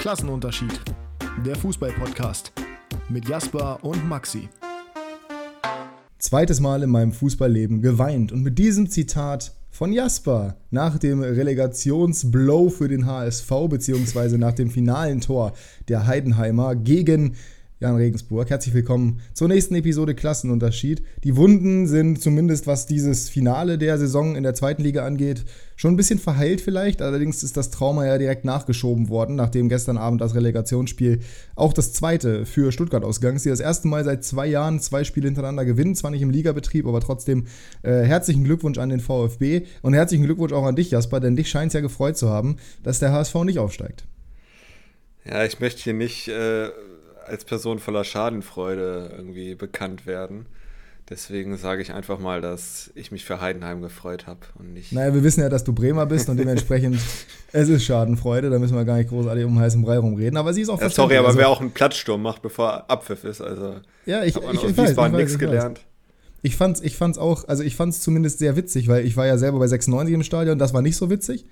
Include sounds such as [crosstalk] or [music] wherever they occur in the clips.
Klassenunterschied. Der Fußball-Podcast mit Jasper und Maxi. Zweites Mal in meinem Fußballleben geweint und mit diesem Zitat von Jasper nach dem Relegationsblow für den HSV beziehungsweise nach dem finalen Tor der Heidenheimer gegen Jan Regensburg. Herzlich willkommen zur nächsten Episode Klassenunterschied. Die Wunden sind zumindest, was dieses Finale der Saison in der zweiten Liga angeht, schon ein bisschen verheilt vielleicht. Allerdings ist das Trauma ja direkt nachgeschoben worden, nachdem gestern Abend das Relegationsspiel auch das zweite für Stuttgart ausgegangen ist. Die das erste Mal seit zwei Jahren zwei Spiele hintereinander gewinnen. Zwar nicht im Ligabetrieb, aber trotzdem äh, herzlichen Glückwunsch an den VfB und herzlichen Glückwunsch auch an dich, Jasper, denn dich scheint es ja gefreut zu haben, dass der HSV nicht aufsteigt. Ja, ich möchte hier nicht. Äh als Person voller Schadenfreude irgendwie bekannt werden. Deswegen sage ich einfach mal, dass ich mich für Heidenheim gefreut habe und nicht. Naja, wir wissen ja, dass du Bremer bist und dementsprechend [laughs] es ist Schadenfreude. Da müssen wir gar nicht großartig um heißen Brei rumreden. Aber sie ist auch ja, Sorry, aber also, wer auch einen Platzsturm macht, bevor Abpfiff ist, also. Ja, ich, ich, ich, weiß, ich nichts gelernt. Ich fand's, ich fand's auch, also ich fand's zumindest sehr witzig, weil ich war ja selber bei 96 im Stadion, das war nicht so witzig.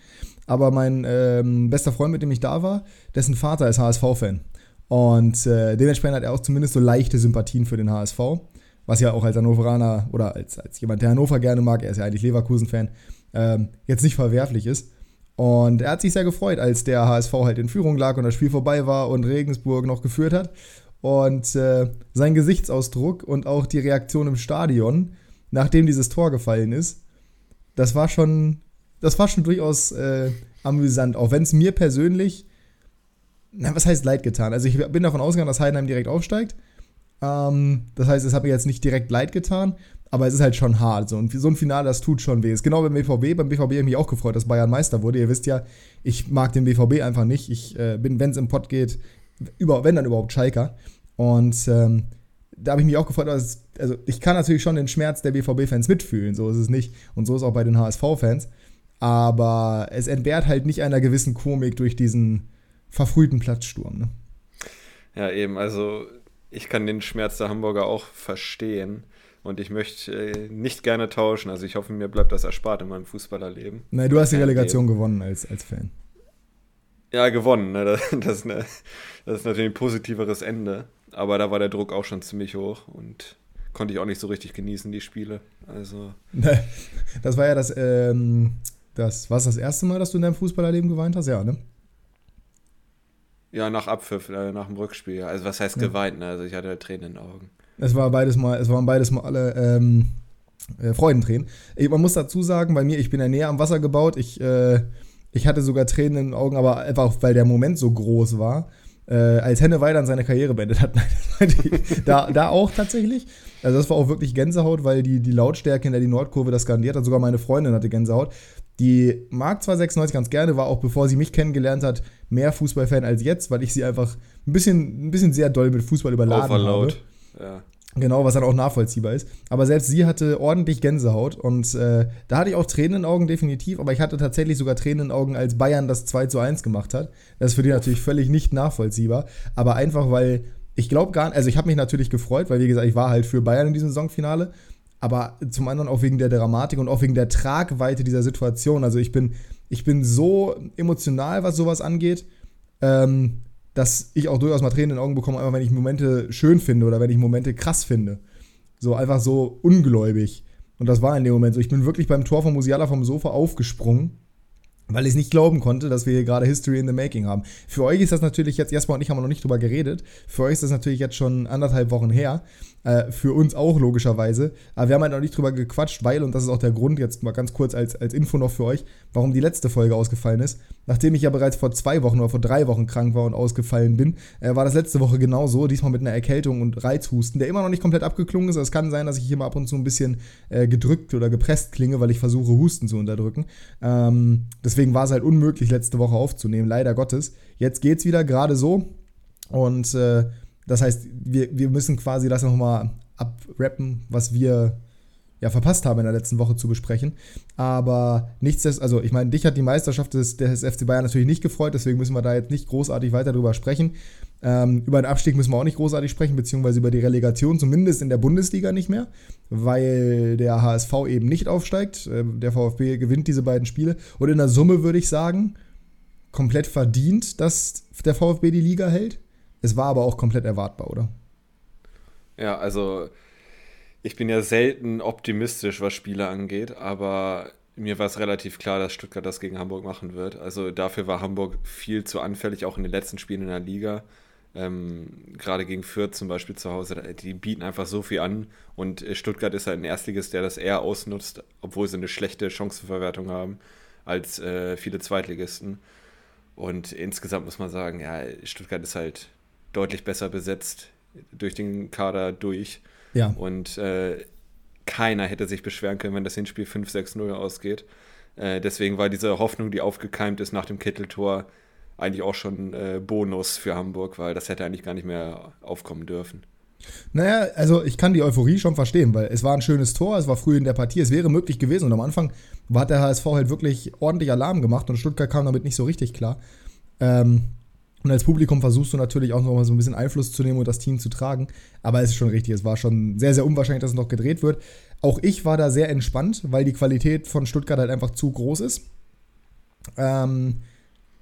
Aber mein ähm, bester Freund, mit dem ich da war, dessen Vater ist HSV-Fan. Und äh, dementsprechend hat er auch zumindest so leichte Sympathien für den HSV. Was ja auch als Hannoveraner oder als, als jemand, der Hannover gerne mag, er ist ja eigentlich Leverkusen-Fan, ähm, jetzt nicht verwerflich ist. Und er hat sich sehr gefreut, als der HSV halt in Führung lag und das Spiel vorbei war und Regensburg noch geführt hat. Und äh, sein Gesichtsausdruck und auch die Reaktion im Stadion, nachdem dieses Tor gefallen ist, das war schon, das war schon durchaus äh, amüsant. Auch wenn es mir persönlich na, was heißt leid getan? Also ich bin davon ausgegangen, dass Heidenheim direkt aufsteigt. Ähm, das heißt, es hat mir jetzt nicht direkt leid getan, aber es ist halt schon hart. So, und so ein Finale, das tut schon weh. Ist genau beim BVB. Beim BVB habe ich mich auch gefreut, dass Bayern Meister wurde. Ihr wisst ja, ich mag den BVB einfach nicht. Ich äh, bin, wenn es im Pott geht, über, wenn dann überhaupt Schalker. Und ähm, da habe ich mich auch gefreut, dass, also ich kann natürlich schon den Schmerz der BVB-Fans mitfühlen, so ist es nicht. Und so ist es auch bei den HSV-Fans. Aber es entbehrt halt nicht einer gewissen Komik durch diesen verfrühten Platzsturm. Ne? Ja, eben. Also ich kann den Schmerz der Hamburger auch verstehen. Und ich möchte äh, nicht gerne tauschen. Also ich hoffe, mir bleibt das erspart in meinem Fußballerleben. Nein, du hast die Relegation ja, gewonnen als, als Fan. Ja, gewonnen. Ne? [laughs] Das, das, ist eine, das ist natürlich ein positiveres Ende. Aber da war der Druck auch schon ziemlich hoch und konnte ich auch nicht so richtig genießen, die Spiele. Also. [laughs] Das war ja das, ähm, das, was das erste Mal, dass du in deinem Fußballerleben geweint hast? Ja, ne? Ja, nach Abpfiff, äh, nach dem Rückspiel. Also was heißt ja. geweint, ne? Also ich hatte halt Tränen in den Augen. Es war beides mal, es waren beides mal alle ähm, äh, Freudentränen. Ich, man muss dazu sagen, bei mir, ich bin ja näher am Wasser gebaut. Ich, äh, ich hatte sogar Tränen in den Augen, aber einfach, weil der Moment so groß war. Äh, als Henne Weidern seine Karriere beendet hat. [laughs] da, da auch tatsächlich. Also das war auch wirklich Gänsehaut, weil die, die Lautstärke in der die Nordkurve das skandiert hat. Sogar meine Freundin hatte Gänsehaut. Die mag zwar 96 ganz gerne, war auch bevor sie mich kennengelernt hat, mehr Fußballfan als jetzt, weil ich sie einfach ein bisschen, ein bisschen sehr doll mit Fußball überladen Overload. habe. Ja. Genau, was dann auch nachvollziehbar ist. Aber selbst sie hatte ordentlich Gänsehaut und äh, da hatte ich auch Tränen in den Augen, definitiv. Aber ich hatte tatsächlich sogar Tränen in den Augen, als Bayern das 2 zu 1 gemacht hat. Das ist für die natürlich völlig nicht nachvollziehbar. Aber einfach, weil ich glaube gar nicht, also ich habe mich natürlich gefreut, weil wie gesagt, ich war halt für Bayern in diesem Saisonfinale aber zum anderen auch wegen der Dramatik und auch wegen der Tragweite dieser Situation. Also ich bin, ich bin so emotional, was sowas angeht, ähm, dass ich auch durchaus mal Tränen in den Augen bekomme, einfach wenn ich Momente schön finde oder wenn ich Momente krass finde. So einfach so ungläubig. Und das war in dem Moment so. Ich bin wirklich beim Tor von Musiala vom Sofa aufgesprungen weil ich es nicht glauben konnte, dass wir hier gerade History in the Making haben. Für euch ist das natürlich jetzt, Jasper und ich haben noch nicht drüber geredet, für euch ist das natürlich jetzt schon anderthalb Wochen her, äh, für uns auch logischerweise, aber wir haben halt noch nicht drüber gequatscht, weil, und das ist auch der Grund, jetzt mal ganz kurz als, als Info noch für euch, warum die letzte Folge ausgefallen ist. Nachdem ich ja bereits vor zwei Wochen oder vor drei Wochen krank war und ausgefallen bin, äh, war das letzte Woche genauso, diesmal mit einer Erkältung und Reizhusten, der immer noch nicht komplett abgeklungen ist. Es kann sein, dass ich hier mal ab und zu ein bisschen äh, gedrückt oder gepresst klinge, weil ich versuche, Husten zu unterdrücken. Ähm, deswegen war es halt unmöglich, letzte Woche aufzunehmen, leider Gottes. Jetzt geht's wieder gerade so. Und äh, das heißt, wir, wir müssen quasi das nochmal abrappen, was wir ja, verpasst haben in der letzten Woche zu besprechen. Aber nichtsdestotrotz, also ich meine, dich hat die Meisterschaft des, des FC Bayern natürlich nicht gefreut, deswegen müssen wir da jetzt nicht großartig weiter drüber sprechen. Ähm, über den Abstieg müssen wir auch nicht großartig sprechen, beziehungsweise über die Relegation, zumindest in der Bundesliga nicht mehr, weil der HSV eben nicht aufsteigt. Ähm, der VfB gewinnt diese beiden Spiele. Und in der Summe würde ich sagen, komplett verdient, dass der VfB die Liga hält. Es war aber auch komplett erwartbar, oder? Ja, also ich bin ja selten optimistisch, was Spiele angeht, aber mir war es relativ klar, dass Stuttgart das gegen Hamburg machen wird. Also dafür war Hamburg viel zu anfällig, auch in den letzten Spielen in der Liga. Ähm, Gerade gegen Fürth zum Beispiel zu Hause, die bieten einfach so viel an und Stuttgart ist halt ein Erstliges, der das eher ausnutzt, obwohl sie eine schlechte Chancenverwertung haben als äh, viele Zweitligisten. Und insgesamt muss man sagen, ja, Stuttgart ist halt deutlich besser besetzt durch den Kader durch. Ja. Und äh, keiner hätte sich beschweren können, wenn das Hinspiel 5-6-0 ausgeht. Äh, deswegen war diese Hoffnung, die aufgekeimt ist nach dem Kitteltor, eigentlich auch schon äh, Bonus für Hamburg, weil das hätte eigentlich gar nicht mehr aufkommen dürfen. Naja, also ich kann die Euphorie schon verstehen, weil es war ein schönes Tor, es war früh in der Partie, es wäre möglich gewesen und am Anfang hat der HSV halt wirklich ordentlich Alarm gemacht und Stuttgart kam damit nicht so richtig klar. Ähm, und als Publikum versuchst du natürlich auch noch mal so ein bisschen Einfluss zu nehmen und das Team zu tragen. Aber es ist schon richtig, es war schon sehr, sehr unwahrscheinlich, dass es noch gedreht wird. Auch ich war da sehr entspannt, weil die Qualität von Stuttgart halt einfach zu groß ist. Ähm,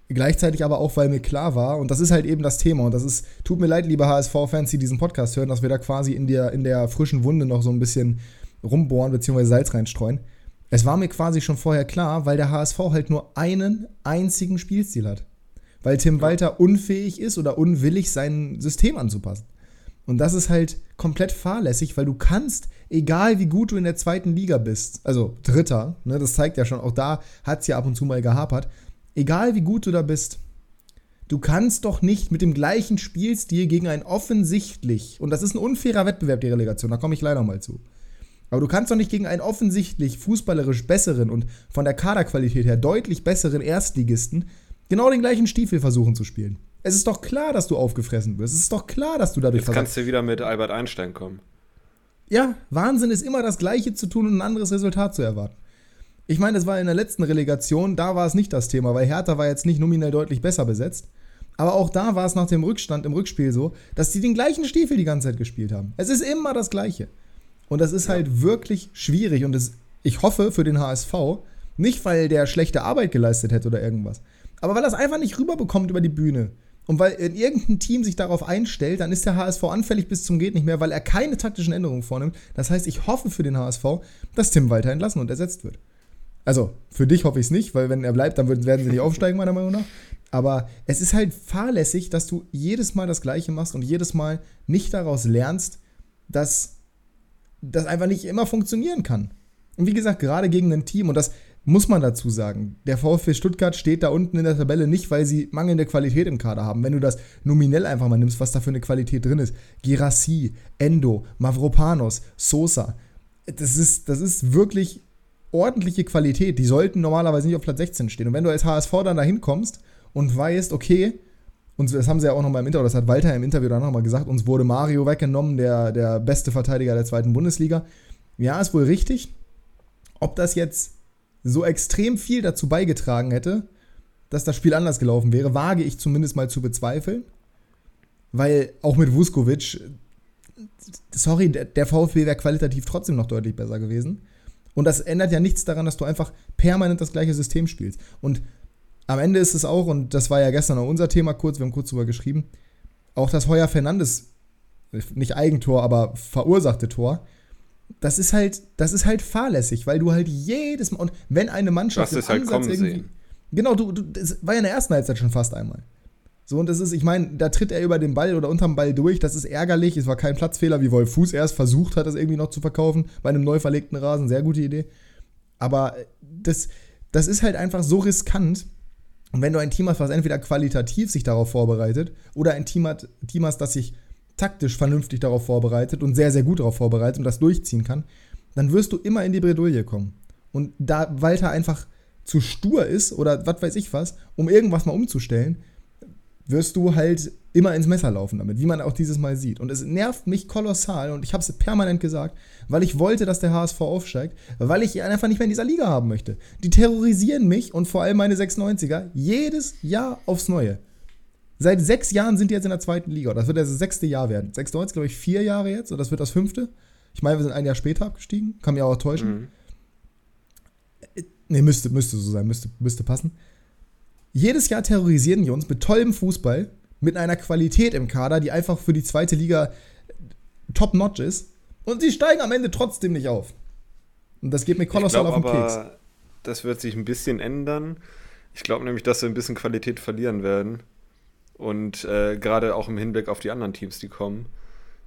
gleichzeitig aber auch, weil mir klar war, und das ist halt eben das Thema, und das ist, tut mir leid, liebe HSV-Fans, die diesen Podcast hören, dass wir da quasi in der, in der frischen Wunde noch so ein bisschen rumbohren, beziehungsweise Salz reinstreuen. Es war mir quasi schon vorher klar, weil der HSV halt nur einen einzigen Spielstil hat weil Tim Walter unfähig ist oder unwillig, sein System anzupassen. Und das ist halt komplett fahrlässig, weil du kannst, egal wie gut du in der zweiten Liga bist, also Dritter, ne, das zeigt ja schon, auch da hat es ja ab und zu mal gehapert, egal wie gut du da bist, du kannst doch nicht mit dem gleichen Spielstil gegen ein offensichtlich, und das ist ein unfairer Wettbewerb, die Relegation, da komme ich leider mal zu. Aber du kannst doch nicht gegen einen offensichtlich fußballerisch besseren und von der Kaderqualität her deutlich besseren Erstligisten genau den gleichen Stiefel versuchen zu spielen. Es ist doch klar, dass du aufgefressen wirst. Es ist doch klar, dass du dadurch Jetzt kannst du wieder mit Albert Einstein kommen. Ja, Wahnsinn ist immer das Gleiche zu tun und ein anderes Resultat zu erwarten. Ich meine, das war in der letzten Relegation, da war es nicht das Thema, weil Hertha war jetzt nicht nominell deutlich besser besetzt. Aber auch da war es nach dem Rückstand im Rückspiel so, dass sie den gleichen Stiefel die ganze Zeit gespielt haben. Es ist immer das Gleiche. Und das ist halt wirklich schwierig. Und das, ich hoffe für den HSV, nicht weil der schlechte Arbeit geleistet hätte oder irgendwas, aber weil er es einfach nicht rüberbekommt über die Bühne. Und weil irgendein Team sich darauf einstellt, dann ist der HSV anfällig bis zum Geht nicht mehr, weil er keine taktischen Änderungen vornimmt. Das heißt, ich hoffe für den HSV, dass Tim Walter entlassen und ersetzt wird. Also, für dich hoffe ich es nicht, weil wenn er bleibt, dann werden sie nicht aufsteigen, meiner Meinung nach. Aber es ist halt fahrlässig, dass du jedes Mal das Gleiche machst und jedes Mal nicht daraus lernst, dass das einfach nicht immer funktionieren kann. Und wie gesagt, gerade gegen ein Team, und das muss man dazu sagen, der VfB Stuttgart steht da unten in der Tabelle nicht, weil sie mangelnde Qualität im Kader haben. Wenn du das nominell einfach mal nimmst, was da für eine Qualität drin ist. Girassi, Endo, Mavropanos, Sosa. Das ist, das ist wirklich ordentliche Qualität. Die sollten normalerweise nicht auf Platz 16 stehen. Und wenn du als HSV dann da hinkommst und weißt, okay, und das haben sie ja auch nochmal im Interview, das hat Walter im Interview dann nochmal gesagt, uns wurde Mario weggenommen, der, der beste Verteidiger der zweiten Bundesliga. Ja, ist wohl richtig. Ob das jetzt so extrem viel dazu beigetragen hätte, dass das Spiel anders gelaufen wäre, wage ich zumindest mal zu bezweifeln. Weil auch mit Vuskovic, sorry, der VfB wäre qualitativ trotzdem noch deutlich besser gewesen. Und das ändert ja nichts daran, dass du einfach permanent das gleiche System spielst. Und am Ende ist es auch, und das war ja gestern auch unser Thema kurz, wir haben kurz drüber geschrieben, auch das Heuer Fernandes, nicht Eigentor, aber verursachte Tor, das ist halt, das ist halt fahrlässig, weil du halt jedes Mal und wenn eine Mannschaft das ist halt kommen irgendwie, sehen. genau, du, du, das war ja in der ersten Halbzeit schon fast einmal. So und das ist, ich meine, da tritt er über den Ball oder unterm Ball durch, das ist ärgerlich, es war kein Platzfehler, wie Wolf Fuß erst versucht hat, das irgendwie noch zu verkaufen bei einem neu verlegten Rasen, sehr gute Idee. Aber das, das ist halt einfach so riskant. Und wenn du ein Team hast, was entweder qualitativ sich darauf vorbereitet oder ein Team, hat, Team hast, das sich taktisch vernünftig darauf vorbereitet und sehr, sehr gut darauf vorbereitet und das durchziehen kann, dann wirst du immer in die Bredouille kommen. Und da Walter einfach zu stur ist oder was weiß ich was, um irgendwas mal umzustellen, wirst du halt immer ins Messer laufen damit, wie man auch dieses Mal sieht. Und es nervt mich kolossal und ich habe es permanent gesagt, weil ich wollte, dass der HSV aufsteigt, weil ich ihn einfach nicht mehr in dieser Liga haben möchte. Die terrorisieren mich und vor allem meine 96er jedes Jahr aufs Neue. Seit sechs Jahren sind die jetzt in der zweiten Liga. Das wird das sechste Jahr werden. 96, glaube ich, vier Jahre jetzt. Und das wird das fünfte. Ich meine, wir sind ein Jahr später abgestiegen. Kann mich auch täuschen. Mhm. Ne, müsste, müsste so sein. Müsste, müsste passen. Jedes Jahr terrorisieren die uns mit tollem Fußball, mit einer Qualität im Kader, die einfach für die zweite Liga top-notch ist. Und sie steigen am Ende trotzdem nicht auf. Und das geht mir kolossal glaub, auf den Keks. Das wird sich ein bisschen ändern. Ich glaube nämlich, dass sie ein bisschen Qualität verlieren werden. Und äh, gerade auch im Hinblick auf die anderen Teams, die kommen.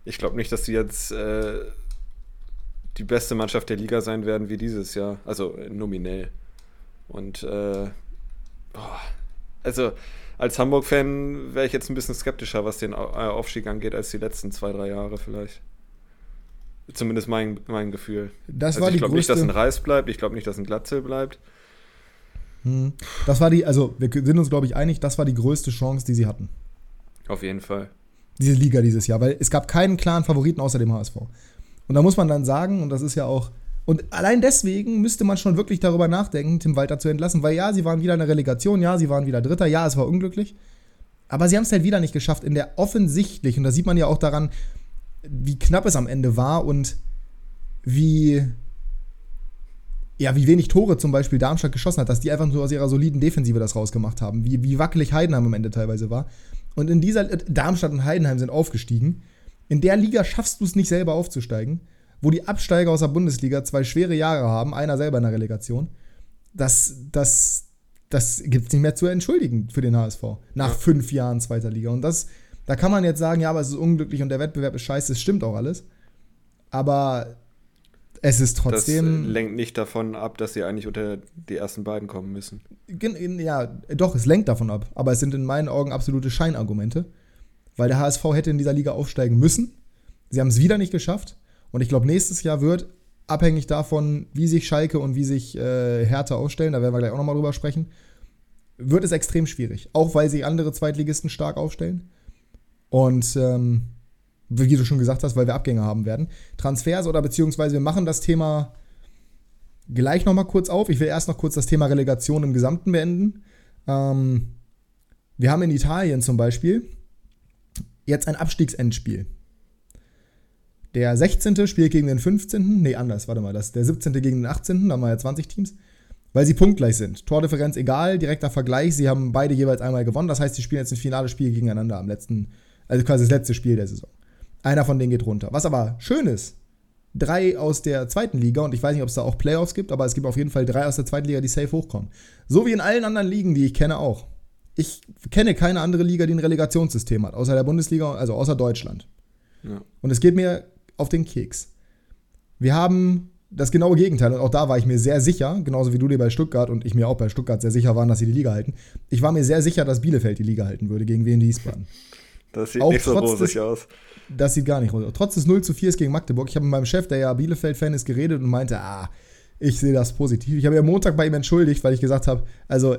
Ich glaube nicht, dass sie jetzt äh, die beste Mannschaft der Liga sein werden wie dieses Jahr. Also äh, nominell. Und äh, boah, also als Hamburg-Fan wäre ich jetzt ein bisschen skeptischer, was den Aufstieg angeht, als die letzten zwei, drei Jahre vielleicht. Zumindest mein, mein Gefühl. Das also war ich glaube nicht, dass ein Reis bleibt. Ich glaube nicht, dass ein Glatzel bleibt. Hm. Das war die, also wir sind uns, glaube ich, einig, das war die größte Chance, die sie hatten. Auf jeden Fall. Diese Liga dieses Jahr, weil es gab keinen klaren Favoriten außer dem HSV. Und da muss man dann sagen, und das ist ja auch, und allein deswegen müsste man schon wirklich darüber nachdenken, Tim Walter zu entlassen, weil ja, sie waren wieder in der Relegation, ja, sie waren wieder Dritter, ja, es war unglücklich. Aber sie haben es halt wieder nicht geschafft, in der offensichtlich, und da sieht man ja auch daran, wie knapp es am Ende war und wie, ja, wie wenig Tore zum Beispiel Darmstadt geschossen hat, dass die einfach nur aus ihrer soliden Defensive das rausgemacht haben, wie, wie wackelig Heidenheim am Ende teilweise war. Und in dieser, Darmstadt und Heidenheim sind aufgestiegen. In der Liga schaffst du es nicht selber aufzusteigen, wo die Absteiger aus der Bundesliga zwei schwere Jahre haben, einer selber in der Relegation. Das, das, das gibt es nicht mehr zu entschuldigen für den HSV. Nach Ja. fünf Jahren zweiter Liga. Und das, da kann man jetzt sagen, ja, aber es ist unglücklich und der Wettbewerb ist scheiße, das stimmt auch alles. Aber es ist Das äh, trotzdem. lenkt nicht davon ab, dass sie eigentlich unter die ersten beiden kommen müssen. Ja, doch, es lenkt davon ab. Aber es sind in meinen Augen absolute Scheinargumente. Weil der HSV hätte in dieser Liga aufsteigen müssen. Sie haben es wieder nicht geschafft. Und ich glaube, nächstes Jahr wird, abhängig davon, wie sich Schalke und wie sich äh, Hertha aufstellen, da werden wir gleich auch nochmal drüber sprechen, wird es extrem schwierig. Auch weil sich andere Zweitligisten stark aufstellen. Und ähm, wie du schon gesagt hast, weil wir Abgänge haben werden. Transfers oder beziehungsweise wir machen das Thema gleich nochmal kurz auf. Ich will erst noch kurz das Thema Relegation im Gesamten beenden. Ähm, wir haben in Italien zum Beispiel jetzt ein Abstiegsendspiel. Der 16. spielt gegen den 15. Nee, anders, warte mal. Das, der 17. gegen den 18. Da haben wir ja 20 Teams. Weil sie punktgleich sind. Tordifferenz egal, direkter Vergleich. Sie haben beide jeweils einmal gewonnen. Das heißt, sie spielen jetzt ein finales Spiel gegeneinander am letzten, also quasi das letzte Spiel der Saison. Einer von denen geht runter. Was aber schön ist, drei aus der zweiten Liga, und ich weiß nicht, ob es da auch Playoffs gibt, aber es gibt auf jeden Fall drei aus der zweiten Liga, die safe hochkommen. So wie in allen anderen Ligen, die ich kenne, auch. Ich kenne keine andere Liga, die ein Relegationssystem hat, außer der Bundesliga, also außer Deutschland. Ja. Und es geht mir auf den Keks. Wir haben das genaue Gegenteil, und auch da war ich mir sehr sicher, genauso wie du dir bei Stuttgart und ich mir auch bei Stuttgart sehr sicher waren, dass sie die Liga halten. Ich war mir sehr sicher, dass Bielefeld die Liga halten würde gegen Wien Wiesbaden. Das sieht Auch nicht so rosig aus. Das sieht gar nicht aus. Trotz des 0 zu 4 gegen Magdeburg. Ich habe mit meinem Chef, der ja Bielefeld-Fan ist, geredet und meinte, ah, ich sehe das positiv. Ich habe ja Montag bei ihm entschuldigt, weil ich gesagt habe, also,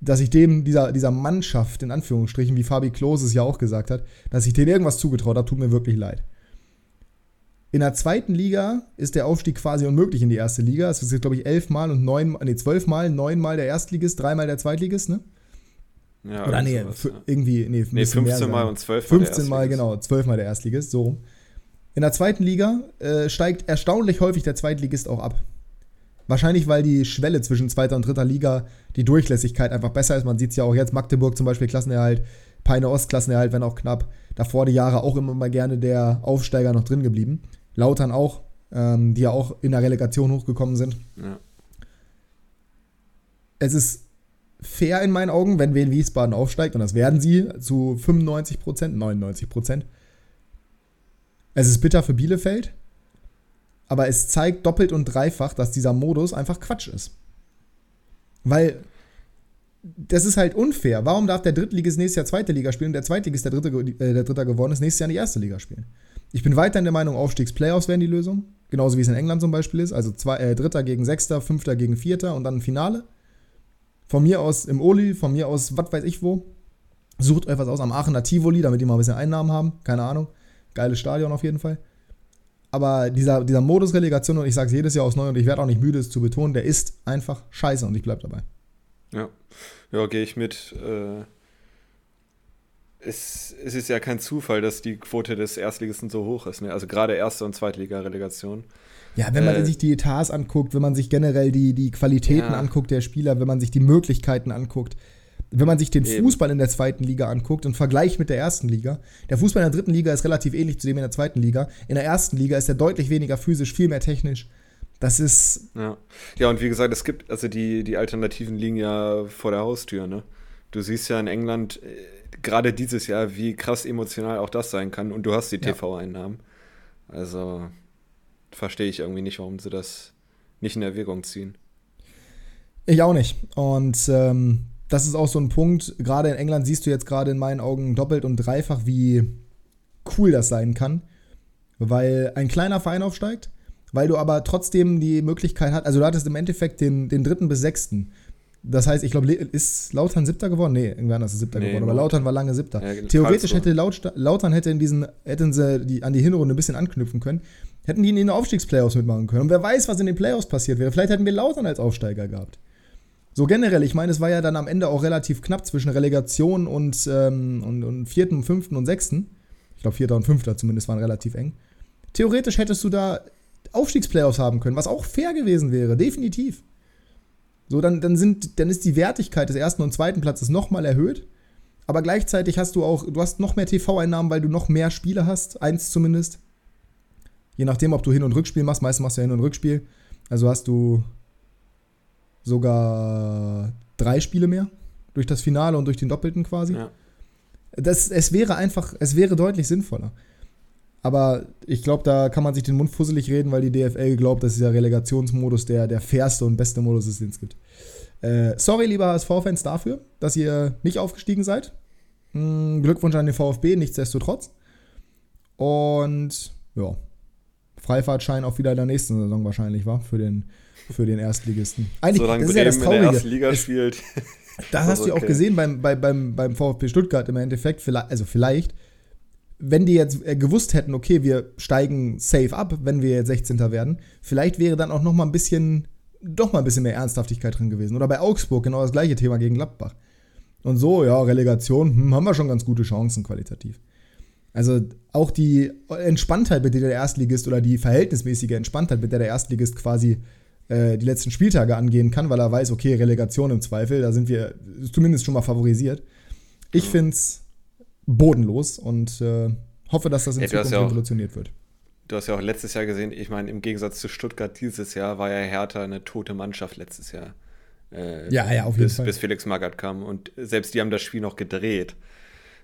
dass ich dem, dieser, dieser Mannschaft, in Anführungsstrichen, wie Fabi Klose es ja auch gesagt hat, dass ich denen irgendwas zugetraut habe, tut mir wirklich leid. In der zweiten Liga ist der Aufstieg quasi unmöglich in die erste Liga. Es ist jetzt, glaube ich, elfmal und neun, nee, zwölfmal, neunmal der Erstligist, dreimal der Zweitligist, ne? Ja, Oder nee, sowas, ja. irgendwie, nee, Nee, bisschen mehr 15 Mal und 12 Mal. der 15 Mal, genau, 12 Mal der Erstligist, so rum. In der zweiten Liga äh, steigt erstaunlich häufig der Zweitligist auch ab. Wahrscheinlich, weil die Schwelle zwischen zweiter und dritter Liga, die Durchlässigkeit einfach besser ist. Man sieht es ja auch jetzt, Magdeburg zum Beispiel Klassenerhalt, Peine Ost Klassenerhalt, wenn auch knapp. Davor die Jahre auch immer mal gerne der Aufsteiger noch drin geblieben. Lautern auch, ähm, die ja auch in der Relegation hochgekommen sind. Ja. Es ist fair in meinen Augen, wenn Wien Wiesbaden aufsteigt, und das werden sie zu 95 Prozent, 99 Prozent. Es ist bitter für Bielefeld, aber es zeigt doppelt und dreifach, dass dieser Modus einfach Quatsch ist. Weil das ist halt unfair. Warum darf der Drittligist nächstes Jahr zweite Liga spielen und der Zweitligist, der Dritte, äh, der Dritter geworden ist, nächstes Jahr in die erste Liga spielen? Ich bin weiterhin der Meinung, Aufstiegsplayoffs wären die Lösung. Genauso wie es in England zum Beispiel ist. Also zwei, äh, Dritter gegen Sechster, Fünfter gegen Vierter und dann ein Finale. Von mir aus im Oli, von mir aus was weiß ich wo. Sucht euch was aus am Aachener Tivoli, damit die mal ein bisschen Einnahmen haben. Keine Ahnung. Geiles Stadion auf jeden Fall. Aber dieser, dieser Modus Relegation, und ich sage es jedes Jahr aufs Neue und ich werde auch nicht müde, es zu betonen, der ist einfach scheiße und ich bleibe dabei. Ja, ja gehe ich mit. Äh, es, es ist ja kein Zufall, dass die Quote des Erstligisten so hoch ist. Ne? Also gerade Erste- und Zweitliga-Relegation. Ja, wenn man Äh, sich die Etats anguckt, wenn man sich generell die, die Qualitäten Ja. anguckt der Spieler, wenn man sich die Möglichkeiten anguckt, Wenn man sich den Eben. Fußball in der zweiten Liga anguckt und vergleicht mit der ersten Liga, der Fußball in der dritten Liga ist relativ ähnlich zu dem in der zweiten Liga. In der ersten Liga ist er deutlich weniger physisch, viel mehr technisch. Das ist. Ja, ja und wie gesagt, es gibt, also die, die Alternativen liegen ja vor der Haustür, ne? Du siehst ja in England äh, gerade dieses Jahr, wie krass emotional auch das sein kann und du hast die TV-Einnahmen. Also verstehe ich irgendwie nicht, warum sie das nicht in Erwägung ziehen. Ich auch nicht. Und ähm, das ist auch so ein Punkt, gerade in England siehst du jetzt gerade in meinen Augen doppelt und dreifach, wie cool das sein kann, weil ein kleiner Verein aufsteigt, weil du aber trotzdem die Möglichkeit hast, also du hattest im Endeffekt den, den dritten bis sechsten. Das heißt, ich glaube, ist Lautern siebter geworden? Nee, irgendwann ist es siebter nee, geworden, aber Lautern war lange siebter. Ja, Theoretisch hätte Laut, Lautern hätte in diesen, hätten sie die, an die Hinrunde ein bisschen anknüpfen können, hätten die in den Aufstiegsplayoffs mitmachen können. Und wer weiß, was in den Playoffs passiert wäre. Vielleicht hätten wir Lautern als Aufsteiger gehabt. So generell, ich meine, es war ja dann am Ende auch relativ knapp zwischen Relegation und, ähm, und, und vierten, fünften und sechsten. Ich glaube, vierter und fünfter zumindest waren relativ eng. Theoretisch hättest du da Aufstiegsplayoffs haben können, was auch fair gewesen wäre, definitiv. So, dann, dann, sind, dann ist die Wertigkeit des ersten und zweiten Platzes nochmal erhöht. Aber gleichzeitig hast du auch, du hast noch mehr TV-Einnahmen, weil du noch mehr Spiele hast, eins zumindest. Je nachdem, ob du Hin- und Rückspiel machst, meistens machst du ja Hin- und Rückspiel. Also hast du sogar drei Spiele mehr durch das Finale und durch den Doppelten quasi. Ja. Das, es wäre einfach, es wäre deutlich sinnvoller. Aber ich glaube, da kann man sich den Mund fusselig reden, weil die DFL glaubt, dass dieser Relegationsmodus der, der fairste und beste Modus ist, den es gibt. Äh, sorry, lieber HSV-Fans, dafür, dass ihr nicht aufgestiegen seid. Hm, Glückwunsch an den VfB, nichtsdestotrotz. Und ja, Freifahrtschein auch wieder in der nächsten Saison wahrscheinlich, war für den, für den Erstligisten. Eigentlich, Solange das ist ja das Traurige. in der ersten Liga spielt. [laughs] Das hast du okay. auch gesehen beim, beim, beim VfB Stuttgart im Endeffekt. Also vielleicht wenn die jetzt äh, gewusst hätten, okay, wir steigen safe ab, wenn wir jetzt 16. werden, vielleicht wäre dann auch noch mal ein bisschen, doch mal ein bisschen mehr Ernsthaftigkeit drin gewesen. Oder bei Augsburg genau das gleiche Thema gegen Gladbach. Und so, ja, Relegation, hm, haben wir schon ganz gute Chancen qualitativ. Also auch die Entspanntheit, mit der der Erstligist oder die verhältnismäßige Entspanntheit, mit der der Erstligist quasi äh, die letzten Spieltage angehen kann, weil er weiß, okay, Relegation im Zweifel, da sind wir zumindest schon mal favorisiert. Ich ja. finde es bodenlos und äh, hoffe, dass das in ja, Zukunft ja revolutioniert wird. Du hast ja auch letztes Jahr gesehen, ich meine, im Gegensatz zu Stuttgart dieses Jahr war ja Hertha eine tote Mannschaft letztes Jahr. Äh, ja, ja, auf jeden bis, Fall. Bis Felix Magath kam. Und selbst die haben das Spiel noch gedreht,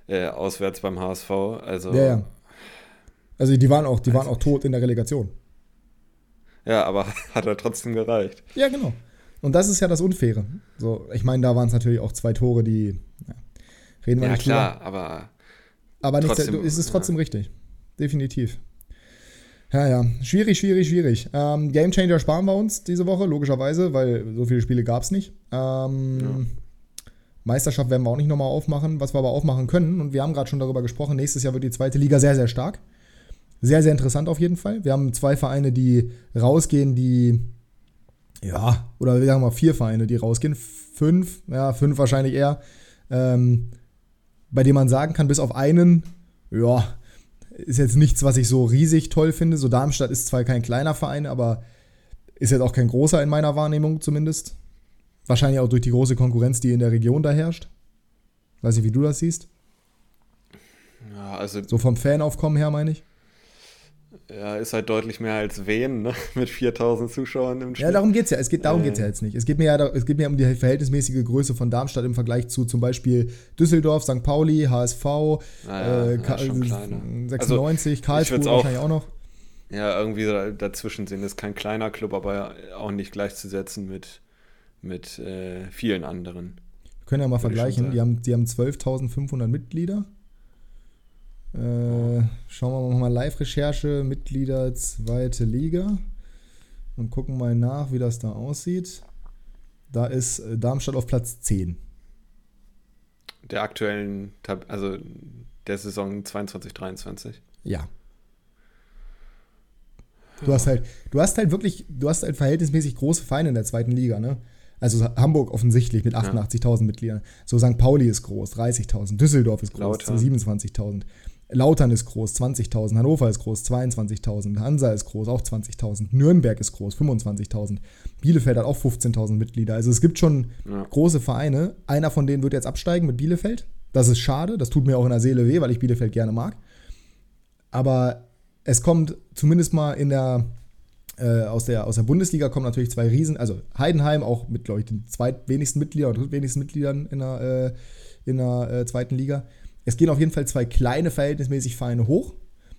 äh, auswärts beim HSV. Also, ja, ja. Also die waren auch, die waren auch tot in der Relegation. Ja, aber [laughs] hat er trotzdem gereicht. Ja, genau. Und das ist ja das Unfaire. So, ich meine, da waren es natürlich auch zwei Tore, die ja, reden wir ja, nicht klar, drüber. aber aber nicht, trotzdem, es ist trotzdem ja. richtig. Definitiv. Ja, ja. Schwierig, schwierig, schwierig. Ähm, Game Changer sparen wir uns diese Woche, logischerweise, weil so viele Spiele gab es nicht. Ähm, ja. Meisterschaft werden wir auch nicht nochmal aufmachen, was wir aber aufmachen können. Und wir haben gerade schon darüber gesprochen, nächstes Jahr wird die zweite Liga sehr, sehr stark. Sehr, sehr interessant auf jeden Fall. Wir haben zwei Vereine, die rausgehen, die, ja, oder wir sagen mal vier Vereine, die rausgehen. Fünf, ja, fünf wahrscheinlich eher. Ähm, bei dem man sagen kann, bis auf einen, ja, ist jetzt nichts, was ich so riesig toll finde. So Darmstadt ist zwar kein kleiner Verein, aber ist jetzt auch kein großer in meiner Wahrnehmung zumindest. Wahrscheinlich auch durch die große Konkurrenz, die in der Region da herrscht. Weiß nicht, wie du das siehst. Ja, also so vom Fanaufkommen her, meine ich. Ja, ist halt deutlich mehr als Wien, ne? [laughs] mit 4000 Zuschauern im Spiel. Ja, darum geht es ja. Es geht, darum äh. geht es ja jetzt nicht. Es geht, mir ja, es geht mir um die verhältnismäßige Größe von Darmstadt im Vergleich zu zum Beispiel Düsseldorf, St. Pauli, HSV, naja, äh, ja, 96, also, Karlsruhe wahrscheinlich auch noch. Ja, irgendwie dazwischen sind. Ist kein kleiner Club, aber auch nicht gleichzusetzen mit, mit äh, vielen anderen. Wir können ja mal vergleichen. Die haben, die haben 12.500 Mitglieder. Äh, schauen wir mal Live-Recherche, Mitglieder zweite Liga und gucken mal nach, wie das da aussieht. Da ist äh, Darmstadt auf Platz 10. Der aktuellen, also der Saison 22, 23. Ja. Du hast halt, du hast halt wirklich, du hast halt verhältnismäßig große Vereine in der zweiten Liga, ne? Also Hamburg offensichtlich mit 88.000 ja. Mitgliedern. So St. Pauli ist groß, 30.000. Düsseldorf ist groß, 27.000. Lautern ist groß, 20.000. Hannover ist groß, 22.000. Hansa ist groß, auch 20.000. Nürnberg ist groß, 25.000. Bielefeld hat auch 15.000 Mitglieder. Also es gibt schon ja. große Vereine. Einer von denen wird jetzt absteigen mit Bielefeld. Das ist schade. Das tut mir auch in der Seele weh, weil ich Bielefeld gerne mag. Aber es kommt zumindest mal in der, äh, aus, der, aus der Bundesliga kommen natürlich zwei Riesen, also Heidenheim auch mit, glaube ich, den zweitwenigsten Mitgliedern oder drittwenigsten Mitgliedern in der, äh, in der äh, zweiten Liga. Es gehen auf jeden Fall zwei kleine verhältnismäßig Vereine hoch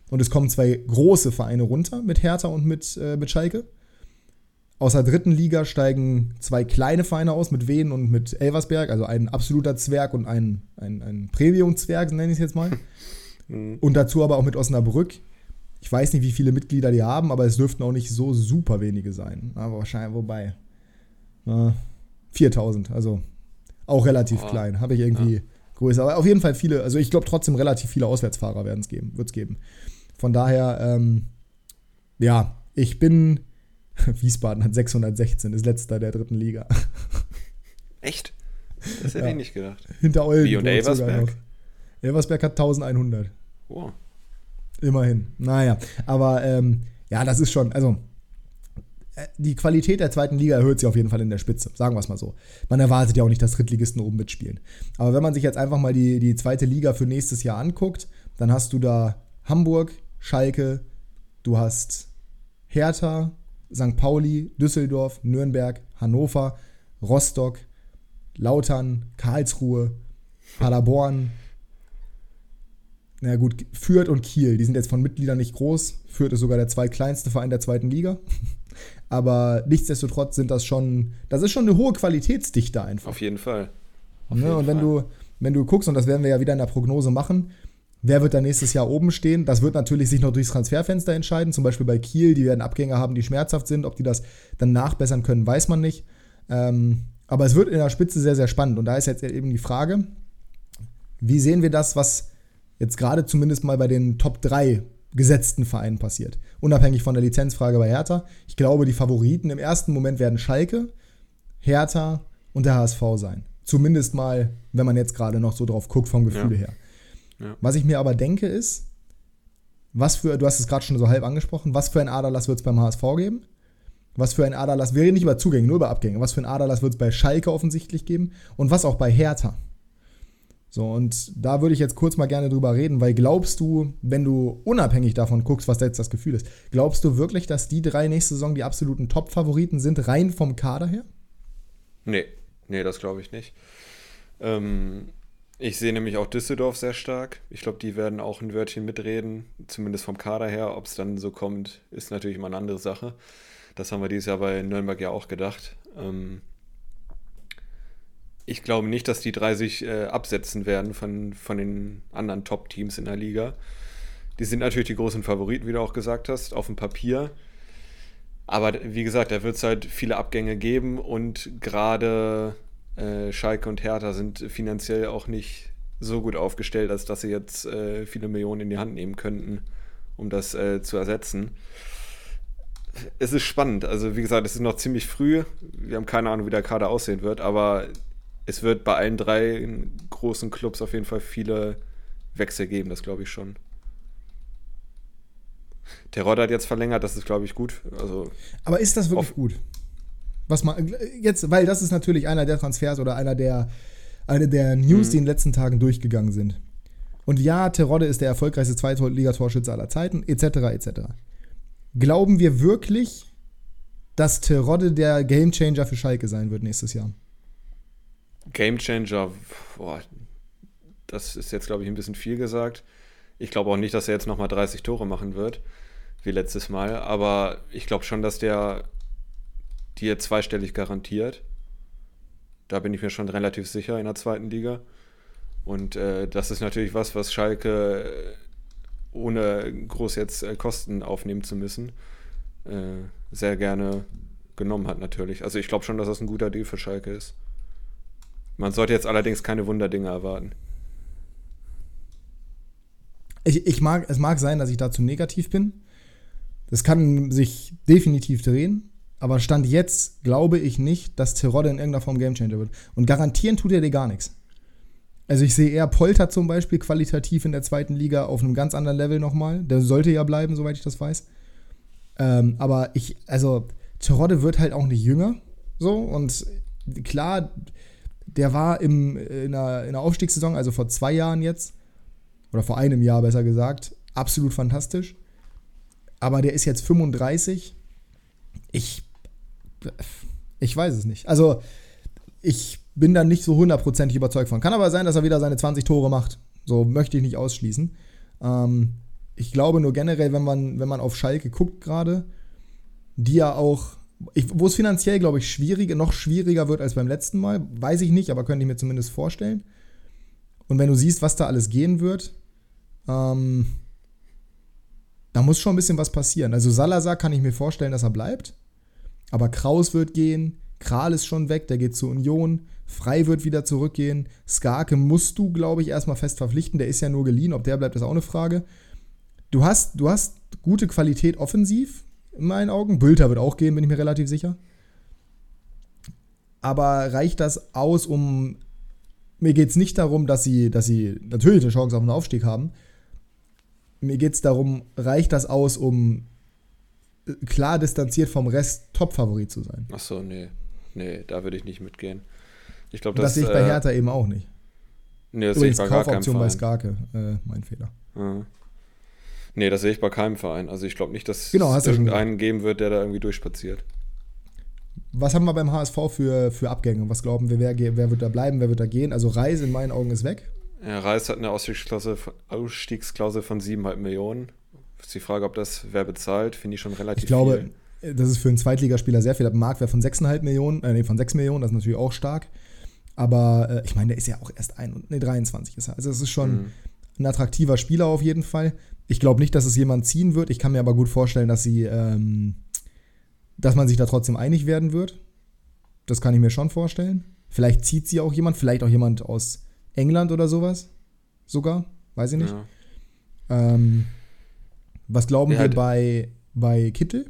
und es kommen zwei große Vereine runter mit Hertha und mit, äh, mit Schalke. Aus der dritten Liga steigen zwei kleine Vereine aus mit Wien und mit Elversberg, also ein absoluter Zwerg und ein, ein, ein Premium-Zwerg, nenne ich es jetzt mal. [laughs] Mhm. Und dazu aber auch mit Osnabrück. Ich weiß nicht, wie viele Mitglieder die haben, aber es dürften auch nicht so super wenige sein. Aber wahrscheinlich, wobei. Na, 4000, also auch relativ oh. klein. Habe ich irgendwie ja. größer. Aber auf jeden Fall viele, also ich glaube trotzdem relativ viele Auswärtsfahrer werden es geben, wird es geben. Von daher, ähm, ja, ich bin. [laughs] Wiesbaden hat 616, ist letzter der dritten Liga. [laughs] Echt? Das hätte ja. ich nicht gedacht. Hinter Oldenburg. Wie und Elversberg? Elversberg hat 1100. Oh. Immerhin. Naja, aber ähm, ja, das ist schon, also äh, die Qualität der zweiten Liga erhöht sich auf jeden Fall in der Spitze, sagen wir es mal so. Man erwartet ja auch nicht, dass Drittligisten oben mitspielen. Aber wenn man sich jetzt einfach mal die, die zweite Liga für nächstes Jahr anguckt, dann hast du da Hamburg, Schalke, du hast Hertha, St. Pauli, Düsseldorf, Nürnberg, Hannover, Rostock, Lautern, Karlsruhe, Paderborn, na gut, Fürth und Kiel, die sind jetzt von Mitgliedern nicht groß. Fürth ist sogar der zweitkleinste Verein der zweiten Liga. [laughs] Aber nichtsdestotrotz sind das schon, das ist schon eine hohe Qualitätsdichte einfach. Auf jeden Fall. Auf ne? jeden und wenn Fall. du, wenn du guckst, und das werden wir ja wieder in der Prognose machen, wer wird da nächstes Jahr oben stehen? Das wird natürlich sich noch durchs Transferfenster entscheiden. Zum Beispiel bei Kiel, die werden Abgänge haben, die schmerzhaft sind. Ob die das dann nachbessern können, weiß man nicht. Ähm, aber es wird in der Spitze sehr, sehr spannend. Und da ist jetzt eben die Frage, wie sehen wir das, was jetzt gerade zumindest mal bei den Top 3 gesetzten Vereinen passiert. Unabhängig von der Lizenzfrage bei Hertha. Ich glaube, die Favoriten im ersten Moment werden Schalke, Hertha und der HSV sein. Zumindest mal, wenn man jetzt gerade noch so drauf guckt, vom Gefühl ja. her. Ja. Was ich mir aber denke, ist, was für, du hast es gerade schon so halb angesprochen, was für ein Aderlass wird es beim HSV geben? Was für ein Aderlass, wir reden nicht über Zugänge, nur über Abgänge. Was für ein Aderlass wird es bei Schalke offensichtlich geben? Und was auch bei Hertha? So, und da würde ich jetzt kurz mal gerne drüber reden, weil glaubst du, wenn du unabhängig davon guckst, was jetzt das Gefühl ist, glaubst du wirklich, dass die drei nächste Saison die absoluten Top-Favoriten sind, rein vom Kader her? Nee, nee, das glaube ich nicht. Ähm, ich sehe nämlich auch Düsseldorf sehr stark. Ich glaube, die werden auch ein Wörtchen mitreden, zumindest vom Kader her. Ob es dann so kommt, ist natürlich immer eine andere Sache. Das haben wir dieses Jahr bei Nürnberg ja auch gedacht. Ähm, ich glaube nicht, dass die drei sich äh, absetzen werden von, von den anderen Top-Teams in der Liga. Die sind natürlich die großen Favoriten, wie du auch gesagt hast, auf dem Papier. Aber wie gesagt, da wird es halt viele Abgänge geben und gerade äh, Schalke und Hertha sind finanziell auch nicht so gut aufgestellt, als dass sie jetzt äh, viele Millionen in die Hand nehmen könnten, um das äh, zu ersetzen. Es ist spannend. Also, wie gesagt, es ist noch ziemlich früh. Wir haben keine Ahnung, wie der Kader aussehen wird, aber es wird bei allen drei großen Clubs auf jeden Fall viele Wechsel geben, das glaube ich schon. Terodde hat jetzt verlängert, das ist, glaube ich, gut. Also, Aber ist das wirklich gut? Was man jetzt, weil das ist natürlich einer der Transfers oder einer der, eine der News, mhm. die in den letzten Tagen durchgegangen sind. Und ja, Terodde ist der erfolgreichste Zweitligatorschütze aller Zeiten, etc., etc. Glauben wir wirklich, dass Terodde der Gamechanger für Schalke sein wird nächstes Jahr? Gamechanger, boah, das ist jetzt, glaube ich, ein bisschen viel gesagt. Ich glaube auch nicht, dass er jetzt nochmal 30 Tore machen wird, wie letztes Mal. Aber ich glaube schon, dass der dir zweistellig garantiert. Da bin ich mir schon relativ sicher in der zweiten Liga. Und äh, das ist natürlich was, was Schalke äh, ohne groß jetzt äh, Kosten aufnehmen zu müssen, äh, sehr gerne genommen hat natürlich. Also ich glaube schon, dass das ein guter Deal für Schalke ist. Man sollte jetzt allerdings keine Wunderdinge erwarten. Ich, ich mag, es mag sein, dass ich dazu negativ bin. Das kann sich definitiv drehen. Aber Stand jetzt glaube ich nicht, dass Terodde in irgendeiner Form Gamechanger wird. Und garantieren tut er dir gar nichts. Also ich sehe eher Polter zum Beispiel qualitativ in der zweiten Liga auf einem ganz anderen Level nochmal. Der sollte ja bleiben, soweit ich das weiß. Ähm, aber ich, also Terodde wird halt auch nicht jünger. So, und klar, der war im, in, der, in der Aufstiegssaison, also vor zwei Jahren jetzt, oder vor einem Jahr besser gesagt, absolut fantastisch. Aber der ist jetzt 35. Ich, ich weiß es nicht. Also, ich bin da nicht so hundertprozentig überzeugt von. Kann aber sein, dass er wieder seine 20 Tore macht. So möchte ich nicht ausschließen. Ähm, ich glaube nur generell, wenn man, wenn man auf Schalke guckt gerade, die ja auch, wo es finanziell, glaube ich, schwieriger, noch schwieriger wird als beim letzten Mal, weiß ich nicht, aber könnte ich mir zumindest vorstellen. Und wenn du siehst, was da alles gehen wird, ähm, da muss schon ein bisschen was passieren. Also Salazar kann ich mir vorstellen, dass er bleibt. Aber Kraus wird gehen, Kral ist schon weg, der geht zur Union. Frei wird wieder zurückgehen. Skarke musst du, glaube ich, erstmal fest verpflichten. Der ist ja nur geliehen. Ob der bleibt, ist auch eine Frage. Du hast, du hast gute Qualität offensiv, in meinen Augen. Bülter wird auch gehen, bin ich mir relativ sicher. Aber reicht das aus, um. Mir geht es nicht darum, dass sie, dass sie natürlich eine Chance auf einen Aufstieg haben. Mir geht es darum, reicht das aus, um äh, klar distanziert vom Rest Top-Favorit zu sein? Ach so, nee. Nee, da würde ich nicht mitgehen. Ich glaube, das, das sehe ich bei äh, Hertha eben auch nicht. Nee, das Übrigens, sehe ich bei Kaufoption bei Skarke, äh, mein Fehler. Ja. Nee, das sehe ich bei keinem Verein. Also ich glaube nicht, dass genau, es irgendeinen geben wird, der da irgendwie durchspaziert. Was haben wir beim HSV für, für Abgänge? Was glauben wir, wer, wer wird da bleiben, wer wird da gehen? Also Reis in meinen Augen ist weg. Ja, Reis hat eine Ausstiegsklausel, Ausstiegsklausel von 7,5 Millionen. Ist die Frage, ob das wer bezahlt, finde ich schon relativ Ich glaube, viel. das ist für einen Zweitligaspieler sehr viel. Der Marktwert von 6,5 Millionen, äh, nee, von 6 Millionen, das ist natürlich auch stark. Aber äh, ich meine, der ist ja auch erst ein, nee, 23 ist er. Also es ist schon mhm. ein attraktiver Spieler auf jeden Fall. Ich glaube nicht, dass es jemand ziehen wird. Ich kann mir aber gut vorstellen, dass sie, ähm, dass man sich da trotzdem einig werden wird. Das kann ich mir schon vorstellen. Vielleicht zieht sie auch jemand, vielleicht auch jemand aus England oder sowas. Sogar, weiß ich nicht. Ja. Ähm, was glauben ja, wir bei, bei Kittel?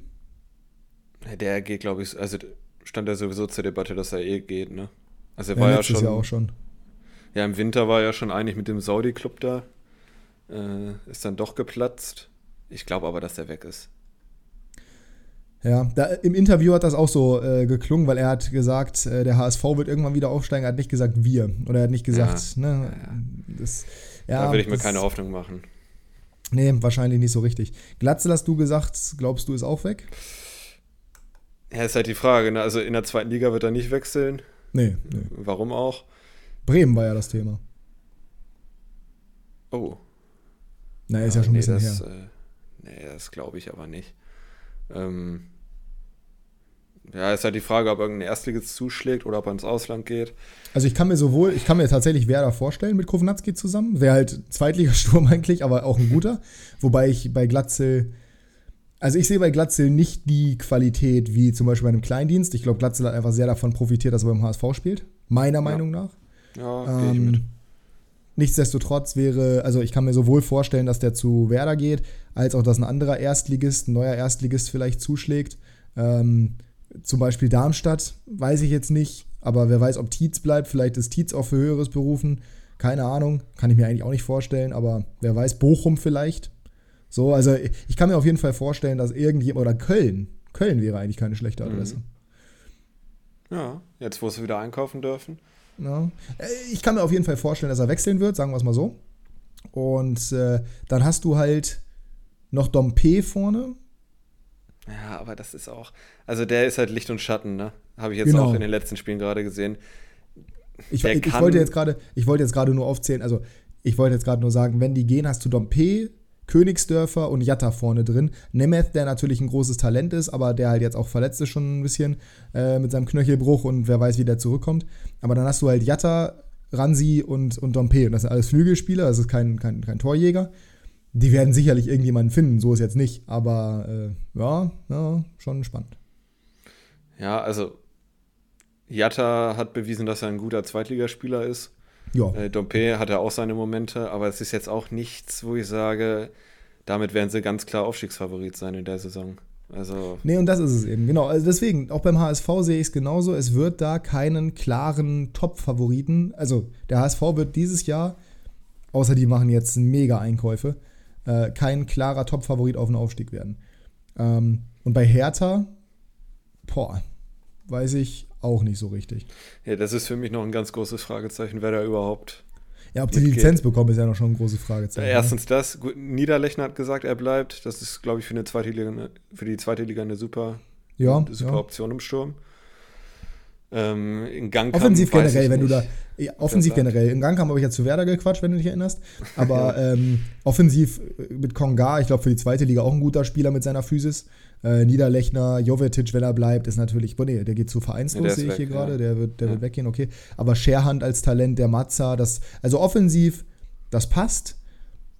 Der geht, glaube ich, also stand ja sowieso zur Debatte, dass er eh geht, ne? Also er war ja schon, Jahr auch schon. Ja, im Winter war er ja schon einig mit dem Saudi-Club da. Äh, ist dann doch geplatzt. Ich glaube aber, dass er weg ist. Ja, da, im Interview hat das auch so äh, geklungen, weil er hat gesagt, äh, der HSV wird irgendwann wieder aufsteigen. Er hat nicht gesagt wir. Oder er hat nicht gesagt, ja, ne? Ja, das, ja, da will ich mir keine Hoffnung machen. Nee, wahrscheinlich nicht so richtig. Glatzel hast du gesagt, glaubst du, ist auch weg? Ja, ist halt die Frage. Ne? Also in der zweiten Liga wird er nicht wechseln. Nee, nee. Warum auch? Bremen war ja das Thema. Oh. Na, ist ja, ja schon ein bisschen das, her. Äh, nee, das glaube ich aber nicht. Ähm, ja, ist halt die Frage, ob irgendein Erstliges zuschlägt oder ob er ins Ausland geht. Also ich kann mir sowohl, ich kann mir tatsächlich Werder vorstellen mit Kovnatski zusammen. Wäre halt Zweitligasturm [laughs] eigentlich, aber auch ein guter. Wobei ich bei Glatzel also ich sehe bei Glatzel nicht die Qualität wie zum Beispiel bei einem Kleindienst. Ich glaube, Glatzel hat einfach sehr davon profitiert, dass er beim HSV spielt. Meiner ja. Meinung nach. Ja, ähm, ich mit. Nichtsdestotrotz wäre, also ich kann mir sowohl vorstellen, dass der zu Werder geht, als auch, dass ein anderer Erstligist, ein neuer Erstligist vielleicht zuschlägt. Ähm, zum Beispiel Darmstadt, weiß ich jetzt nicht, aber wer weiß, ob Tietz bleibt. Vielleicht ist Tietz auch für Höheres berufen. Keine Ahnung, kann ich mir eigentlich auch nicht vorstellen, aber wer weiß, Bochum vielleicht. So, also ich kann mir auf jeden Fall vorstellen, dass irgendjemand, oder Köln, Köln wäre eigentlich keine schlechte mhm. Adresse. Ja, jetzt wo sie wieder einkaufen dürfen. Ja. Äh, ich kann mir auf jeden Fall vorstellen, dass er wechseln wird, sagen wir es mal so. Und äh, dann hast du halt noch Dompe vorne. Ja, aber das ist auch, also der ist halt Licht und Schatten, ne? Habe ich jetzt genau. auch in den letzten Spielen gerade gesehen. Ich, ich, ich, wollte jetzt gerade, ich wollte jetzt gerade nur aufzählen, also ich wollte jetzt gerade nur sagen, wenn die gehen, hast du Dompe, Königsdörfer und Jatta vorne drin. Nemeth, der natürlich ein großes Talent ist, aber der halt jetzt auch verletzt ist schon ein bisschen äh, mit seinem Knöchelbruch und wer weiß, wie der zurückkommt. Aber dann hast du halt Jatta, Ransi und, und Dompe. Und das sind alles Flügelspieler, das ist kein, kein, kein Torjäger. Die werden sicherlich irgendjemanden finden, so ist jetzt nicht. Aber äh, ja, ja, schon spannend. Ja, also Jatta hat bewiesen, dass er ein guter Zweitligaspieler ist. Ja. Äh, Dompe hatte auch seine Momente, aber es ist jetzt auch nichts, wo ich sage, damit werden sie ganz klar Aufstiegsfavorit sein in der Saison. Also. Nee, und das ist es eben, genau. Also deswegen, auch beim HSV sehe ich es genauso. Es wird da keinen klaren Top-Favoriten. Also der HSV wird dieses Jahr, außer die machen jetzt mega Einkäufe, äh, kein klarer Top-Favorit auf den Aufstieg werden. Ähm, und bei Hertha, boah, weiß ich auch nicht so richtig. Ja, das ist für mich noch ein ganz großes Fragezeichen, wer da überhaupt ja, ob die die Lizenz bekommen, ist ja noch schon ein großes Fragezeichen. Ne? Erstens das. Niederlechner hat gesagt, er bleibt. Das ist, glaube ich, für, eine zweite Liga, für die zweite Liga eine super, ja, eine super ja. Option im Sturm. Ähm, in Gang offensiv generell, wenn du da. Ja, offensiv generell. In Gang habe ich ja zu Werder gequatscht, wenn du dich erinnerst. [laughs] Aber ähm, offensiv mit Konga, ich glaube, für die zweite Liga auch ein guter Spieler mit seiner Physis. Äh, Niederlechner, Jovetic, wenn er bleibt, ist natürlich, nee, der geht zu vereinslos, ja, sehe ich weg, hier gerade, ja. der, wird, der ja. wird weggehen, okay. Aber Scherhand als Talent, der Mazza, das, also offensiv, das passt.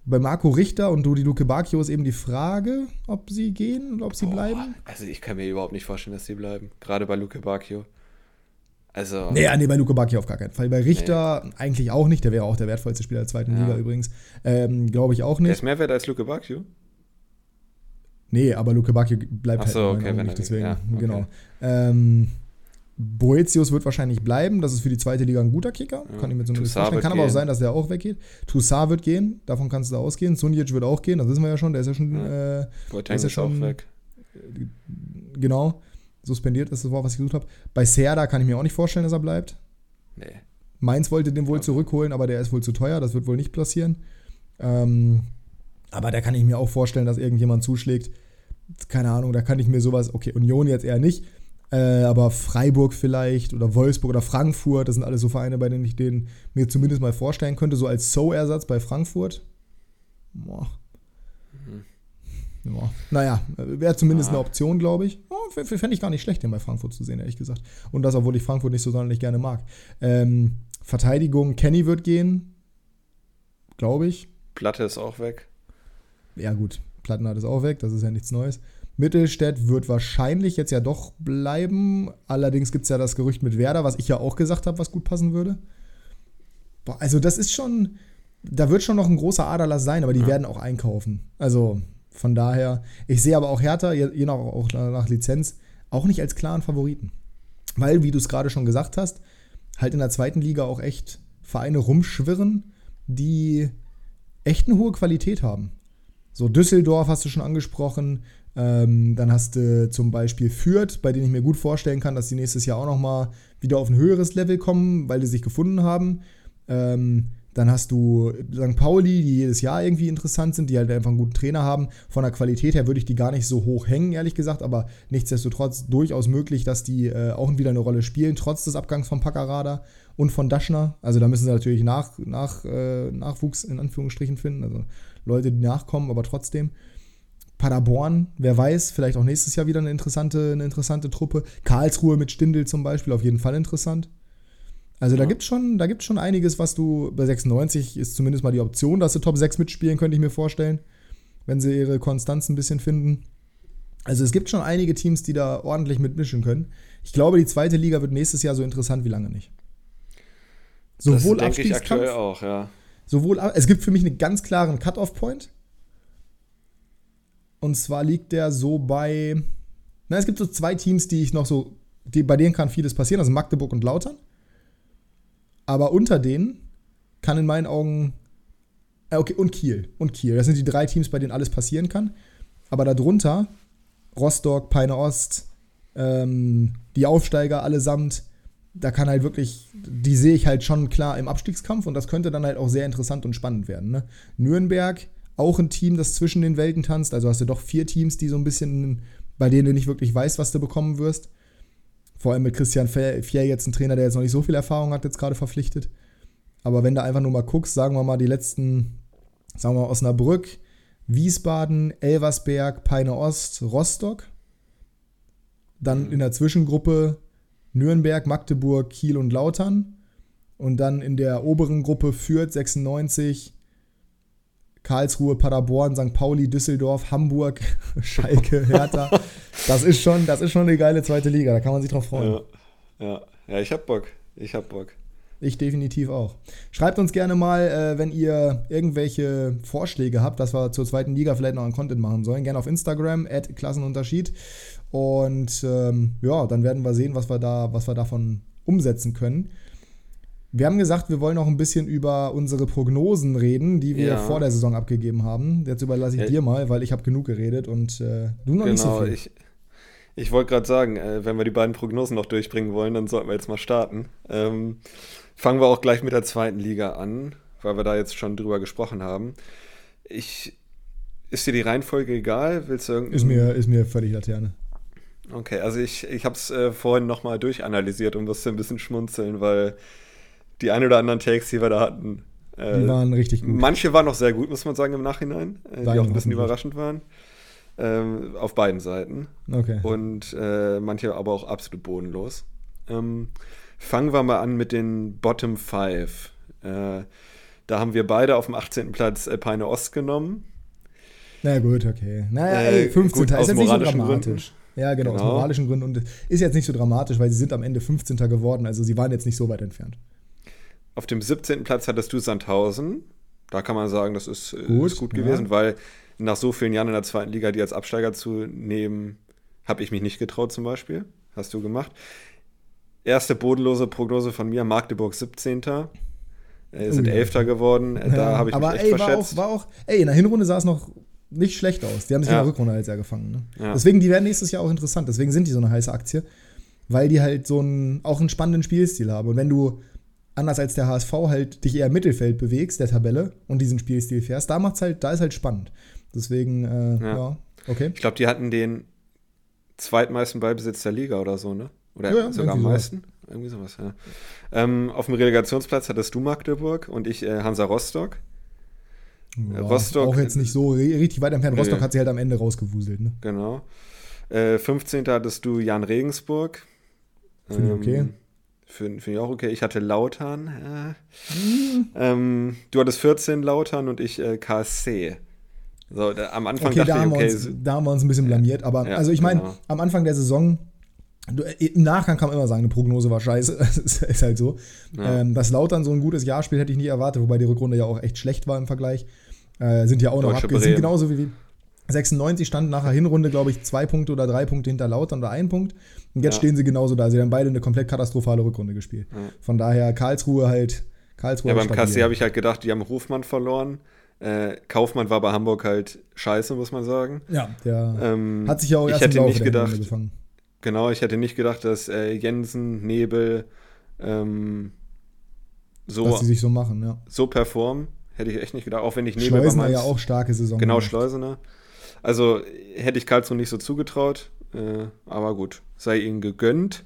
Bei Marco Richter und Dudi Luke Bacchio ist eben die Frage, ob sie gehen und ob sie Boah, bleiben. Also ich kann mir überhaupt nicht vorstellen, dass sie bleiben. Gerade bei Luke Bacchio. Also. Nee, nee, bei Luke Bacchio auf gar keinen Fall. Bei Richter nee. eigentlich auch nicht. Der wäre auch der wertvollste Spieler der zweiten Liga übrigens. Ähm, Glaube ich auch nicht. Der ist mehr wert als Luke Bacchio? Nee, aber Luke Bacchio bleibt Ach so, halt okay, nicht, deswegen, ja, okay. genau. Ähm, Boetius wird wahrscheinlich bleiben, das ist für die zweite Liga ein guter Kicker, ja. kann ich mir zumindest Toussaint vorstellen. Kann gehen. aber auch sein, dass der auch weggeht. Toussaint wird gehen, davon kannst du da ausgehen. Sunjic wird auch gehen, das wissen wir ja schon, der ist ja schon. Ja. Äh, ist ja schon weg. Genau, suspendiert ist das Wort, was ich gesucht habe. Bei Serda kann ich mir auch nicht vorstellen, dass er bleibt. Nee. Mainz wollte den wohl okay. zurückholen, aber der ist wohl zu teuer, das wird wohl nicht passieren. Ähm, aber da kann ich mir auch vorstellen, dass irgendjemand zuschlägt keine Ahnung, da kann ich mir sowas, okay, Union jetzt eher nicht, äh, aber Freiburg vielleicht oder Wolfsburg oder Frankfurt, das sind alles so Vereine, bei denen ich den mir zumindest mal vorstellen könnte, so als So-Ersatz bei Frankfurt. Boah. Mhm. Ja. Naja, wäre zumindest ah. eine Option, glaube ich. Oh, Fände ich gar nicht schlecht, den bei Frankfurt zu sehen, ehrlich gesagt. Und das, obwohl ich Frankfurt nicht so sonderlich gerne mag. Ähm, Verteidigung, Kenny wird gehen, glaube ich. Platte ist auch weg. Ja, gut. Plattenhardt ist auch weg, das ist ja nichts Neues. Mittelstädt wird wahrscheinlich jetzt ja doch bleiben. Allerdings gibt es ja das Gerücht mit Werder, was ich ja auch gesagt habe, was gut passen würde. Boah, also das ist schon, da wird schon noch ein großer Aderlass sein, aber die ja. werden auch einkaufen. Also von daher, ich sehe aber auch Hertha, je nach, auch nach Lizenz, auch nicht als klaren Favoriten. Weil, wie du es gerade schon gesagt hast, halt in der zweiten Liga auch echt Vereine rumschwirren, die echt eine hohe Qualität haben. So, Düsseldorf hast du schon angesprochen. Ähm, dann hast du zum Beispiel Fürth, bei denen ich mir gut vorstellen kann, dass die nächstes Jahr auch nochmal wieder auf ein höheres Level kommen, weil die sich gefunden haben. Ähm, dann hast du St. Pauli, die jedes Jahr irgendwie interessant sind, die halt einfach einen guten Trainer haben. Von der Qualität her würde ich die gar nicht so hoch hängen, ehrlich gesagt, aber nichtsdestotrotz durchaus möglich, dass die äh, auch wieder eine Rolle spielen, trotz des Abgangs von Paccarada und von Daschner. Also da müssen sie natürlich nach, nach, äh, Nachwuchs in Anführungsstrichen finden. Also Leute, die nachkommen, aber trotzdem. Paderborn, wer weiß, vielleicht auch nächstes Jahr wieder eine interessante, eine interessante Truppe. Karlsruhe mit Stindel zum Beispiel, auf jeden Fall interessant. Also ja. da gibt es schon, schon einiges, was du bei 96 ist zumindest mal die Option, dass sie Top 6 mitspielen, könnte ich mir vorstellen, wenn sie ihre Konstanz ein bisschen finden. Also es gibt schon einige Teams, die da ordentlich mitmischen können. Ich glaube, die zweite Liga wird nächstes Jahr so interessant wie lange nicht. Sowohl das denke ich aktuell auch, ja. Sowohl, es gibt für mich einen ganz klaren Cut-Off-Point. Und zwar liegt der so bei. Na, es gibt so zwei Teams, die ich noch so. Die, bei denen kann vieles passieren, also Magdeburg und Lautern. Aber unter denen kann in meinen Augen. Äh, okay, und Kiel. Und Kiel. Das sind die drei Teams, bei denen alles passieren kann. Aber darunter Rostock, Peine Ost, ähm, die Aufsteiger allesamt, da kann halt wirklich, die sehe ich halt schon klar im Abstiegskampf und das könnte dann halt auch sehr interessant und spannend werden. Ne? Nürnberg, auch ein Team, das zwischen den Welten tanzt. Also hast du doch vier Teams, die so ein bisschen, bei denen du nicht wirklich weißt, was du bekommen wirst. Vor allem mit Christian Fier jetzt ein Trainer, der jetzt noch nicht so viel Erfahrung hat, jetzt gerade verpflichtet. Aber wenn du einfach nur mal guckst, sagen wir mal die letzten, sagen wir mal Osnabrück, Wiesbaden, Elversberg, Peine Ost, Rostock. Dann in der Zwischengruppe Nürnberg, Magdeburg, Kiel und Lautern. Und dann in der oberen Gruppe Fürth 96, Karlsruhe, Paderborn, St. Pauli, Düsseldorf, Hamburg, [laughs] Schalke, Hertha. Das ist schon, das ist schon eine geile zweite Liga, da kann man sich drauf freuen. Ja, ja. ja ich hab Bock. Ich hab Bock. Ich definitiv auch. Schreibt uns gerne mal, äh, wenn ihr irgendwelche Vorschläge habt, dass wir zur zweiten Liga vielleicht noch einen Content machen sollen. Gerne auf Instagram, at Klassenunterschied. Und ähm, ja, dann werden wir sehen, was wir, da, was wir davon umsetzen können. Wir haben gesagt, wir wollen noch ein bisschen über unsere Prognosen reden, die wir Ja. vor der Saison abgegeben haben. Jetzt überlasse ich Ja. dir mal, weil ich habe genug geredet und äh, du noch nicht so Genau, viel. ich, ich wollte gerade sagen, äh, wenn wir die beiden Prognosen noch durchbringen wollen, dann sollten wir jetzt mal starten. Ähm, fangen wir auch gleich mit der zweiten Liga an, weil wir da jetzt schon drüber gesprochen haben. Ich, ist dir die Reihenfolge egal? Willst du irgendeinen ist, mir, ist mir völlig Laterne. Okay, also ich, ich habe es äh, vorhin nochmal durchanalysiert und musste ein bisschen schmunzeln, weil die ein oder anderen Takes, die wir da hatten, äh, Die waren richtig gut. manche waren noch sehr gut, muss man sagen, im Nachhinein, äh, die auch ein bisschen überraschend waren. Ähm, auf beiden Seiten. Okay. Und äh, manche aber auch absolut bodenlos. Ähm, fangen wir mal an mit den Bottom Five. Äh, da haben wir beide auf dem 18. Platz äh, Peine Ost genommen. Na gut, okay. Naja, Äh, ey, 15. gut, ist jetzt nicht so dramatisch. Ja, genau, aus Genau. moralischen Gründen. Und ist jetzt nicht so dramatisch, weil sie sind am Ende 15. geworden. Also sie waren jetzt nicht so weit entfernt. Auf dem 17. Platz hattest du Sandhausen. Da kann man sagen, das ist äh, Gut, ist gut ja. gewesen, weil nach so vielen Jahren in der zweiten Liga die als Absteiger zu nehmen, habe ich mich nicht getraut zum Beispiel. Hast du gemacht. Erste bodenlose Prognose von mir, Magdeburg 17. Äh, sind. Elfter geworden. Äh, da Ja, habe ich aber mich echt ey, war verschätzt. auch, war auch, ey, in der Hinrunde sah es noch nicht schlecht aus. Die haben sich Ja. in der Rückrunde halt sehr gefangen. Ne? Ja. Deswegen, die werden nächstes Jahr auch interessant. Deswegen sind die so eine heiße Aktie, weil die halt so einen, auch einen spannenden Spielstil haben. Und wenn du anders als der HSV halt dich eher im Mittelfeld bewegst, der Tabelle, und diesen Spielstil fährst, da macht's halt, da ist halt spannend. Deswegen, äh, ja. Ja. okay. Ich glaube, die hatten den zweitmeisten Ballbesitz der Liga oder so, ne? Oder Ja, sogar am meisten? Irgendwie sowas, ja. Ähm, auf dem Relegationsplatz hattest du Magdeburg und ich äh, Hansa Rostock. Ja, Rostock- Auch jetzt nicht so ri- richtig weit entfernt. Nee. Rostock hat sich halt am Ende rausgewuselt. Ne? Genau. Äh, 15. hattest du Jan Regensburg. Finde ich okay. Finde find ich auch okay. Ich hatte Lautern. Äh. Hm. Ähm, du hattest 14 Lautern und ich äh, KSC. So, da, am Anfang Okay, da dachte haben, ich, okay, uns, da haben wir uns ein bisschen blamiert. Aber Ja, also ich meine, genau. am Anfang der Saison, du, äh, im Nachgang kann man immer sagen, eine Prognose war scheiße. [laughs] Das ist, ist halt so. Ja. Ähm, dass Lautern so ein gutes Jahr spielt, hätte ich nicht erwartet, wobei die Rückrunde ja auch echt schlecht war im Vergleich. Äh, sind ja auch noch Deutsche abge sind genauso wie die 96 standen nach der Hinrunde, glaube ich, zwei Punkte oder drei Punkte hinter Lautern oder ein Punkt. Und jetzt Ja. stehen sie genauso da. Sie haben beide eine komplett katastrophale Rückrunde gespielt. Ja. Von daher Karlsruhe halt. Karlsruhe Ja, halt beim. KSC habe ich halt gedacht, die haben Hofmann verloren. Äh, Kaufmann war bei Hamburg halt scheiße, muss man sagen. Ja, der Ähm, hat sich ja auch ich erst im hätte Laufe nicht gedacht, gefangen. Genau, ich hätte nicht gedacht, dass äh, Jensen, Nebel ähm, so, dass sie sich so machen, ja. so performen. Hätte ich echt nicht gedacht, auch wenn ich Nebel bei Schleusener Mainz, ja auch starke Saison. Genau, gemacht. Schleusener. Also hätte ich Karlsruhe nicht so zugetraut, äh, aber gut, sei ihnen gegönnt.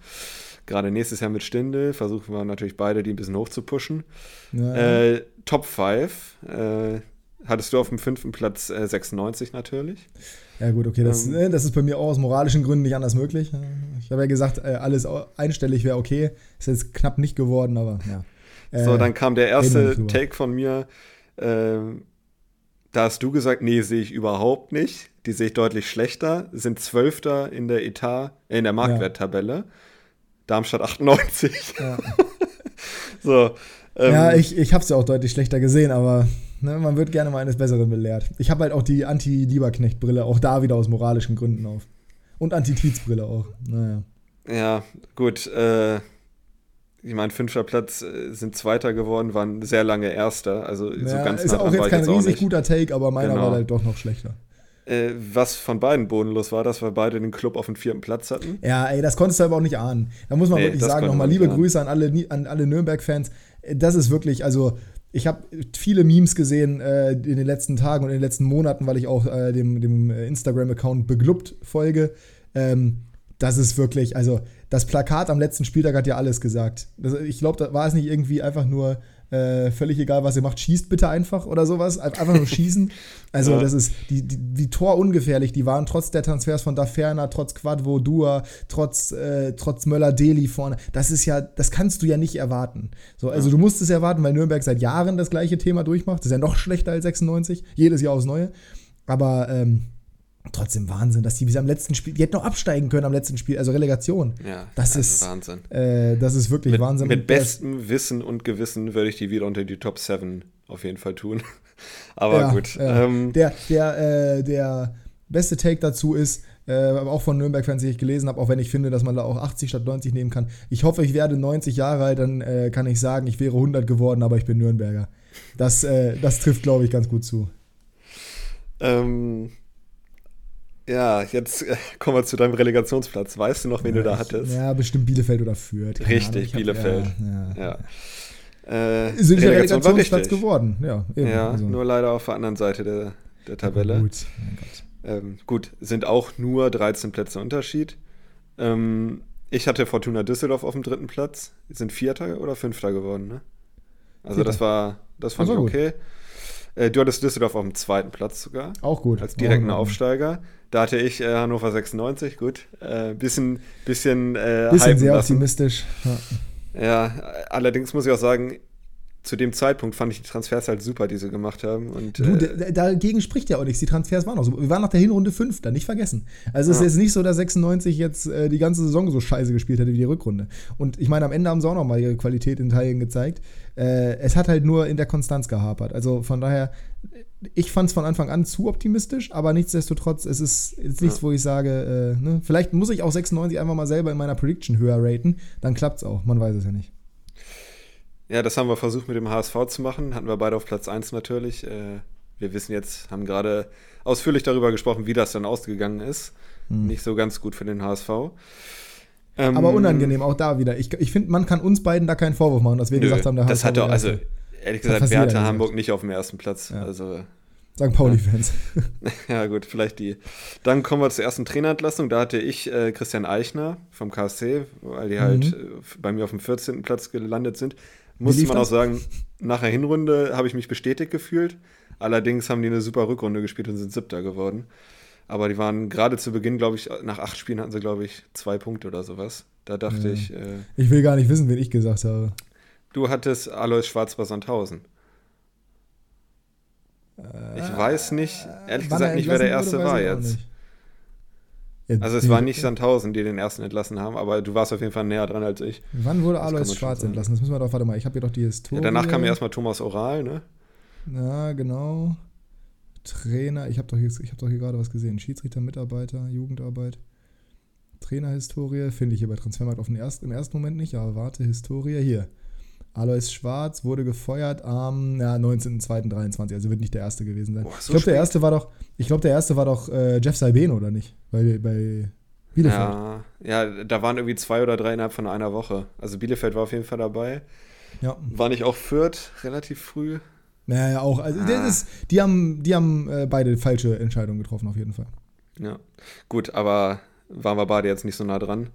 Gerade nächstes Jahr mit Stindel versuchen wir natürlich beide, die ein bisschen hoch zu pushen. Ja, Äh, Top 5 äh, hattest du auf dem fünften Platz äh, 96 natürlich. ja, gut, okay, das, ähm, äh, das ist bei mir auch aus moralischen Gründen nicht anders möglich. Ich habe ja gesagt, äh, alles einstellig wäre okay. Ist jetzt knapp nicht geworden, aber ja. so, Äh, dann kam der erste. Take von mir. ähm, da hast du gesagt, nee, sehe ich überhaupt nicht. Die sehe ich deutlich schlechter. Sind Zwölfter in der Etat, äh, in der Marktwerttabelle. Darmstadt 98. ja. [laughs] so. ähm, ja, ich, ich habe es ja auch deutlich schlechter gesehen, aber ne, man wird gerne mal eines Besseren belehrt. Ich habe halt auch die Anti-Lieberknecht-Brille, auch da wieder aus moralischen Gründen auf. Und Anti-Tietz-Brille auch. Naja. Ja, gut. Äh, ich meine, fünfter Platz äh, sind Zweiter geworden, waren sehr lange Erster. Also so Ja, ganz ist nah auch jetzt kein jetzt auch riesig nicht. guter Take, aber meiner Genau. war halt doch noch schlechter. Äh, was von beiden bodenlos war, dass wir beide den Club auf dem vierten Platz hatten. Ja, ey, das konntest du aber auch nicht ahnen. Da muss man Nee, wirklich sagen, nochmal liebe ahnen. Grüße an alle, an alle Nürnberg-Fans. Äh, Das ist wirklich, also ich habe viele Memes gesehen äh, in den letzten Tagen und in den letzten Monaten, weil ich auch äh, dem, dem äh, Instagram-Account beglubbt folge. Ähm, das ist wirklich, also das Plakat am letzten Spieltag hat ja alles gesagt. Das, ich glaube, da war es nicht irgendwie einfach nur äh, völlig egal, was ihr macht, schießt bitte einfach oder sowas. Ein- Einfach nur schießen. [laughs] Also, Ja. das ist die, die, die Tor ungefährlich, die waren trotz der Transfers von Daferna, trotz Quadvo Dua, trotz, äh, trotz Möller-Deli vorne. Das ist ja, das kannst du ja nicht erwarten. So, also, du musst es erwarten, weil Nürnberg seit Jahren das gleiche Thema durchmacht. Das ist ja noch schlechter als 96, jedes Jahr aufs Neue. Aber, ähm, trotzdem Wahnsinn, dass die bis am letzten Spiel, die hätten noch absteigen können am letzten Spiel, also Relegation. Ja, das also ist Wahnsinn. Äh, das ist wirklich Mit, Wahnsinn. mit das- bestem Wissen und Gewissen würde ich die wieder unter die Top 7 auf jeden Fall tun. [laughs] Aber Ja, gut. ja. Ähm, der, der, äh, der beste Take dazu ist, äh, auch von Nürnberg-Fans, die ich gelesen habe, auch wenn ich finde, dass man da auch 80 statt 90 nehmen kann. Ich hoffe, ich werde 90 Jahre alt, dann äh, kann ich sagen, ich wäre 100 geworden, aber ich bin Nürnberger. Das, äh, das trifft, glaube ich, ganz gut zu. ähm, ja, jetzt äh, kommen wir zu deinem Relegationsplatz. Weißt du noch, wen du da hattest? Ja, bestimmt Bielefeld oder Fürth. Keine Richtig, Ahnung, ich hab- Bielefeld. Ja, ja. Ja. Äh, Sind war Relegationsplatz geworden. Ja, eben. Ja, also. nur leider auf der anderen Seite der, der Tabelle. Gut, mein Gott. Ähm, gut, sind auch nur 13 Plätze Unterschied. Ähm, ich hatte Fortuna Düsseldorf auf dem dritten Platz. Sind Vierter oder Fünfter geworden, ne? Also Vierter. das war, das fand Das ich war okay. Äh, du hattest Düsseldorf auf dem zweiten Platz sogar. Auch gut. Als direkten Ordnung. Aufsteiger. Da hatte ich äh, Hannover 96, gut. Äh, bisschen, bisschen, äh, Bisschen sehr lassen. optimistisch. Ja. Ja, allerdings muss ich auch sagen, zu dem Zeitpunkt fand ich die Transfers halt super, die sie gemacht haben. Und, Du, äh, dagegen spricht ja auch nichts. Die Transfers waren auch so. Wir waren nach der Hinrunde Fünfter, nicht vergessen. Also es Ja. ist jetzt nicht so, dass 96 jetzt äh, die ganze Saison so scheiße gespielt hätte wie die Rückrunde. Und ich meine, am Ende haben sie auch nochmal ihre Qualität in Teilen gezeigt. Äh, es hat halt nur in der Konstanz gehapert. Also von daher, ich fand es von Anfang an zu optimistisch, aber nichtsdestotrotz, es ist jetzt nichts, Ja. wo ich sage, äh, ne? vielleicht muss ich auch 96 einfach mal selber in meiner Prediction höher raten, dann klappt es auch. Man weiß es ja nicht. Ja, das haben wir versucht mit dem HSV zu machen. Hatten wir beide auf Platz 1 natürlich. Äh, wir wissen jetzt, haben gerade ausführlich darüber gesprochen, wie das dann ausgegangen ist. Nicht so ganz gut für den HSV. Ähm, Hm. Aber unangenehm, auch da wieder. Ich, ich finde, man kann uns beiden da keinen Vorwurf machen, dass wir Nö, gesagt haben, der das HSV hat doch, also ehrlich gesagt, fast wer jeder hatte gesagt. Hamburg nicht auf dem ersten Platz? Ja. Also, St. Pauli-Fans. [laughs] ja gut, vielleicht die. Dann kommen wir zur ersten Trainerentlassung. Da hatte ich äh, Christian Eichner vom KSC, weil die halt Mhm. äh, bei mir auf dem 14. Platz gelandet sind. Muss man auch das? sagen, nach der Hinrunde habe ich mich bestätigt gefühlt. Allerdings haben die eine super Rückrunde gespielt und sind Siebter geworden. Aber die waren gerade zu Beginn, glaube ich, nach acht Spielen hatten sie, glaube ich, zwei Punkte oder sowas. Da dachte Ja. ich, äh, Ich will gar nicht wissen, wen ich gesagt habe. du hattest Alois Schwarz bei Sandhausen. Ich weiß nicht, ehrlich Äh, gesagt nicht, wer der Erste war auch jetzt. nicht. Ja, Also es nee, war nicht Sandhausen, die den ersten entlassen haben, aber du warst auf jeden Fall näher dran als ich. Wann wurde Alois Schwarz entlassen? Das müssen wir doch, warte mal, ich habe hier doch die Historie. Ja, danach kam erstmal Thomas Oral, ne? Ja, genau. Trainer, ich habe doch, hier- ich hab doch hier gerade was gesehen. Schiedsrichter, Mitarbeiter, Jugendarbeit. Trainerhistorie finde ich hier bei Transfermarkt auf den ersten, im ersten Moment nicht, aber warte, Historie hier. Alois Schwarz wurde gefeuert am ja, 19.02.23, also wird nicht der erste gewesen sein. Ich so glaube, der erste war doch, ich glaube, der erste war doch äh, Jeff Salbeno, oder nicht? Bei, bei Bielefeld. Ja, ja, da waren irgendwie zwei oder drei innerhalb von einer Woche. Also Bielefeld war auf jeden Fall dabei. Ja. War nicht auch Fürth relativ früh? Naja, auch. Also, Ah. das ist, die haben, die haben äh, beide falsche Entscheidungen getroffen, auf jeden Fall. Ja, gut, aber waren wir beide jetzt nicht so nah dran.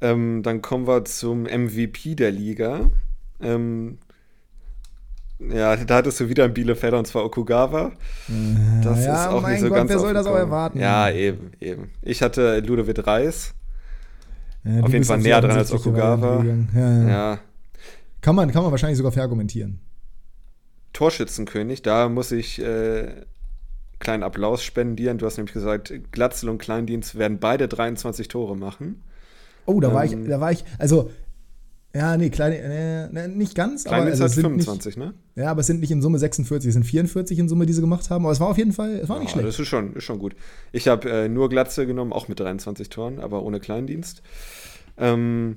Ähm, dann kommen wir zum MVP der Liga. Ähm, ja, da hattest du wieder einen Bielefelder und zwar Okugawa. Das ja, ist auch mein nicht so Gott, ganz wer soll das auch erwarten? Ja, eben, eben. Ich hatte Ludovic Reis. Ja, auf du jeden Fall näher dran als Okugawa. Ja, ja. Kann, man, kann man wahrscheinlich sogar verargumentieren. Torschützenkönig, da muss ich äh, kleinen Applaus spendieren. Du hast nämlich gesagt, Glatzel und Kleindienst werden beide 23 Tore machen. Oh, da war ich, Ähm. da war ich, also, ja, nee, kleine, äh, ne, nicht ganz, aber Kleindienst also, hat sind 25, ne? Nicht, ja, aber es sind nicht in Summe 46, es sind 44 in Summe, die sie gemacht haben, aber es war auf jeden Fall, es war nicht Ja, schlecht. Das ist schon, ist schon gut. Ich habe äh, nur Glatze genommen, auch mit 23 Toren, aber ohne Kleindienst. Ähm,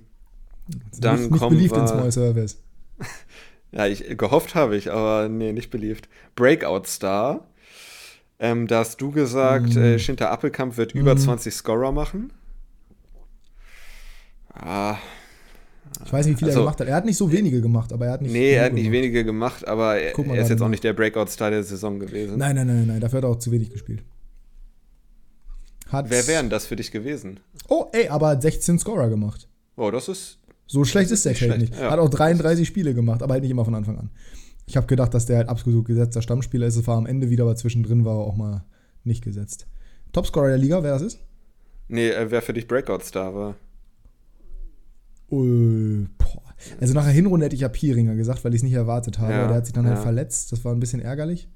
dann nicht, nicht kommen beliebt in wir- Small Service. [laughs] ja, ich gehofft habe ich, aber nee, nicht beliebt. Breakout Star. Ähm, da hast du gesagt, Mm. äh, Schinter Appelkamp wird über Mm. 20 Scorer machen. Ah, Ich weiß nicht, wie viel Also- er gemacht hat. Er hat nicht so wenige gemacht, aber er hat nicht. nee, er hat nicht gemacht. wenige gemacht, aber er, er ist jetzt auch nicht der Breakout Star der Saison gewesen. Nein, nein, nein, nein, dafür hat er auch zu wenig gespielt. Hat, Wer wären das für dich gewesen? Oh, ey, aber hat 16 Scorer gemacht. Oh, das ist. So schlecht ist der Kate nicht ja. Hat auch 33 Spiele gemacht, aber halt nicht immer von Anfang an. Ich habe gedacht, dass der halt absolut gesetzter Stammspieler ist. Es war am Ende wieder, aber zwischendrin war er auch mal nicht gesetzt. Topscorer der Liga, wer das ist? Nee, äh, wer für dich Breakout Star war. Boah. Also nach der Hinrunde hätte ich ja Pieringer gesagt, weil ich es nicht erwartet habe. Ja, der hat sich dann halt ja. verletzt. Das war ein bisschen ärgerlich.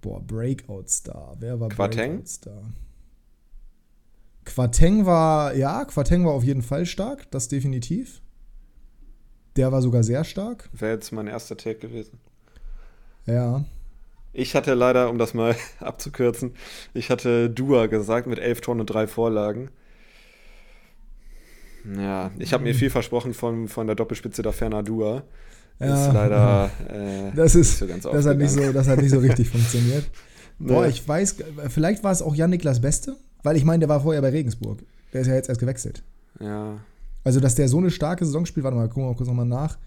Boah, Breakout-Star. Wer war Quateng? Breakout-Star? Quateng war, ja, Quateng war auf jeden Fall stark, das definitiv. Der war sogar sehr stark. Wäre jetzt mein erster Take gewesen. Ja. Ich hatte leider, um das mal [laughs] abzukürzen, ich hatte Dua gesagt mit elf Toren und drei Vorlagen. Ja, ich habe mir viel versprochen von, von der Doppelspitze der Ferner Dua. Ja, ist leider äh, Das ist, nicht so ganz das hat nicht so, das hat nicht so richtig funktioniert. [laughs] Boah, Nee. ich weiß, vielleicht war es auch Jan-Niklas Beste, weil ich meine, der war vorher bei Regensburg. Der ist ja jetzt erst gewechselt. Ja, Also, dass der so eine starke Saison spielt, warte mal, gucken wir mal kurz nochmal nach.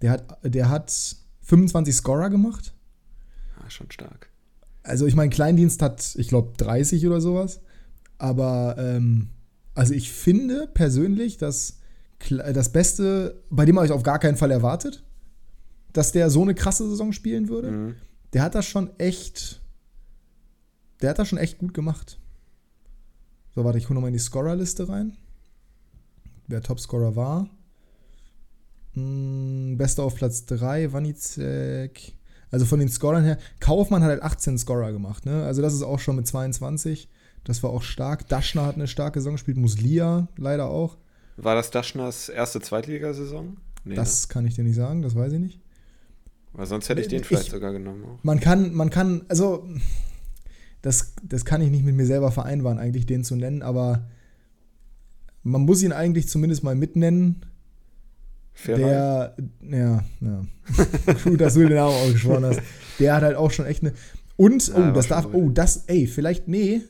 Der hat, der hat 25 Scorer gemacht. ah, schon stark. Also, ich meine, Kleindienst hat, ich glaube, 30 oder sowas. Aber, ähm, also ich finde persönlich, dass das Beste, bei dem habe ich auf gar keinen Fall erwartet, dass der so eine krasse Saison spielen würde. Mhm. Der hat das schon echt. Der hat das schon echt gut gemacht. So, warte, ich hole nochmal in die Scorerliste rein. Wer Topscorer war. Hm, Bester auf Platz 3, Wanizek. Also von den Scorern her. Kaufmann hat halt 18 Scorer gemacht, ne? Also das ist auch schon mit 22. Das war auch stark. Daschner hat eine starke Saison gespielt. Muslia leider auch. War das Daschners erste Zweitligasaison? Nee, Das kann ich dir nicht sagen, das weiß ich nicht. ne? Weil sonst hätte ich den Ich- vielleicht sogar genommen. Auch. Man kann, man kann, also das, das kann ich nicht mit mir selber vereinbaren, eigentlich den zu nennen, aber man muss ihn eigentlich zumindest mal mitnennen. Fair der, ja, ja. [laughs] Gut, dass du den Namen ausgesprochen hast. Der hat halt auch schon echt eine. Und, Ja, oh, war das schon darf, oh, das, ey, vielleicht, nee.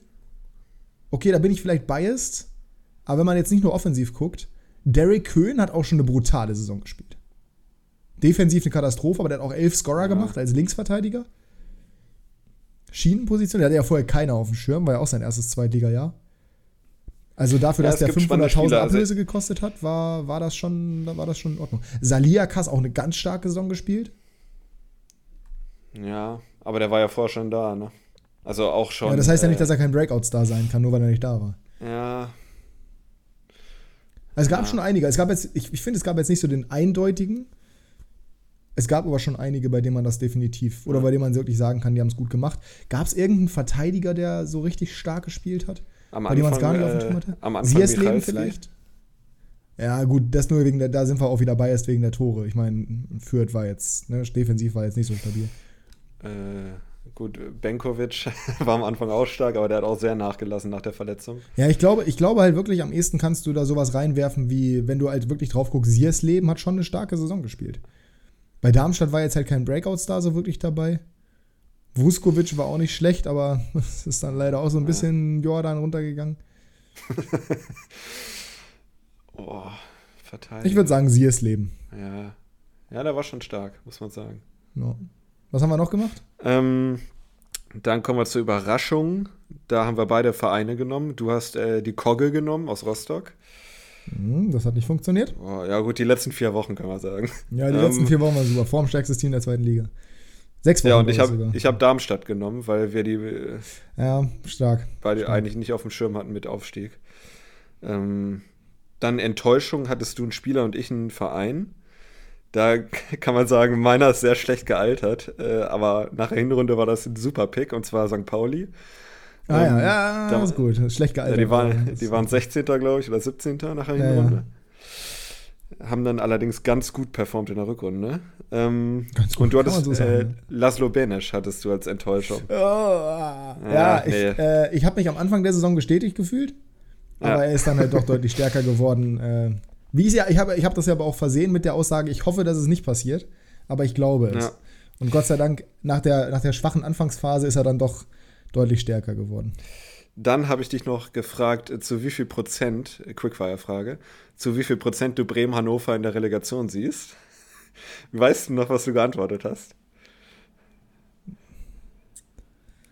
Okay, da bin ich vielleicht biased, aber wenn man jetzt nicht nur offensiv guckt, Derek Köhn hat auch schon eine brutale Saison gespielt. Defensiv eine Katastrophe, aber der hat auch elf Scorer Ja. gemacht als Linksverteidiger. Schienenposition, der hatte ja vorher keiner auf dem Schirm, war ja auch sein erstes Zweitliga-Jahr. Also dafür, Ja, dass der gibt spannende 500.000 Spieler, also- Ablöse gekostet hat, war, war, das schon, war das schon in Ordnung. Saliakas auch eine ganz starke Saison gespielt. Ja, aber der war ja vorher schon da, ne? Also auch schon. Ja, das heißt ja nicht, äh, dass er kein Breakout-Star sein kann, nur weil er nicht da war. Ja, Also es gab Ja. schon einige. Es gab jetzt, ich, ich finde, es gab jetzt nicht so den eindeutigen. Es gab aber schon einige, bei denen man das definitiv, oder Ja. bei denen man wirklich sagen kann, die haben es gut gemacht. Gab es irgendeinen Verteidiger, der so richtig stark gespielt hat? am bei dem man es Anfang, gar nicht auf dem äh, Schirm hatte? am Anfang Siersleben Michalski. vielleicht? Ja, gut, das nur wegen der, da sind wir auch wieder biased wegen der Tore. Ich meine, Fürth war jetzt, ne, defensiv war jetzt nicht so stabil. Äh, gut, Benkovic [laughs] war am Anfang auch stark, aber der hat auch sehr nachgelassen nach der Verletzung. Ja, ich glaube, ich glaube halt wirklich, am ehesten kannst du da sowas reinwerfen, wie wenn du halt wirklich drauf guckst, Siersleben hat schon eine starke Saison gespielt. Bei Darmstadt war jetzt halt kein Breakout-Star so wirklich dabei. Vuskovic war auch nicht schlecht, aber [laughs] es ist dann leider auch so ein Ja. bisschen Jordan runtergegangen. [laughs] Oh, Verteidiger. Ich würde sagen, Siersleben. Ja. Ja, der war schon stark, muss man sagen. Ja. Was haben wir noch gemacht? Ähm, dann kommen wir zur Überraschung. Da haben wir beide Vereine genommen. Du hast äh, die Kogge genommen aus Rostock. Hm, das hat nicht funktioniert. Oh, ja, gut, die letzten vier Wochen kann man sagen. Ja, die Ähm. letzten vier Wochen waren super. Formstärkstes Team der zweiten Liga. Sechs Wochen Ja, und ich habe hab Darmstadt genommen, weil wir die äh, Ja, stark. beide Stimmt. eigentlich nicht auf dem Schirm hatten mit Aufstieg. Ähm, dann Enttäuschung hattest du einen Spieler und ich einen Verein. Da [laughs] kann man sagen, meiner ist sehr schlecht gealtert, äh, aber nach der Hinrunde war das ein super Pick und zwar St. Pauli. Ah Ähm, ja, ja, da- das ist gut. Das ist schlecht Ja, gealtert. die, waren, die waren 16. glaube ich oder 17. nach der Ja, Hinrunde. Haben dann allerdings ganz gut performt in der Rückrunde. Ähm, Ganz gut, und du hattest so äh, ja. Laszlo Benesch hattest du als Enttäuschung. Oh, ja, Ja, ich, nee. äh, ich habe mich am Anfang der Saison bestätigt gefühlt, aber Ja. er ist dann halt doch deutlich stärker geworden. Wie ich ja, ich habe ich hab das ja aber auch versehen mit der Aussage, ich hoffe, dass es nicht passiert, aber ich glaube es. Ja. Und Gott sei Dank, nach der, nach der schwachen Anfangsphase ist er dann doch deutlich stärker geworden. Dann habe ich dich noch gefragt, äh, zu wie viel Prozent, äh, Quickfire-Frage, zu wie viel Prozent du Bremen-Hannover in der Relegation siehst. [laughs] Weißt du noch, was du geantwortet hast?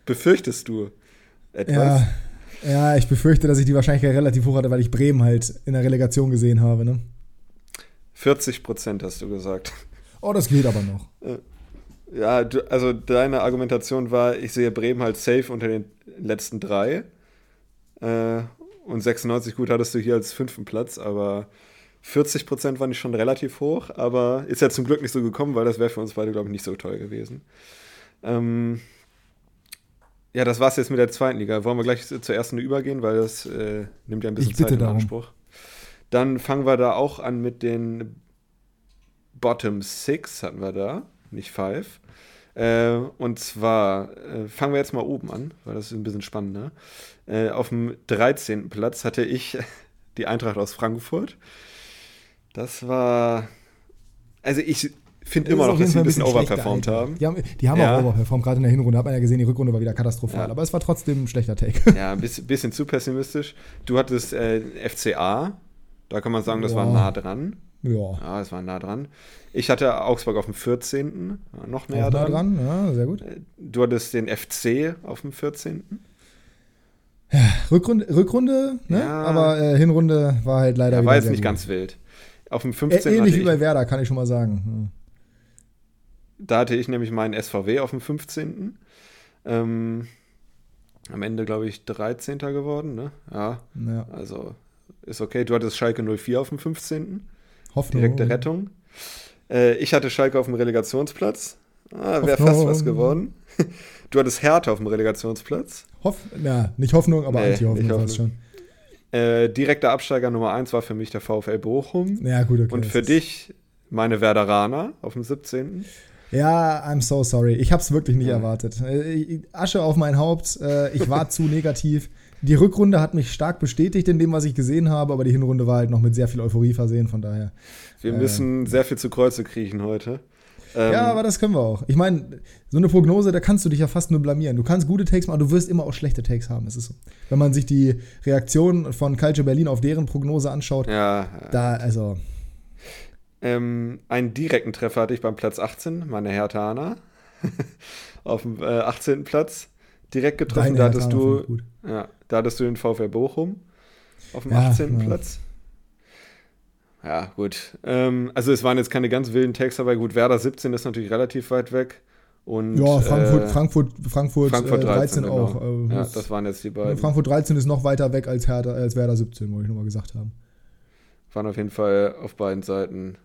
Befürchtest du etwas? Ja, ja, ich befürchte, dass ich die Wahrscheinlichkeit relativ hoch hatte, weil ich Bremen halt in der Relegation gesehen habe. Ne? 40 Prozent hast du gesagt. Oh, das geht aber noch. Ja, du, also deine Argumentation war, ich sehe Bremen halt safe unter den letzten drei. Äh, und 96 gut hattest du hier als fünften Platz, aber 40 Prozent fand ich schon relativ hoch, aber ist ja zum Glück nicht so gekommen, weil das wäre für uns beide, glaube ich, nicht so toll gewesen. Ähm, Ja, das war's jetzt mit der zweiten Liga. Wollen wir gleich zur ersten übergehen, weil das äh, nimmt ja ein bisschen Zeit in darum. Anspruch. Dann fangen wir da auch an mit den Bottom Six hatten wir da, nicht Five. Äh, und zwar äh, fangen wir jetzt mal oben an, weil das ist ein bisschen spannender. Äh, auf dem 13. Platz hatte ich [laughs] die Eintracht aus Frankfurt. Das war. Also ich finde immer noch, dass sie ein bisschen eigentlich. haben. Die haben, die haben Ja. auch overperformt, gerade in der Hinrunde. Hat man ja gesehen, die Rückrunde war wieder katastrophal. Ja. Aber es war trotzdem ein schlechter Take. [laughs] Ja, ein bisschen, bisschen zu pessimistisch. Du hattest äh, FCA, da kann man sagen, das war Ja. nah dran. ja. Ja, das war nah dran. Ich hatte Augsburg auf dem 14., war noch näher dran. dran, ja, sehr gut. Du hattest den FC auf dem 14. Rückrunde, Rückrunde ne? Ja. aber äh, Hinrunde war halt leider Ja, war jetzt nicht gut. ganz wild. Auf dem Ä 15. Ähnlich wie bei Werder, kann ich schon mal sagen. Da hatte ich nämlich meinen SVW auf dem 15. Ähm, am Ende, glaube ich, 13. geworden. Ne? Ja, Ja. Also ist okay. Du hattest Schalke 04 auf dem 15. Hoffnung. Direkte Rettung. Äh, ich hatte Schalke auf dem Relegationsplatz. Ah, Wäre Hoffnung. fast was geworden. [laughs] Du hattest Hertha auf dem Relegationsplatz. Hoff ja, nicht Hoffnung, aber Nee, Anti-Hoffnung nicht fast schon. Äh, direkter Absteiger Nummer 1 war für mich der VfL Bochum. Ja, gut, okay. Und für dich meine Werderaner auf dem 17. Ja, I'm so sorry. Ich habe es wirklich nicht erwartet. Äh, Asche auf mein Haupt. Äh, Ich war zu negativ. Die Rückrunde hat mich stark bestätigt in dem, was ich gesehen habe, aber die Hinrunde war halt noch mit sehr viel Euphorie versehen, von daher. Wir Äh. müssen sehr viel zu Kreuze kriechen heute. Ähm, ja, aber das können wir auch. Ich meine, so eine Prognose, da kannst du dich ja fast nur blamieren. Du kannst gute Takes machen, aber du wirst immer auch schlechte Takes haben. Es ist so. Wenn man sich die Reaktion von Calcio Berlin auf deren Prognose anschaut, ja, da, also, ähm, einen direkten Treffer hatte ich beim Platz 18, meine Herthaner. [laughs] auf dem äh, 18. Platz. Direkt getroffen, deine da hattest du. Ja, da hattest du den VfL Bochum auf dem Ja, 18. ja. Platz. Ja, gut. Ähm, also es waren jetzt keine ganz wilden Tags dabei. Gut, Werder 17 ist natürlich relativ weit weg. Und, Ja, Frankfurt, äh, Frankfurt, Frankfurt, Frankfurt äh, 13, genau. auch. Äh, ja, das waren jetzt die beiden. Frankfurt 13 ist noch weiter weg als, Hertha, als Werder 17, wollte ich nochmal gesagt haben. Waren auf jeden Fall auf beiden Seiten.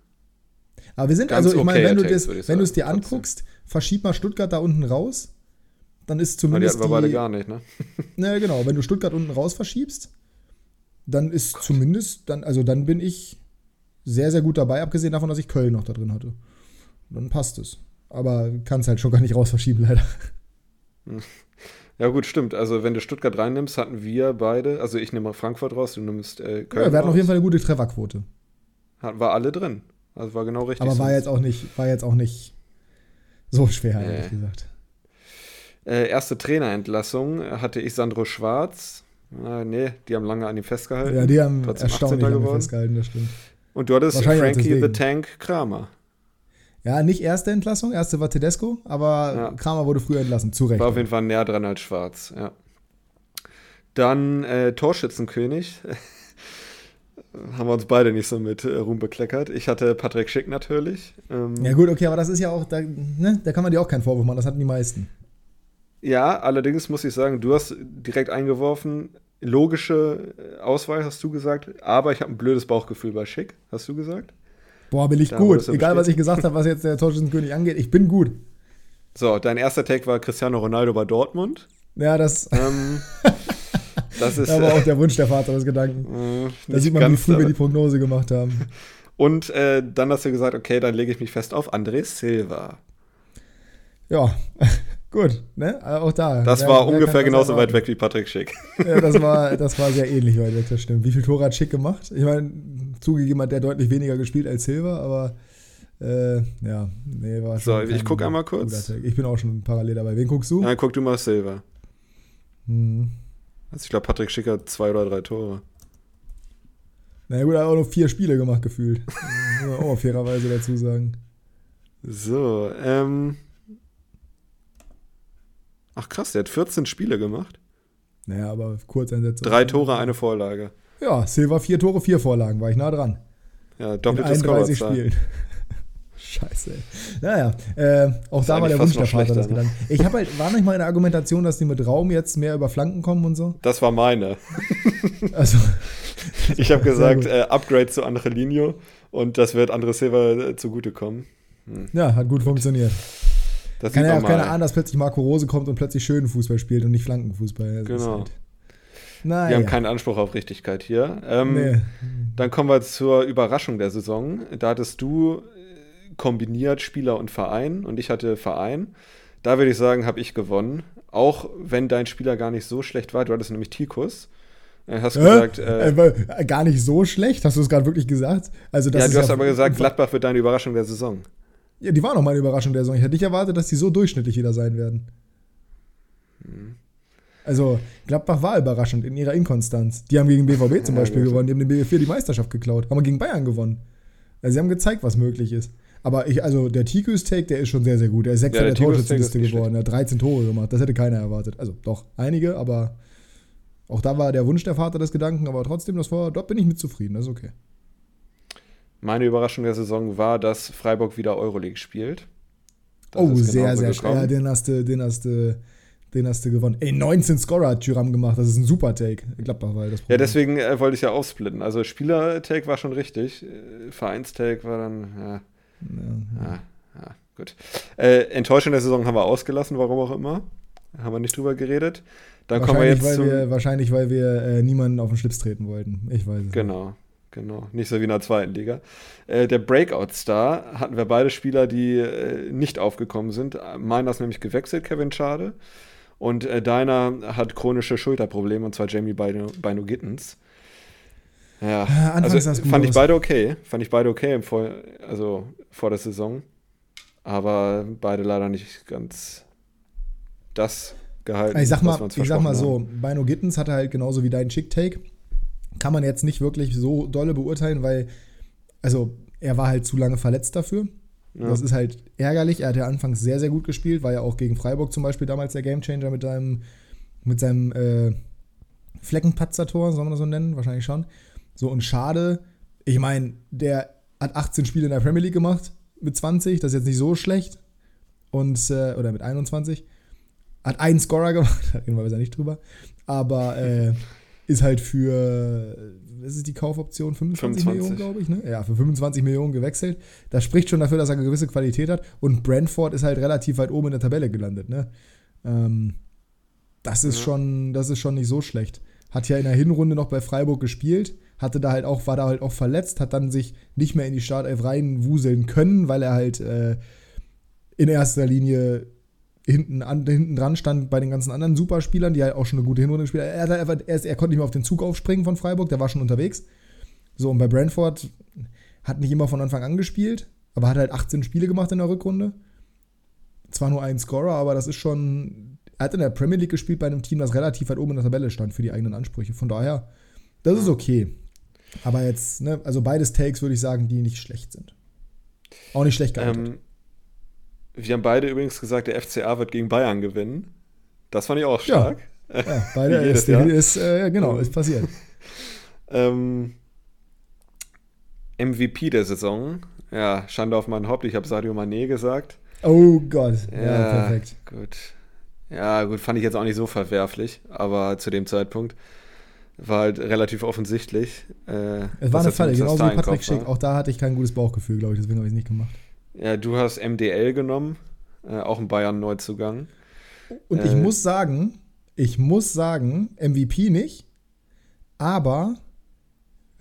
Aber wir sind, Ganz also ich meine, okayer wenn ich wenn du es dir anguckst, verschieb mal Stuttgart da unten raus, dann ist Aber die zumindest hatten wir beide gar nicht, ne? [laughs] Ne, genau, wenn du Stuttgart unten raus verschiebst, dann ist zumindest, dann, also dann bin ich sehr, sehr gut dabei, abgesehen davon, dass ich Köln noch da drin hatte. Dann passt es. Aber kannst halt schon gar nicht raus verschieben, [laughs] leider. Ja, gut, stimmt. Also, wenn du Stuttgart reinnimmst, hatten wir beide, also ich nehme Frankfurt raus, du nimmst äh, Köln. Ja, wir hatten auf raus. jeden Fall eine gute Trefferquote. Hat- War alle drin. Also war genau richtig. Aber war jetzt auch nicht, war jetzt auch nicht so schwer, Nee. ehrlich gesagt. Äh, erste Trainerentlassung hatte ich Sandro Schwarz. Äh, nee, die haben lange an ihm festgehalten. Ja, die haben Trotzdem erstaunlich 18. an geworden. festgehalten, das stimmt. Und du hattest Frankie the. Tank Kramer. Ja, nicht erste Entlassung, erste war Tedesco, aber Ja. Kramer wurde früher entlassen, zu Recht. War auf jeden Fall näher dran als Schwarz, ja. Dann äh, Torschützenkönig. [laughs] Haben wir uns beide nicht so mit äh, Ruhm bekleckert. Ich hatte Patrick Schick natürlich. Ähm, Ja gut, okay, aber das ist ja auch, da, ne, da kann man dir auch keinen Vorwurf machen, das hatten die meisten. Ja, allerdings muss ich sagen, du hast direkt eingeworfen, logische äh, Auswahl hast du gesagt, aber ich habe ein blödes Bauchgefühl bei Schick, hast du gesagt? Boah, bin ich Da gut. Egal, was ich gesagt habe, was jetzt der Torschützenkönig angeht, ich bin gut. So, dein erster Take war Cristiano Ronaldo bei Dortmund. Ja, das, Ähm, [laughs] das ist das war äh, auch [laughs] der Wunsch der Vater des Gedanken. äh, Da sieht man, wie früh wir die Prognose gemacht haben. [laughs] Und äh, dann hast du gesagt, okay, dann lege ich mich fest auf André Silva. Ja, [laughs] gut, ne? Aber Auch da. Das Wer- war wer ungefähr genauso weit weg wie Patrick Schick. Ja, das war, das war sehr ähnlich weit weg, das stimmt. Wie viel Tore hat Schick gemacht? Ich meine, zugegeben hat der deutlich weniger gespielt als Silva, aber äh, ja, nee, war So, schon. ich kein guck einmal kurz. Ich bin auch schon parallel dabei. Wen guckst du? Dann guck du mal Silva. Hm. Also ich glaube, Patrick Schick hat zwei oder drei Tore. Na gut, er hat auch noch vier Spiele gemacht, gefühlt. Muss man auch fairerweise dazu sagen. So, ähm. Ach krass, der hat 14 Spiele gemacht. Naja, aber Kurzeinsätze. Drei Tore, eine Vorlage. Ja, Silva vier Tore, vier Vorlagen, war ich nah dran. Ja, In doppelte 31 Scorerzahl. Spielen. Scheiße, ey. Naja, äh, auch Ist da war der Wunsch der Vater des ne? Gedanken. Ich habe halt, war nicht mal in der Argumentation, dass die mit Raum jetzt mehr über Flanken kommen und so. Das war meine. [laughs] Also, [laughs] Ich habe gesagt, äh, Upgrade zu Angelino und das wird André Silva äh, zugutekommen. ja, hat gut funktioniert. Das Kann ja auch keiner ahnen, dass plötzlich Marco Rose kommt und plötzlich schönen Fußball spielt und nicht Flankenfußball. Das Genau. Halt, naja. Wir haben keinen Anspruch auf Richtigkeit hier. Ähm, Nee. Dann kommen wir zur Überraschung der Saison. Da hattest du kombiniert Spieler und Verein und ich hatte Verein. Da würde ich sagen, habe ich gewonnen. Auch wenn dein Spieler gar nicht so schlecht war. Du hattest nämlich Tikus. Äh, Hast Hä? gesagt, äh, Äh, äh, gar nicht so schlecht, hast du es gerade wirklich gesagt? Also, das ja, du hast aber gesagt, Gladbach wird deine Überraschung der Saison. Ja, die war noch mal eine Überraschung der Saison. Ich hätte nicht erwartet, dass die so durchschnittlich wieder sein werden. Hm. Also, Gladbach war überraschend in ihrer Inkonstanz. Die haben gegen BVB zum Ja, Beispiel gut. gewonnen, die haben den BV4 die Meisterschaft geklaut, haben gegen Bayern gewonnen. Also, sie haben gezeigt, was möglich ist. Aber ich, also der Tikus-Take, der ist schon sehr, sehr gut. Der ist Sechster Ja, der der Torschützenliste geworden. Er hat 13 Tore gemacht. Das hätte keiner erwartet. Also doch, einige, aber auch da war der Wunsch der Vater des Gedanken, aber trotzdem, das war, dort bin ich mit zufrieden. Das ist okay. Meine Überraschung der Saison war, dass Freiburg wieder Euroleague spielt. Das oh, ist sehr, sehr gekommen. schwer. Ja, den hast du, den hast du, den hast du gewonnen. Ey, 19 Scorer hat Tyram gemacht. Das ist ein super Take. Gladbach war das Ja, Problem. deswegen äh, wollte ich ja aufsplitten. Also Spieler-Take war schon richtig. Äh, Vereins-Take war dann, ja, Ja. ja, ja gut. Äh, Enttäuschung der Saison haben wir ausgelassen, warum auch immer. Haben wir nicht drüber geredet. Dann kommen wir Wahrscheinlich, jetzt weil wir, wahrscheinlich, weil wir äh, niemanden auf den Schlips treten wollten. Ich weiß es. nicht. Genau, genau. Nicht so wie in der zweiten Liga. Äh, der Breakout-Star hatten wir beide Spieler, die äh, nicht aufgekommen sind. Meiner ist nämlich gewechselt, Kevin Schade. Und äh, deiner hat chronische Schulterprobleme, und zwar Jamie Bino, Bino Gittens. Ja, Ah, anfangs also fand ich beide okay. Fand ich beide okay im vor, also vor der Saison. Aber beide leider nicht ganz das gehalten. Ich sag mal, ich sag mal so, Bino Gittens hatte halt genauso wie dein Chick-Take. Kann man jetzt nicht wirklich so dolle beurteilen, weil, also, er war halt zu lange verletzt dafür. Ja. Das ist halt ärgerlich. Er hat ja anfangs sehr, sehr gut gespielt, war ja auch gegen Freiburg zum Beispiel damals der Gamechanger mit seinem, mit seinem äh, Fleckenpatzer-Tor, soll man das so nennen? Wahrscheinlich schon. So, und schade, ich meine, der hat 18 Spiele in der Premier League gemacht mit 20, das ist jetzt nicht so schlecht. Und, äh, oder mit 21. Hat einen Scorer gemacht, [laughs] da reden wir besser nicht drüber. Aber äh, ist halt für, was ist die Kaufoption? 25, 25. Millionen, glaube ich, ne? Ja, für 25 Millionen gewechselt. Das spricht schon dafür, dass er eine gewisse Qualität hat. Und Brentford ist halt relativ weit oben in der Tabelle gelandet, ne? Ähm, das ist Ja. schon, das ist schon nicht so schlecht. Hat ja in der Hinrunde noch bei Freiburg gespielt, hatte da halt auch, war da halt auch verletzt, hat dann sich nicht mehr in die Startelf reinwuseln können, weil er halt äh, in erster Linie hinten, an, hinten dran stand bei den ganzen anderen Superspielern, die halt auch schon eine gute Hinrunde gespielt haben. Er, halt er, ist- er konnte nicht mehr auf den Zug aufspringen von Freiburg, der war schon unterwegs. So, und bei Brentford hat nicht immer von Anfang an gespielt, aber hat halt 18 Spiele gemacht in der Rückrunde. Zwar nur ein Scorer, aber das ist schon. Er hat in der Premier League gespielt bei einem Team, das relativ weit oben in der Tabelle stand für die eigenen Ansprüche. Von daher, das ist okay. Aber jetzt, ne, also beides Takes würde ich sagen, die nicht schlecht sind. Auch nicht schlecht gealtert. Ähm, wir haben beide übrigens gesagt, der FCA wird gegen Bayern gewinnen. Das fand ich auch Ja. stark. ja, [laughs] beide jedes ist, Jahr. ist äh, genau, ist passiert. Ähm, MVP der Saison. Ja, Schande auf mein Haupt. Ich habe Sadio Mané gesagt. Oh Gott, ja, perfekt. Gut. Ja, gut, fand ich jetzt auch nicht so verwerflich, aber zu dem Zeitpunkt war halt relativ offensichtlich. Äh, Es war eine Falle, genauso wie Patrick Schick. war. Auch da hatte ich kein gutes Bauchgefühl, glaube ich, deswegen habe ich es nicht gemacht. Ja, du hast MDL genommen, äh, auch ein Bayern-Neuzugang. Und ich Äh. muss sagen, ich muss sagen, MVP nicht, aber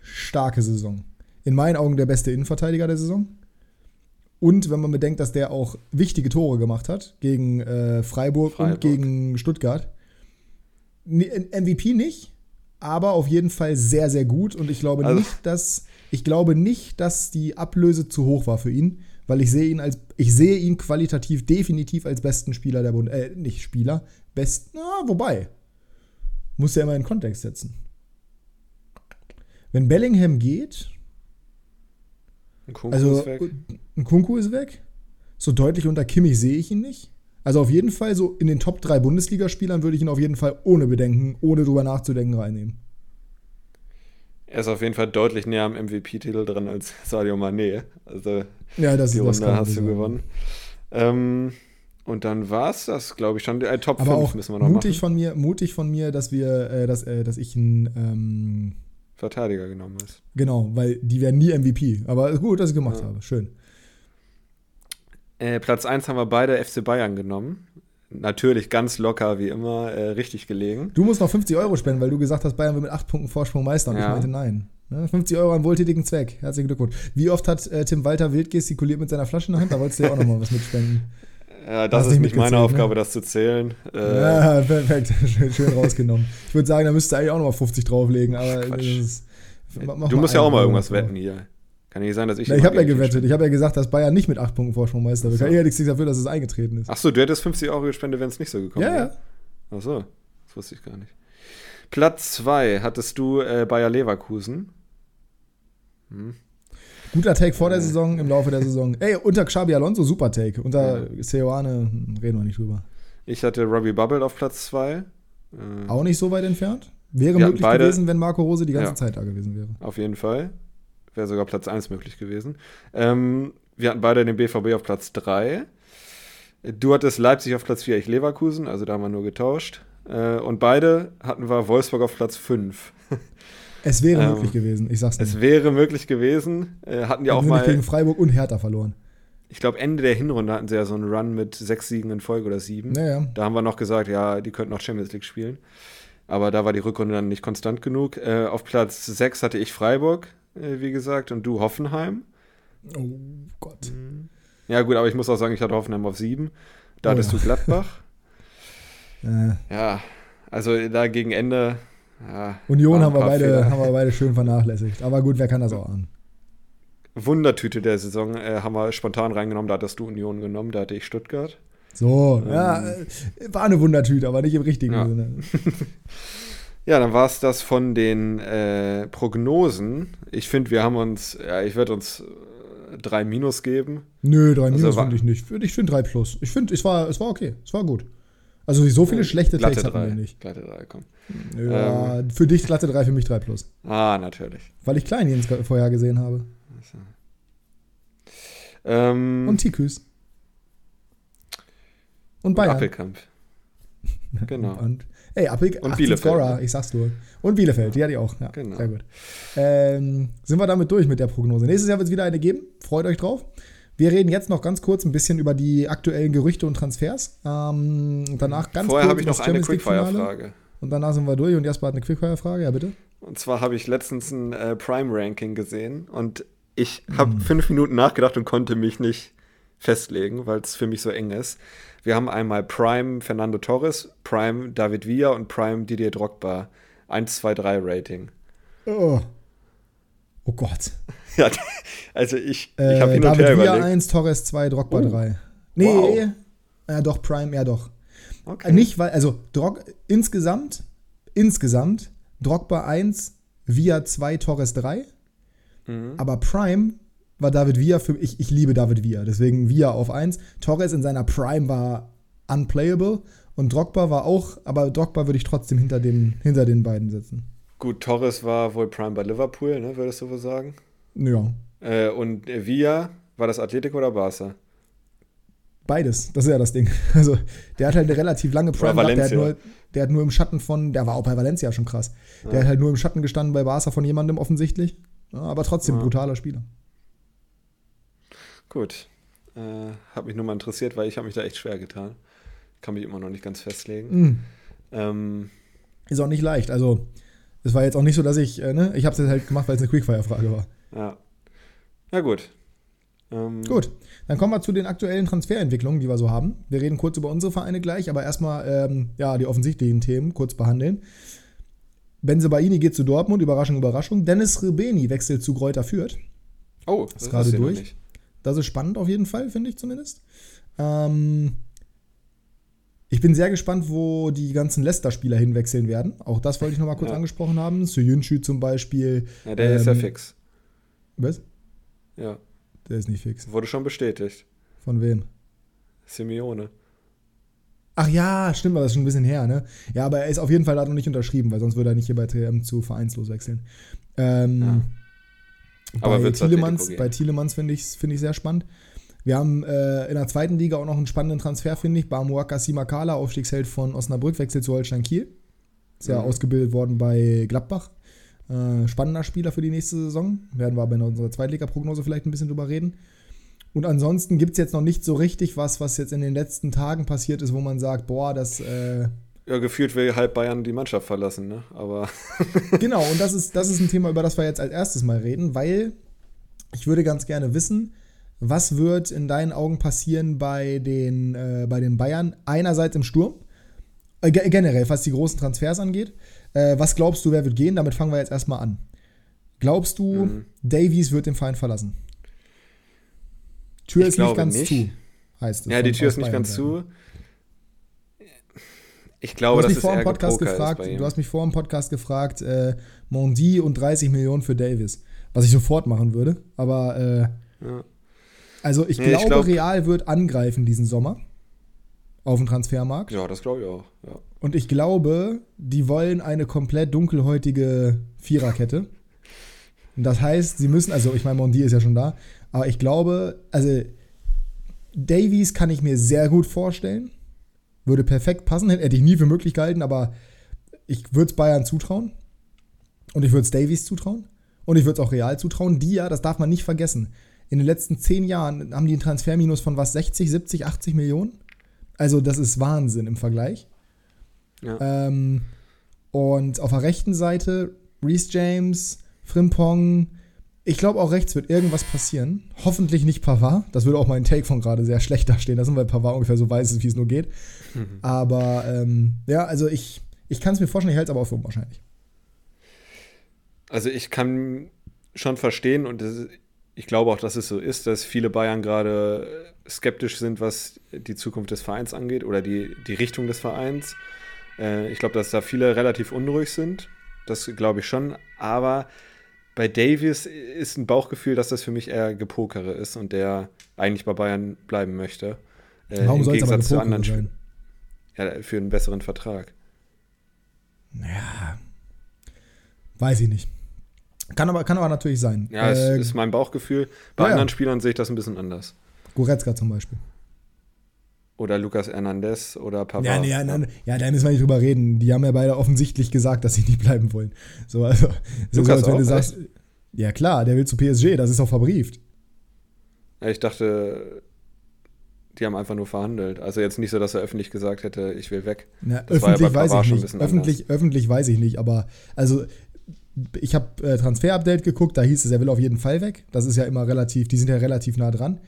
starke Saison. In meinen Augen der beste Innenverteidiger der Saison. Und wenn man bedenkt, dass der auch wichtige Tore gemacht hat gegen äh, Freiburg, Freiburg. und gegen Stuttgart. MVP nicht, aber auf jeden Fall sehr, sehr gut. Und ich glaube Also- nicht, dass ich glaube nicht, dass die Ablöse zu hoch war für ihn, weil ich sehe ihn als ich sehe ihn qualitativ definitiv als besten Spieler der Bund äh, nicht Spieler, best na, wobei muss ja immer in Kontext setzen. Wenn Bellingham geht, Ein Kunku also ist weg. ein Kunku ist weg. So deutlich unter Kimmich sehe ich ihn nicht. Also auf jeden Fall so in den Top 3 Bundesligaspielern würde ich ihn auf jeden Fall ohne Bedenken, ohne drüber nachzudenken reinnehmen. Er ist auf jeden Fall deutlich näher am MVP-Titel dran als [laughs] Sadio Mané. Also Ja, das, die das Runde man hast du gewonnen. Ähm, und dann war es das, glaube ich, schon. Äh, Top Aber 5 auch müssen wir noch mutig machen. von mir, mutig von mir, dass wir, äh, dass, äh, dass ich einen, ähm, Verteidiger genommen hast. genau, weil die werden nie MVP. Aber gut, dass ich gemacht Ja. habe. Schön. Äh, Platz 1 haben wir beide FC Bayern genommen. Natürlich ganz locker, wie immer, äh, richtig gelegen. Du musst noch 50 Euro spenden, weil du gesagt hast, Bayern will mit 8 Punkten Vorsprung Meister. Und Ja. ich meinte nein. Ne, 50 Euro an wohltätigen Zweck. Herzlichen Glückwunsch. Wie oft hat äh, Tim Walter wild gestikuliert mit seiner Flasche in der Hand? Da wolltest du ja auch nochmal was mitspenden. [laughs] Ja, das Hast ist nicht meine mitgezählt, Aufgabe, ne? das zu zählen. Äh, Ja, perfekt. [laughs] Schön, schön rausgenommen. Ich würde sagen, da müsstest du eigentlich auch nochmal 50 drauflegen. Aber ist, du musst ja auch mal irgendwas wetten hier. Kann nicht sein, dass ich. Na, ich habe ja gewettet. Ich habe ja gesagt, dass Bayern nicht mit 8 Punkten Vorsprung Meister wird. So. Ich hätte nichts dafür, dass es eingetreten ist. Achso, du hättest 50 Euro gespendet, wenn es nicht so gekommen ja, wäre. ja. Achso, das wusste ich gar nicht. Platz 2 hattest du äh, Bayer Leverkusen. Hm. Guter Take vor der Äh. Saison, im Laufe der Saison. [laughs] Ey, unter Xabi Alonso, super Take. Unter Seoane reden wir nicht drüber. Ich hatte Robbie Bubble auf Platz 2. Äh, Auch nicht so weit entfernt. Wäre möglich beide- gewesen, wenn Marco Rose die ganze Ja. Zeit da gewesen wäre. Auf jeden Fall. Wäre sogar Platz 1 möglich gewesen. Ähm, wir hatten beide den BVB auf Platz 3. Du hattest Leipzig auf Platz 4, ich Leverkusen, also da haben wir nur getauscht. Äh, und beide hatten wir Wolfsburg auf Platz 5. [laughs] Es wäre Ähm, möglich gewesen, ich sag's Es nicht. wäre möglich gewesen. Äh, hatten ja auch mal, gegen Freiburg und Hertha verloren. ich glaube, Ende der Hinrunde hatten sie ja so einen Run mit sechs Siegen in Folge oder sieben. Naja. Da haben wir noch gesagt, ja, die könnten noch Champions League spielen. Aber da war die Rückrunde dann nicht konstant genug. Äh, auf Platz 6 hatte ich Freiburg, wie gesagt, und du Hoffenheim. Oh Gott. Ja, gut, aber ich muss auch sagen, ich hatte Hoffenheim auf 7. Da Oh hattest ja. du Gladbach. [laughs] Äh, ja, also da gegen Ende. Ja, Union haben wir, beide, Fehler. haben wir beide schön vernachlässigt. Aber gut, wer kann das auch ahnen? Wundertüte der Saison äh, haben wir spontan reingenommen. Da hattest du Union genommen, da hatte ich Stuttgart. So, ja, äh, war eine Wundertüte, aber nicht im richtigen Ja. Sinne. [laughs] Ja, dann war es das von den äh, Prognosen. Ich finde, wir haben uns, ja, ich werde uns äh, drei Minus geben. Nö, drei Also Minus war- finde ich nicht. Ich finde drei Plus. Ich finde, es war, es war okay. Es war gut. Also so viele schlechte Glatte Takes hatten drei. wir nicht. Glatte drei, komm. Ja, für dich glatte drei, für mich drei Plus. Ah, natürlich. Weil ich Klein Jens vorher gesehen habe. Ähm, Und Tikus. Und Bayern. Appelkamp. [laughs] Genau. Und, ey, Appel, Und 18 Bielefeld, Scorer, ne? ich sag's nur. Und Bielefeld, die hatte ich auch. Ja, Genau. Sehr gut. Ähm, sind wir damit durch mit der Prognose. Nächstes Jahr wird es wieder eine geben. Freut euch drauf. Wir reden jetzt noch ganz kurz ein bisschen über die aktuellen Gerüchte und Transfers. Ähm, danach ganz Vorher kurz habe ich noch eine. Quickfire-Frage. Und danach sind wir durch und Jasper hat eine Quickfire-Frage. Ja, bitte. Und zwar habe ich letztens ein äh, Prime-Ranking gesehen und ich Hm. habe fünf Minuten nachgedacht und konnte mich nicht festlegen, weil es für mich so eng ist. Wir haben einmal Prime Fernando Torres, Prime David Villa und Prime Didier Drogba. 1, 2, 3 Rating. Oh, oh Gott. [laughs] Ja, also ich, ich Äh, habe hin und David her Villa überlegt. 1, Torres 2, Drogba Oh. 3. Nee, Wow. ja doch, Prime, ja doch. Okay. Äh, Nicht, weil, also Drog, insgesamt, insgesamt, Drogba 1, Villa 2, Torres 3. Mhm. Aber Prime war David Villa für ich, ich liebe David Villa, deswegen Villa auf 1. Torres in seiner Prime war unplayable und Drogba war auch, aber Drogba würde ich trotzdem hinter den, hinter den beiden setzen. Gut, Torres war wohl Prime bei Liverpool, ne, würdest du wohl sagen? Ja, Äh, und Villa, war das Atletico oder Barca? beides, das ist ja das Ding. [laughs] Also, der hat halt eine relativ lange Prime gehabt, der hat, nur, der hat nur im Schatten von, der war auch bei Valencia schon krass. Der Ja. hat halt nur im Schatten gestanden bei Barca von jemandem offensichtlich. Ja, aber trotzdem Ja. brutaler Spieler. Gut. Äh, hat mich nur mal interessiert, weil ich habe mich da echt schwer getan. Kann mich immer noch nicht ganz festlegen. Mhm. Ähm, Ist auch nicht leicht. Also, es war jetzt auch nicht so, dass ich, äh, ne, ich habe es jetzt halt gemacht, weil es eine Quickfire-Frage war. ja. Ja, gut. Ähm, Gut, dann kommen wir zu den aktuellen Transferentwicklungen, die wir so haben. Wir reden kurz über unsere Vereine gleich, aber erstmal ähm, ja, die offensichtlichen Themen kurz behandeln. Benzebaini geht zu Dortmund, Überraschung, Überraschung. Dennis Rebeni wechselt zu Greuther Fürth. Oh, das Ist gerade durch. Das ist spannend auf jeden Fall, finde ich zumindest. Ähm, ich bin sehr gespannt, wo die ganzen Leicester-Spieler hinwechseln werden. Auch das wollte ich nochmal kurz Ja. angesprochen haben. Soyuncu zum Beispiel. Ja, der ist ja Ähm, fix. Was? Ja, Der ist nicht fix. wurde schon bestätigt. Von wem? Simeone. Ach ja, stimmt, aber das ist schon ein bisschen her, ne? Ja, aber er ist auf jeden Fall da noch nicht unterschrieben, weil sonst würde er nicht hier bei TM zu vereinslos wechseln. Ähm, Ja. Aber bei Thielemanns, bei? Thielemanns finde ich es find ich sehr spannend. Wir haben äh, in der zweiten Liga auch noch einen spannenden Transfer, finde ich. Bamuaka Simakala, Aufstiegsheld von Osnabrück, wechselt zu Holstein Kiel. Ist ja Mhm. ausgebildet worden bei Gladbach. Äh, spannender Spieler für die nächste Saison. Werden wir aber in unserer Zweitliga-Prognose vielleicht ein bisschen drüber reden. Und ansonsten gibt es jetzt noch nicht so richtig was, was jetzt in den letzten Tagen passiert ist, wo man sagt, boah, das. Äh ja, gefühlt will halb Bayern die Mannschaft verlassen, ne? Aber. [laughs] genau, und das ist, das ist ein Thema, über das wir jetzt als erstes mal reden, weil ich würde ganz gerne wissen, was wird in deinen Augen passieren bei den, äh, bei den Bayern? Einerseits im Sturm, äh, generell, was die großen Transfers angeht. Äh, was glaubst du, wer wird gehen? Damit fangen wir jetzt erstmal an. Glaubst du, mhm. Davies wird den Verein verlassen? Tür ich ist nicht ganz nicht. zu, heißt es. Ja, die Tür ist nicht ganz zu. Ich glaube, das ist eher Podcast gefragt, Du hast mich vor dem Podcast gefragt, äh, Mondi und 30 Millionen für Davis. Was ich sofort machen würde. Aber äh, ja. also ich, nee, glaube, ich glaub, Real wird angreifen diesen Sommer auf dem Transfermarkt. Ja, das glaube ich auch. Ja. Und ich glaube, die wollen eine komplett dunkelhäutige Viererkette. Und das heißt, sie müssen, also ich meine, Mondi ist ja schon da, aber ich glaube, also Davies kann ich mir sehr gut vorstellen. Würde perfekt passen, hätte ich nie für möglich gehalten, aber ich würde es Bayern zutrauen. Und ich würde es Davies zutrauen. Und ich würde es auch Real zutrauen. Die ja, das darf man nicht vergessen. In den letzten zehn Jahren haben die einen Transferminus von was? 60, 70, 80 Millionen? Also, das ist Wahnsinn im Vergleich. Ja. Ähm, und auf der rechten Seite Reese James, Frimpong, ich glaube, auch rechts wird irgendwas passieren. Hoffentlich nicht Pavard. Das würde auch mein Take von gerade sehr schlecht dastehen. Das sind, weil Pavard ungefähr so weiß ist, wie es nur geht. Mhm. Aber ähm, ja, also ich, ich kann es mir vorstellen, ich halte es aber auch für unwahrscheinlich. Also ich kann schon verstehen und ist, ich glaube auch, dass es so ist, dass viele Bayern gerade skeptisch sind, was die Zukunft des Vereins angeht oder die, die Richtung des Vereins. Äh, ich glaube, dass da viele relativ unruhig sind. Das glaube ich schon. Aber bei Davis ist ein Bauchgefühl, dass das für mich eher Gepokere ist und der eigentlich bei Bayern bleiben möchte. Äh, Warum es aber zu anderen sein? Ja, für einen besseren Vertrag. Ja, weiß ich nicht. Kann aber, kann aber natürlich sein. Ja, äh, ist mein Bauchgefühl. Bei ja, anderen Spielern sehe ich das ein bisschen anders. Goretzka zum Beispiel. Oder Lucas Hernandez oder Papa. Ja, nee, ja, ja. ja, da müssen wir nicht drüber reden. Die haben ja beide offensichtlich gesagt, dass sie nicht bleiben wollen. So, also, Lukas so, wenn auch, du sagst, ja klar, der will zu PSG, das ist auch verbrieft. Ich dachte, die haben einfach nur verhandelt. Also jetzt nicht so, dass er öffentlich gesagt hätte, ich will weg. Na, öffentlich ja weiß ich nicht. Öffentlich, öffentlich weiß ich nicht, aber also ich habe äh, Transfer-Update geguckt, da hieß es, er will auf jeden Fall weg. Das ist ja immer relativ, die sind ja relativ nah dran.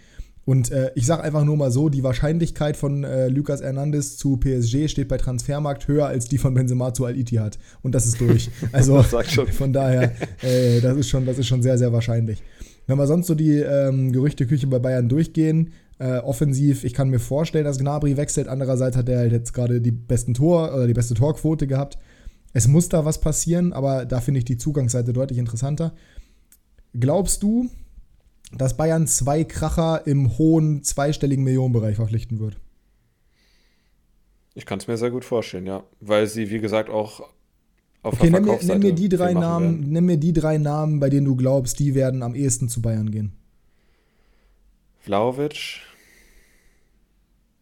Und äh, ich sage einfach nur mal so, die Wahrscheinlichkeit von äh, Lucas Hernandez zu PSG steht bei Transfermarkt höher als die von Benzema zu Al-Ittihad. Und das ist durch. [laughs] Also von daher, äh, das, ist schon, das ist schon sehr, sehr wahrscheinlich. Wenn wir sonst so die ähm, Gerüchteküche bei Bayern durchgehen, äh, offensiv, ich kann mir vorstellen, dass Gnabry wechselt. Andererseits hat er halt jetzt gerade die besten Tor oder die beste Torquote gehabt. Es muss da was passieren, aber da finde ich die Zugangsseite deutlich interessanter. Glaubst du, dass Bayern zwei Kracher im hohen zweistelligen Millionenbereich verpflichten wird. Ich kann es mir sehr gut vorstellen, ja. Weil sie, wie gesagt, auch auf okay, der nenn mir, nenn mir die drei Namen, nenn mir die drei Namen, bei denen du glaubst, die werden am ehesten zu Bayern gehen. Vlaovic.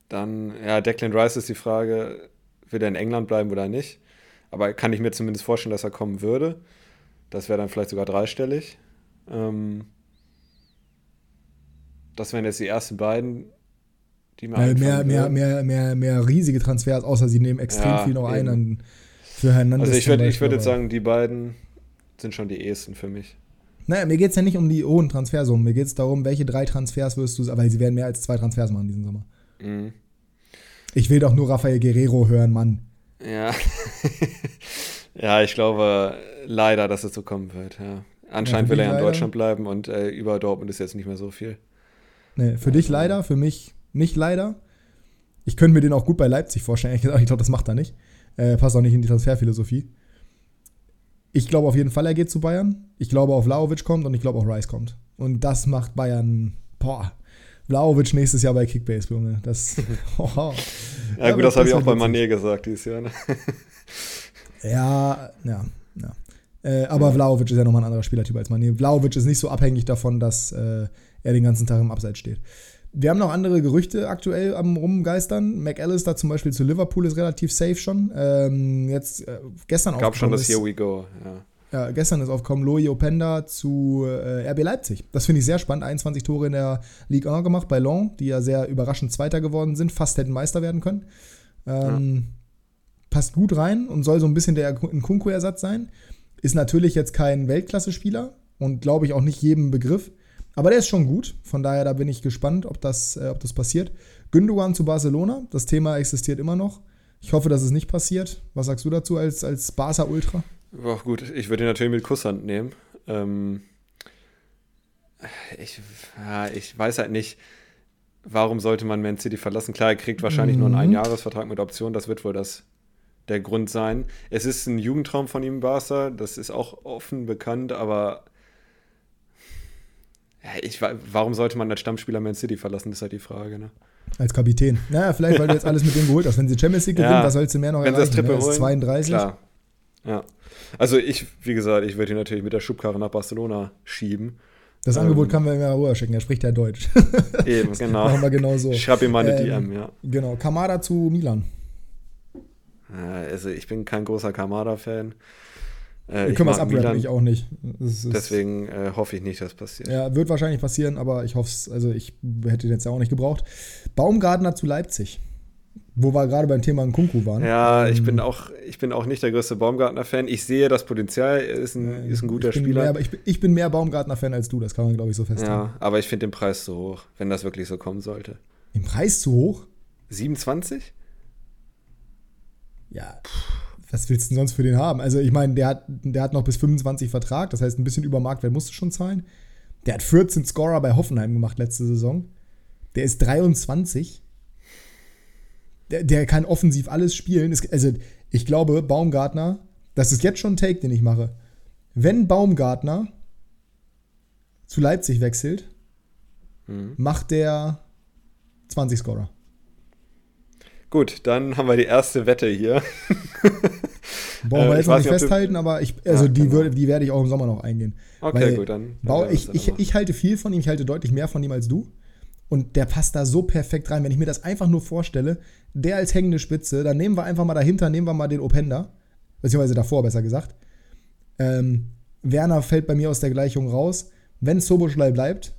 Dann, ja, Declan Rice ist die Frage, will er in England bleiben oder nicht? Aber kann ich mir zumindest vorstellen, dass er kommen würde. Das wäre dann vielleicht sogar dreistellig. Ähm, das wären jetzt die ersten beiden, die mir mehr, mehr, mehr, mehr, mehr riesige Transfers, außer sie nehmen extrem ja, viel noch eben. ein für Hernandez. Also ich würde würd jetzt sagen, die beiden sind schon die ehesten für mich. Naja, mir geht es ja nicht um die hohen Transfersummen. Mir geht es darum, welche drei Transfers wirst du, aber sie werden mehr als zwei Transfers machen diesen Sommer. Mhm. Ich will doch nur Rafael Guerrero hören, Mann. Ja. [laughs] ja, ich glaube leider, dass es so kommen wird. Ja. Anscheinend ja, will er ja in Deutschland bleiben und äh, über Dortmund ist jetzt nicht mehr so viel. Nee, für dich leider, für mich nicht leider. Ich könnte mir den auch gut bei Leipzig vorstellen. Ich glaube, das macht er nicht. Äh, passt auch nicht in die Transferphilosophie. Ich glaube auf jeden Fall, er geht zu Bayern. Ich glaube auch, Vlaovic kommt und ich glaube auch, Rice kommt. Und das macht Bayern, boah, Vlaovic nächstes Jahr bei Kickbase, Junge. Das, [laughs] oh, ja, gut, das habe ich auch bei Mané gesagt dieses Jahr. Ne? [laughs] ja, ja, ja. Äh, aber ja. Vlaovic ist ja nochmal ein anderer Spielertyp als Mané. Vlaovic ist nicht so abhängig davon, dass äh, er den ganzen Tag im Abseits steht. Wir haben noch andere Gerüchte aktuell am Rumgeistern. McAllister zum Beispiel zu Liverpool ist relativ safe schon. Ähm, jetzt äh, gestern auch. Glaube schon, dass Here We Go, ja. Ja, gestern ist aufgekommen Loi Openda zu äh, RB Leipzig. Das finde ich sehr spannend. 21 Tore in der Ligue 1 gemacht bei Lens, die ja sehr überraschend Zweiter geworden sind, fast hätten Meister werden können. Ähm, ja. Passt gut rein und soll so ein bisschen der Nkunku-Ersatz sein. Ist natürlich jetzt kein Weltklasse-Spieler und glaube ich auch nicht jedem Begriff. Aber der ist schon gut. Von daher, da bin ich gespannt, ob das, äh, ob das passiert. Gündogan zu Barcelona. Das Thema existiert immer noch. Ich hoffe, dass es nicht passiert. Was sagst du dazu als, als Barca-Ultra? Ja, gut, ich würde ihn natürlich mit Kusshand nehmen. Ähm, ich, ja, ich weiß halt nicht, warum sollte man Man City verlassen. Klar, er kriegt wahrscheinlich mhm. nur einen mhm. Einjahresvertrag mit Option. Das wird wohl das, der Grund sein. Es ist ein Jugendtraum von ihm, Barca. Das ist auch offen bekannt, aber ich, warum sollte man als Stammspieler Man City verlassen, das ist halt die Frage. Ne? Als Kapitän. Naja, vielleicht, weil du jetzt alles mit dem geholt hast. Wenn sie Champions League gewinnen, ja, was sollst du mehr noch wenn erreichen? Wenn sie das Triple holen, 32. Klar. Ja. Also ich, wie gesagt, ich würde ihn natürlich mit der Schubkarre nach Barcelona schieben. Das ähm, Angebot kann man mir rüber schicken, er spricht ja Deutsch. Eben, [laughs] genau. Machen wir genau so. Ich schreibe ihm mal eine ähm, DM, ja. Genau, Kamada zu Milan. Also ich bin kein großer Kamada-Fan. Äh, wir können es abrappen, ich auch nicht. deswegen äh, hoffe ich nicht, dass es passiert. Ja, wird wahrscheinlich passieren, aber ich hoffe es, also ich hätte den jetzt ja auch nicht gebraucht. Baumgartner zu Leipzig. Wo wir gerade beim Thema Kunku waren. Ja, ich, ähm, bin auch, ich bin auch nicht der größte Baumgartner-Fan. Ich sehe das Potenzial, er ist ein, äh, ist ein guter ich Spieler. Mehr, ich, bin, ich bin mehr Baumgartner-Fan als du, das kann man, glaube ich, so feststellen. Ja, aber ich finde den Preis zu hoch, wenn das wirklich so kommen sollte. Den Preis zu hoch? 27? Ja. Was willst du denn sonst für den haben? Also, ich meine, der hat, der hat noch bis 25 Vertrag, das heißt, ein bisschen über Marktwert musst du schon zahlen. Der hat 14 Scorer bei Hoffenheim gemacht letzte Saison. Der ist 23 der, der kann offensiv alles spielen. Es, also, ich glaube, Baumgartner, das ist jetzt schon ein Take, den ich mache. Wenn Baumgartner zu Leipzig wechselt, mhm. macht der 20 Scorer. Gut, dann haben wir die erste Wette hier. Brauchen wir jetzt noch nicht festhalten, aber ich, also ja, die, genau. würde, die werde ich auch im Sommer noch eingehen. Okay, Weil gut, dann. dann ich, ich, ich halte viel von ihm, ich halte deutlich mehr von ihm als du. Und der passt da so perfekt rein. Wenn ich mir das einfach nur vorstelle, der als hängende Spitze, dann nehmen wir einfach mal dahinter, nehmen wir mal den Openda, beziehungsweise davor besser gesagt. Ähm, Werner fällt bei mir aus der Gleichung raus. Wenn Soboschlei bleibt,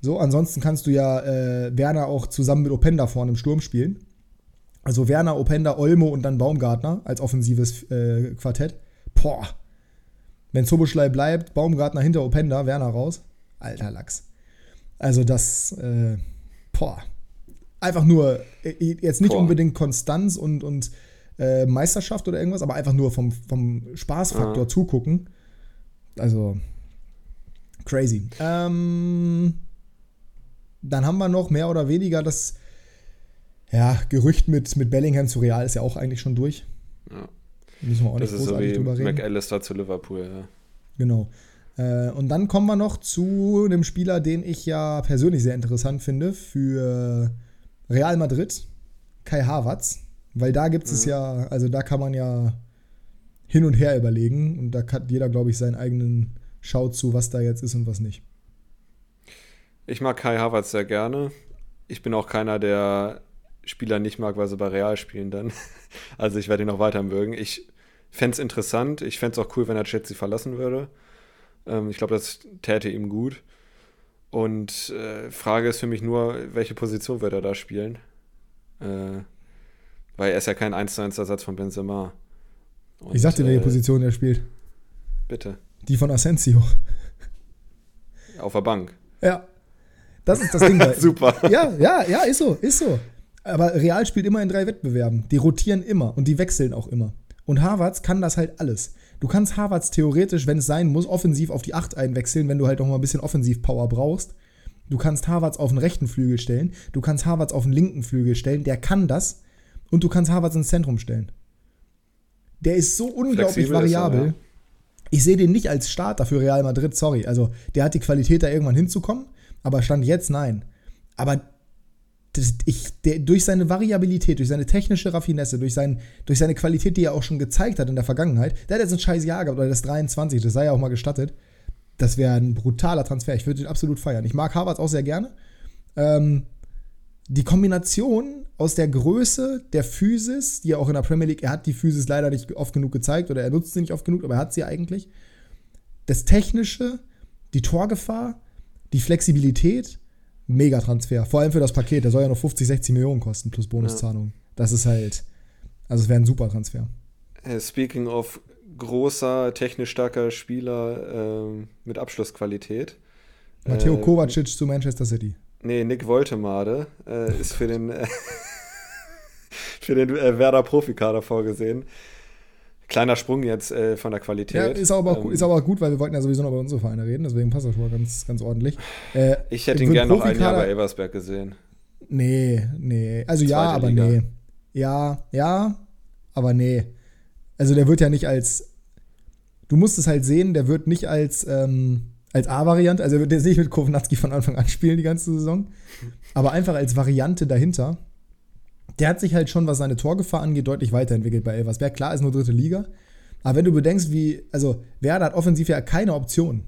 so, ansonsten kannst du ja äh, Werner auch zusammen mit Openda vorne im Sturm spielen. Also Werner, Openda, Olmo und dann Baumgartner als offensives äh, Quartett. Boah. Wenn Soboschlei bleibt, Baumgartner hinter Openda, Werner raus. Alter Lachs. Also das, äh, boah, einfach nur, äh, jetzt nicht Boah. unbedingt Konstanz und, und äh, Meisterschaft oder irgendwas, aber einfach nur vom, vom Spaßfaktor ah. zugucken. Also, crazy. Ähm, dann haben wir noch mehr oder weniger das ja, Gerücht mit, mit Bellingham zu Real ist ja auch eigentlich schon durch. Ja. Müssen wir auch das nicht großartig so drüber reden. McAllister zu Liverpool, ja. Genau. Äh, und dann kommen wir noch zu einem Spieler, den ich ja persönlich sehr interessant finde für Real Madrid, Kai Havertz, weil da gibt es mhm. ja, also da kann man ja hin und her überlegen und da hat jeder, glaube ich, seinen eigenen Schau zu, was da jetzt ist und was nicht. Ich mag Kai Havertz sehr gerne. Ich bin auch keiner, der Spieler nicht mag, weil sie bei Real spielen dann. [laughs] Also ich werde ihn noch weiter mögen. Ich fände es interessant. Ich fände es auch cool, wenn er Chelsea verlassen würde. Ähm, ich glaube, das täte ihm gut. Und äh, Frage ist für mich nur, welche Position wird er da spielen? Äh, weil er ist ja kein 1 zu 1 Ersatz von Benzema. Und, ich sag dir, welche äh, Position er spielt. Bitte. Die von Asensio. Auf der Bank. Ja. Das ist das Ding. [laughs] Super. Ja, ja, ja, ist so, ist so. Aber Real spielt immer in drei Wettbewerben. Die rotieren immer und die wechseln auch immer. Und Harvards kann das halt alles. Du kannst Harvards theoretisch, wenn es sein muss, offensiv auf die 8 einwechseln, wenn du halt noch mal ein bisschen Offensiv-Power brauchst. Du kannst Harvards auf den rechten Flügel stellen. Du kannst Harvards auf den linken Flügel stellen. Der kann das. Und du kannst Harvards ins Zentrum stellen. Der ist so unglaublich Flexibel variabel. Er, ja. Ich sehe den nicht als Starter für Real Madrid, sorry. Also, der hat die Qualität, da irgendwann hinzukommen. Aber Stand jetzt nein. Aber ich, der, durch seine Variabilität, durch seine technische Raffinesse, durch, sein, durch seine Qualität, die er auch schon gezeigt hat in der Vergangenheit, der hat jetzt ein scheiß Jahr gehabt, oder das 23, das sei ja auch mal gestattet. Das wäre ein brutaler Transfer. Ich würde ihn absolut feiern. Ich mag Harvard auch sehr gerne. Ähm, die Kombination aus der Größe der Physis, die er auch in der Premier League, er hat die Physis leider nicht oft genug gezeigt oder er nutzt sie nicht oft genug, aber er hat sie eigentlich. Das Technische, die Torgefahr, die Flexibilität, Megatransfer. Vor allem für das Paket, der soll ja noch 50, 60 Millionen kosten plus Bonuszahlung. Ja. Das ist halt, also es wäre ein super Transfer. Äh, speaking of großer, technisch starker Spieler äh, mit Abschlussqualität. Matteo äh, Kovacic zu Manchester City. Nee, Nick Woltemade äh, ist für den, [laughs] für den äh, Werder Profikader vorgesehen. Kleiner Sprung jetzt äh, von der Qualität. Ja, ist aber, ähm, ist aber gut, weil wir wollten ja sowieso noch über unsere Vereine reden, deswegen passt das schon mal ganz, ganz ordentlich. Äh, ich hätte ihn gerne noch ein Jahr bei Elversberg gesehen. Nee, nee. Also Zweite ja, aber Liga. nee. Ja, ja, aber nee. Also der wird ja nicht als. Du musst es halt sehen, der wird nicht als, ähm, als A-Variante, also der sehe ich mit Kovnatski von Anfang an spielen die ganze Saison, aber einfach als Variante dahinter der hat sich halt schon, was seine Torgefahr angeht, deutlich weiterentwickelt bei Elversberg. Klar, ist nur dritte Liga. Aber wenn du bedenkst, wie, also Werder hat offensiv ja keine Option.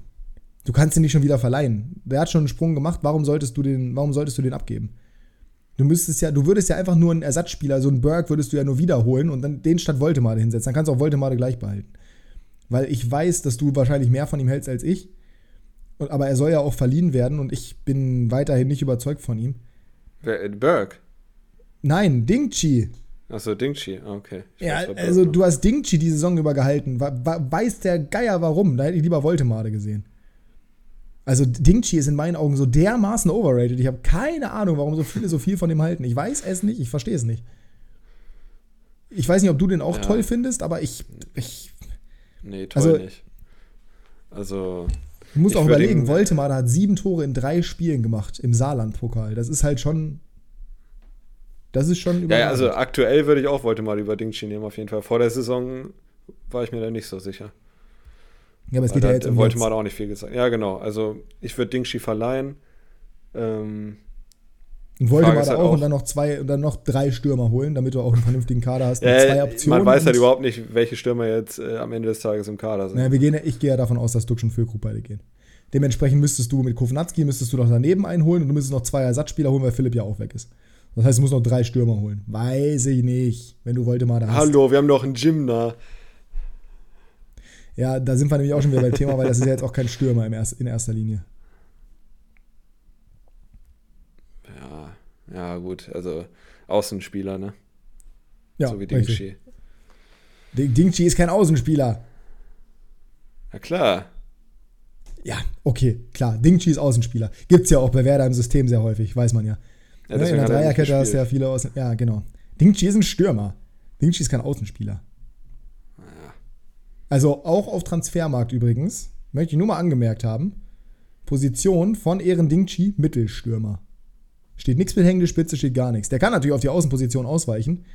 Du kannst ihn nicht schon wieder verleihen. Der hat schon einen Sprung gemacht, warum solltest du den, warum solltest du den abgeben? Du müsstest ja, du würdest ja einfach nur einen Ersatzspieler, so einen Berg würdest du ja nur wiederholen und dann den statt Voltemade hinsetzen. Dann kannst du auch Voltemade gleich behalten. Weil ich weiß, dass du wahrscheinlich mehr von ihm hältst als ich. aber er soll ja auch verliehen werden und ich bin weiterhin nicht überzeugt von ihm. Wer, Berg? Nein, Dingchi. Achso, Dingchi, ah, okay. Ich ja, weiß, also du hast Dingchi die Saison über gehalten. Weiß der Geier warum? Da hätte ich lieber Voltemade gesehen. Also Dingchi ist in meinen Augen so dermaßen overrated. Ich habe keine Ahnung, warum so viele so viel von dem halten. Ich weiß es nicht, ich verstehe es nicht. Ich weiß nicht, ob du den auch ja. toll findest, aber ich, ich. Nee, toll also, nicht. Also. Du musst auch überlegen, Voltemade hat sieben Tore in drei Spielen gemacht im Saarland-Pokal. Das ist halt schon das ist schon überraschend. Ja, also aktuell würde ich auch wollte mal über Dingchi nehmen, auf jeden Fall. Vor der Saison war ich mir da nicht so sicher. Ja, aber es geht ja jetzt um wollte mal auch nicht viel gesagt. Ja, genau. Also ich würde Dingchi verleihen. Ähm, und wollte mal halt auch, auch, und dann noch zwei und dann noch drei Stürmer holen, damit du auch einen vernünftigen Kader hast. Ja, zwei Optionen. Man weiß halt überhaupt nicht, welche Stürmer jetzt äh, am Ende des Tages im Kader sind. Naja, wir gehen, ich gehe ja davon aus, dass schon für Group beide gehen. Dementsprechend müsstest du mit Kovnatski müsstest du noch daneben einholen und du müsstest noch zwei Ersatzspieler holen, weil Philipp ja auch weg ist. Das heißt, du musst noch drei Stürmer holen. Weiß ich nicht, wenn du wollte mal da hast. Hallo, wir haben noch einen Gym da. Ja, da sind wir nämlich auch schon wieder beim Thema, weil das ist ja jetzt auch kein Stürmer in erster Linie. Ja, ja, gut. Also Außenspieler, ne? Ja, so wie Dingchi. Dingchi ist kein Außenspieler. Na klar. Ja, okay, klar. Dingchi ist Außenspieler. Gibt's ja auch bei Werder im System sehr häufig, weiß man ja. Ja, ja, in der Dreierkette hast du ja viele Außen. Ja, genau. Dingchi ist ein Stürmer. Dingchi ist kein Außenspieler. Ja. Also auch auf Transfermarkt übrigens, möchte ich nur mal angemerkt haben, Position von Ehren Dingchi Mittelstürmer. Steht nichts mit hängende Spitze, steht gar nichts. Der kann natürlich auf die Außenposition ausweichen,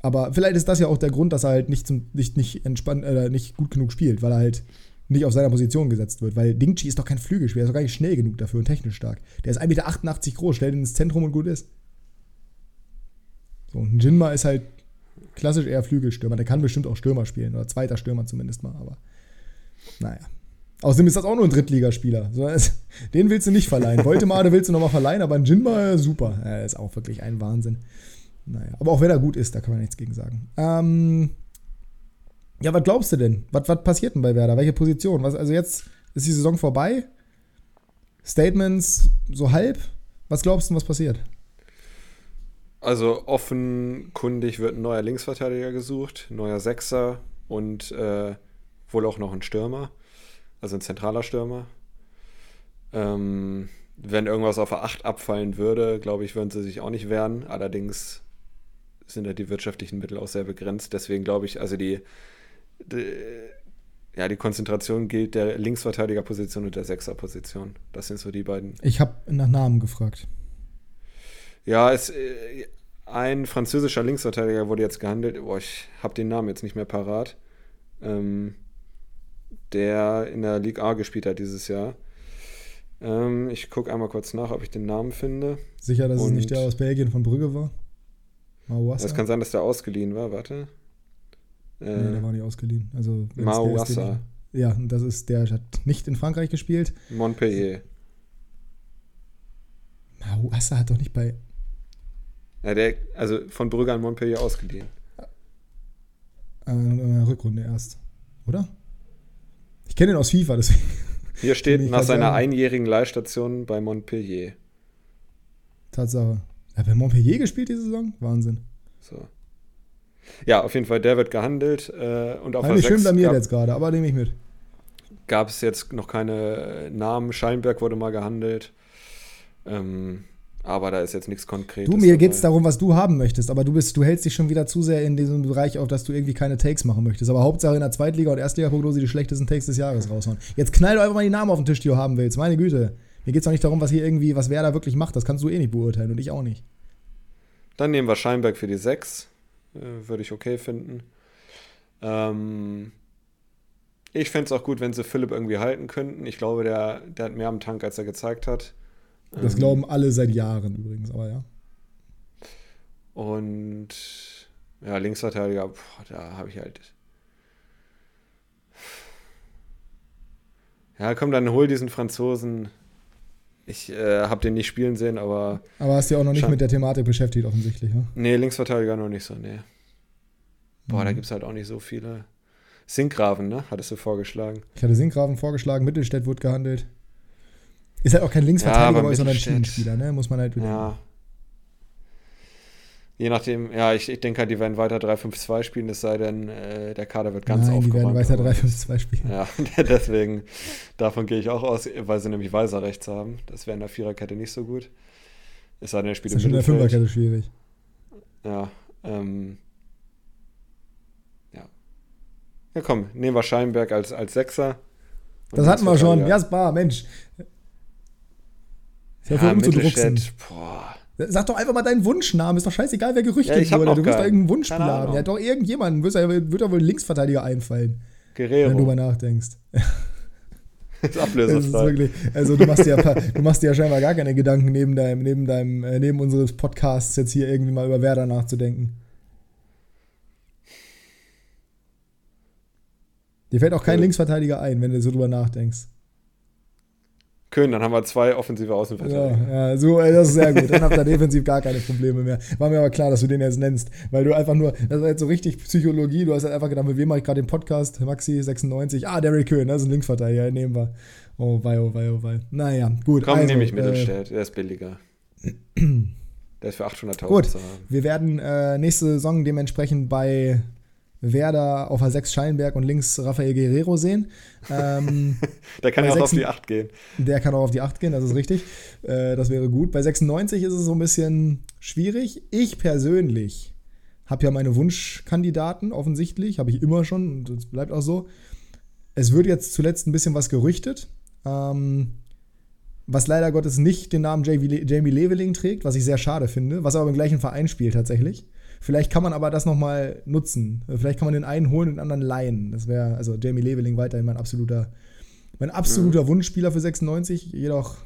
aber vielleicht ist das ja auch der Grund, dass er halt nicht, zum, nicht, nicht, entspannt, äh, nicht gut genug spielt, weil er halt nicht auf seiner Position gesetzt wird, weil Dingchi ist doch kein Flügelspieler, er ist doch gar nicht schnell genug dafür und technisch stark. Der ist 1,88 Meter groß, stellt ihn ins Zentrum und gut ist. So, und Jinma ist halt klassisch eher Flügelstürmer, der kann bestimmt auch Stürmer spielen, oder zweiter Stürmer zumindest mal, aber naja. Außerdem ist das auch nur ein Drittligaspieler. [laughs] Den willst du nicht verleihen. Voltemade willst du nochmal verleihen, aber ein Jinma, super. Er ist auch wirklich ein Wahnsinn. Naja, aber auch wenn er gut ist, da kann man nichts gegen sagen. Ähm, ja, was glaubst du denn? Was, passiert denn bei Werder? Welche Position? Was, also jetzt ist die Saison vorbei. Statements so halb. Was glaubst du, was passiert? Also offenkundig wird ein neuer Linksverteidiger gesucht, neuer Sechser und äh, wohl auch noch ein Stürmer, also ein zentraler Stürmer. Ähm, wenn irgendwas auf der 8 abfallen würde, glaube ich, würden sie sich auch nicht wehren. Allerdings sind ja die wirtschaftlichen Mittel auch sehr begrenzt. Deswegen glaube ich, also die ja, die Konzentration gilt der Linksverteidigerposition und der Sechserposition. Das sind so die beiden. Ich habe nach Namen gefragt. Ja, es, äh, ein französischer Linksverteidiger wurde jetzt gehandelt. Boah, ich habe den Namen jetzt nicht mehr parat. Ähm, der in der Ligue A gespielt hat dieses Jahr. Ähm, ich gucke einmal kurz nach, ob ich den Namen finde. Sicher, dass und es nicht der aus Belgien von Brügge war? Es kann sein, dass der ausgeliehen war. Warte. Äh, nee, der war nicht ausgeliehen. Also, Mauassa. Ja, das ist, der hat nicht in Frankreich gespielt. Montpellier. Mauassa hat doch nicht bei. Ja, der, also von Brügge an Montpellier ausgeliehen. Äh, Rückrunde erst. Oder? Ich kenne ihn aus FIFA, deswegen. [laughs] Hier steht nach seiner sagen. einjährigen Leihstation bei Montpellier. Tatsache. Er hat bei Montpellier gespielt diese Saison? Wahnsinn. So. Ja, auf jeden Fall, der wird gehandelt. Äh, und auf Habe ich schön blamiert jetzt gerade, aber nehme ich mit. Gab es jetzt noch keine Namen. Scheinberg wurde mal gehandelt. Ähm, aber da ist jetzt nichts Konkretes. Du, mir geht es darum, was du haben möchtest, aber du bist, du hältst dich schon wieder zu sehr in diesem Bereich auf, dass du irgendwie keine Takes machen möchtest. Aber Hauptsache in der Zweitliga- und Erstliga-Prognose die schlechtesten Takes des Jahres raushauen. Jetzt knall doch einfach mal die Namen auf den Tisch, die du haben willst. Meine Güte. Mir geht es doch nicht darum, was hier irgendwie, was wer da wirklich macht. Das kannst du eh nicht beurteilen und ich auch nicht. Dann nehmen wir Scheinberg für die 6. Äh, Würde ich okay finden. Ähm, ich fände es auch gut, wenn sie Philipp irgendwie halten könnten. Ich glaube, der, der hat mehr am Tank, als er gezeigt hat. Das ähm, glauben alle seit Jahren übrigens, aber ja. Und ja, Linksverteidiger, boah, da habe ich halt. Ja, komm, dann hol diesen Franzosen. Ich äh, habe den nicht spielen sehen, aber. Aber hast du ja auch noch nicht mit der Thematik beschäftigt, offensichtlich, ne? Nee, Linksverteidiger noch nicht so, nee. Boah, mhm. da gibt es halt auch nicht so viele. Sinkgraven, ne? Hattest du vorgeschlagen. Ich hatte Sinkgraven vorgeschlagen, Mittelstädt wurde gehandelt. Ist halt auch kein Linksverteidiger, ja, sondern ein Schienenspieler, ne? Muss man halt bedenken. Ja. Je nachdem, ja, ich, ich denke halt, die werden weiter 3-5-2 spielen, es sei denn, äh, der Kader wird ganz Nein, aufgeräumt. die werden weiter 3-5-2 spielen. Ja, [laughs] deswegen, davon gehe ich auch aus, weil sie nämlich Weiser rechts haben. Das wäre in der Viererkette nicht so gut. Es sei denn, er spielt ist im Das ist in der Fünferkette schwierig. Ja, ähm, ja. Ja, komm, nehmen wir Scheinberg als, als Sechser. Das hatten wir schon. Jasper, Mensch. Ist ja, ja umzudrucksen. Boah. Sag doch einfach mal deinen Wunschnamen. Ist doch scheißegal, wer gerüchtet ja, wurde. Du wirst doch irgendeinen Wunschspieler haben. Ja, doch irgendjemanden. Wird ja wohl Linksverteidiger einfallen. Guerrero. Wenn du mal nachdenkst. [laughs] Das ist [laughs] wirklich, also du machst, dir ja, du machst dir ja scheinbar gar keine Gedanken neben deinem, neben deinem, äh, neben unseres Podcasts jetzt hier irgendwie mal über Werder nachzudenken. Dir fällt auch kein ja. Linksverteidiger ein, wenn du so drüber nachdenkst. Köhn, dann haben wir zwei offensive Außenverteidiger. Ja, ja, so, das ist sehr gut. Dann habt ihr defensiv gar keine Probleme mehr. War mir aber klar, dass du den jetzt nennst, weil du einfach nur, das ist jetzt so richtig Psychologie, du hast halt einfach gedacht, mit wem mache ich gerade den Podcast? Maxi 96, ah, Derrick Köhn, das ist ein Linksverteidiger, nehmen wir. Oh wei, oh wei, oh wei. Naja, gut. Komm, also, nehme ich Mittelstädt, äh, der ist billiger. [clears throat] der ist für 800.000 Gut, wir werden äh, nächste Saison dementsprechend bei Werder auf A6 Schallenberg und links Rafael Guerrero sehen. Ähm, [laughs] der kann ja auch auf die 8 gehen. Der kann auch auf die 8 gehen, das ist richtig. Äh, das wäre gut. Bei 96 ist es so ein bisschen schwierig. Ich persönlich habe ja meine Wunschkandidaten offensichtlich, habe ich immer schon und das bleibt auch so. Es wird jetzt zuletzt ein bisschen was gerüchtet, ähm, was leider Gottes nicht den Namen Jamie Leveling trägt, was ich sehr schade finde, was aber im gleichen Verein spielt tatsächlich. Vielleicht kann man aber das nochmal nutzen. Vielleicht kann man den einen holen und den anderen leihen. Das wäre, also Jamie Leveling weiterhin mein absoluter, mein absoluter mhm. Wunschspieler für 96, jedoch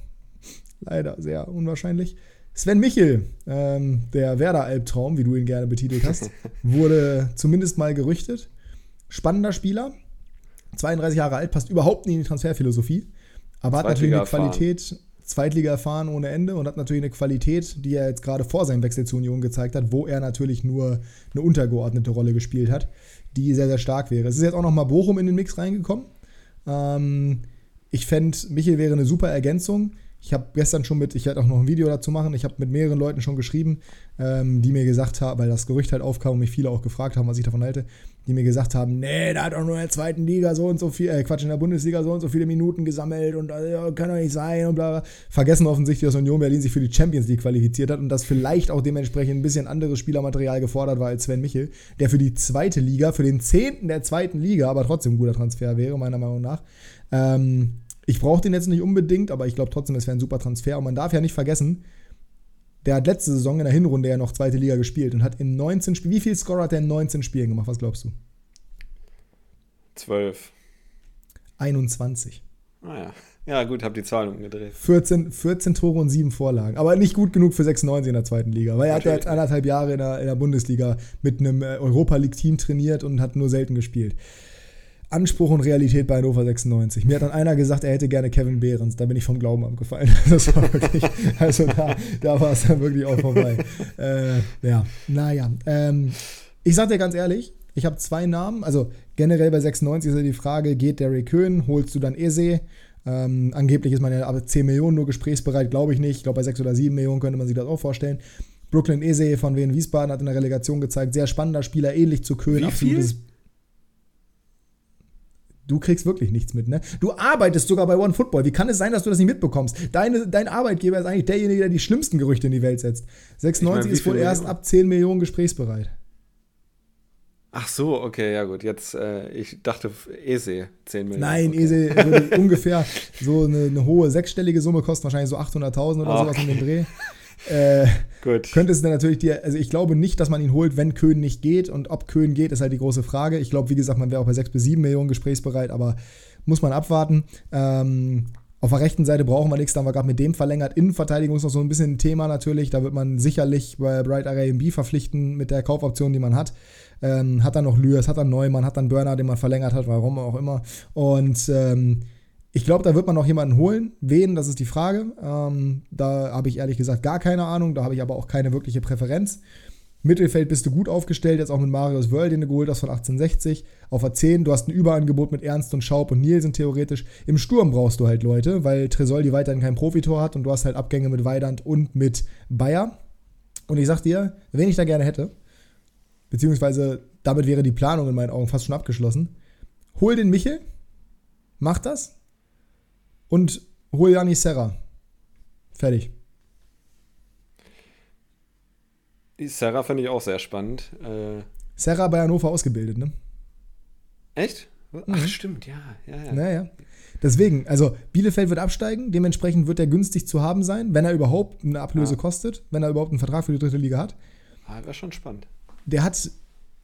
leider sehr unwahrscheinlich. Sven Michel, ähm, der Werder-Albtraum, wie du ihn gerne betitelt hast, [laughs] wurde zumindest mal gerüchtet. Spannender Spieler, 32 Jahre alt, passt überhaupt nicht in die Transferphilosophie, aber hat natürlich eine Qualität, Zweitliga erfahren ohne Ende und hat natürlich eine Qualität, die er jetzt gerade vor seinem Wechsel zur Union gezeigt hat, wo er natürlich nur eine untergeordnete Rolle gespielt hat, die sehr, sehr stark wäre. Es ist jetzt auch nochmal Bochum in den Mix reingekommen. Ähm, ich fände, Michel wäre eine super Ergänzung. Ich habe gestern schon mit, ich werde auch noch ein Video dazu machen, ich habe mit mehreren Leuten schon geschrieben, ähm, die mir gesagt haben, weil das Gerücht halt aufkam und mich viele auch gefragt haben, was ich davon halte, die mir gesagt haben, nee, da hat auch nur in der zweiten Liga so und so viel, äh, Quatsch, in der Bundesliga so und so viele Minuten gesammelt und äh, kann doch nicht sein und bla, bla. Vergessen offensichtlich, dass Union Berlin sich für die Champions League qualifiziert hat und dass vielleicht auch dementsprechend ein bisschen anderes Spielermaterial gefordert war als Sven Michel, der für die zweite Liga, für den zehnten der zweiten Liga, aber trotzdem ein guter Transfer wäre, meiner Meinung nach. Ähm, ich brauche den jetzt nicht unbedingt, aber ich glaube trotzdem, es wäre ein super Transfer und man darf ja nicht vergessen, der hat letzte Saison in der Hinrunde ja noch zweite Liga gespielt und hat in 19 Spielen, wie viel Score hat er in 19 Spielen gemacht? Was glaubst du? 12. 21. Ah ja. Ja, gut, hab die Zahlen umgedreht. 14, 14 Tore und 7 Vorlagen. Aber nicht gut genug für 96 in der zweiten Liga, weil er hat ja anderthalb Jahre in der, in der Bundesliga mit einem äh, Europa League-Team trainiert und hat nur selten gespielt. Anspruch und Realität bei Hannover 96. Mir hat dann einer gesagt, er hätte gerne Kevin Behrens. Da bin ich vom Glauben abgefallen. [laughs] Das war wirklich, also da, da war es dann wirklich auch vorbei. Äh, ja, naja. Ähm, ich sag dir ganz ehrlich, ich habe zwei Namen. Also generell bei 96 ist ja die Frage, geht Derek Köhn, holst du dann Eze? Ähm, angeblich ist man ja ab 10 Millionen nur gesprächsbereit, glaube ich nicht. Ich glaube, bei 6 oder 7 Millionen könnte man sich das auch vorstellen. Brooklyn Eze von Wien Wiesbaden hat in der Relegation gezeigt, sehr spannender Spieler, ähnlich zu Köhn. Wie viel? Du kriegst wirklich nichts mit, ne? Du arbeitest sogar bei One Football. Wie kann es sein, dass du das nicht mitbekommst? Deine, dein Arbeitgeber ist eigentlich derjenige, der die schlimmsten Gerüchte in die Welt setzt. 96 ich mein, ist wohl erst ab 10 Millionen gesprächsbereit. Ach so, okay, ja gut. Jetzt, äh, ich dachte ESE 10 Millionen. Nein, okay. ESE [laughs] würde ungefähr so eine, eine, hohe sechsstellige Summe kosten, wahrscheinlich so 800.000 oder okay. sowas in dem Dreh. Äh, Gut. Könnte es dann natürlich dir, also ich glaube nicht, dass man ihn holt, wenn Köhn nicht geht. Und ob Köhn geht, ist halt die große Frage. Ich glaube, wie gesagt, man wäre auch bei 6 bis 7 Millionen gesprächsbereit, aber muss man abwarten. Ähm, auf der rechten Seite brauchen wir nichts, da haben wir gerade mit dem verlängert. Innenverteidigung ist noch so ein bisschen ein Thema natürlich. Da wird man sicherlich bei Bright RAMB verpflichten mit der Kaufoption, die man hat. Ähm, hat dann noch Lüers, hat dann Neumann, hat dann Burner, den man verlängert hat, warum auch immer. Und ähm, ich glaube, da wird man noch jemanden holen. Wen, das ist die Frage. Ähm, da habe ich ehrlich gesagt gar keine Ahnung. Da habe ich aber auch keine wirkliche Präferenz. Mittelfeld bist du gut aufgestellt, jetzt auch mit Marius Wörl, den du geholt hast von 1860. Auf A10, du hast ein Überangebot mit Ernst und Schaub und Nielsen theoretisch. Im Sturm brauchst du halt Leute, weil Tresoldi weiterhin kein Profitor hat und du hast halt Abgänge mit Weidand und mit Bayer. Und ich sag dir, wen ich da gerne hätte, beziehungsweise damit wäre die Planung in meinen Augen fast schon abgeschlossen, hol den Michel, mach das, und Juliani Serra. Fertig. Die Serra finde ich auch sehr spannend. Äh Serra bei Hannover ausgebildet, ne? Echt? Ach, mhm. stimmt, ja, ja, ja. Naja. Deswegen, also Bielefeld wird absteigen, dementsprechend wird er günstig zu haben sein, wenn er überhaupt eine Ablöse ja. kostet, wenn er überhaupt einen Vertrag für die dritte Liga hat. Ah, wäre schon spannend. Der hat,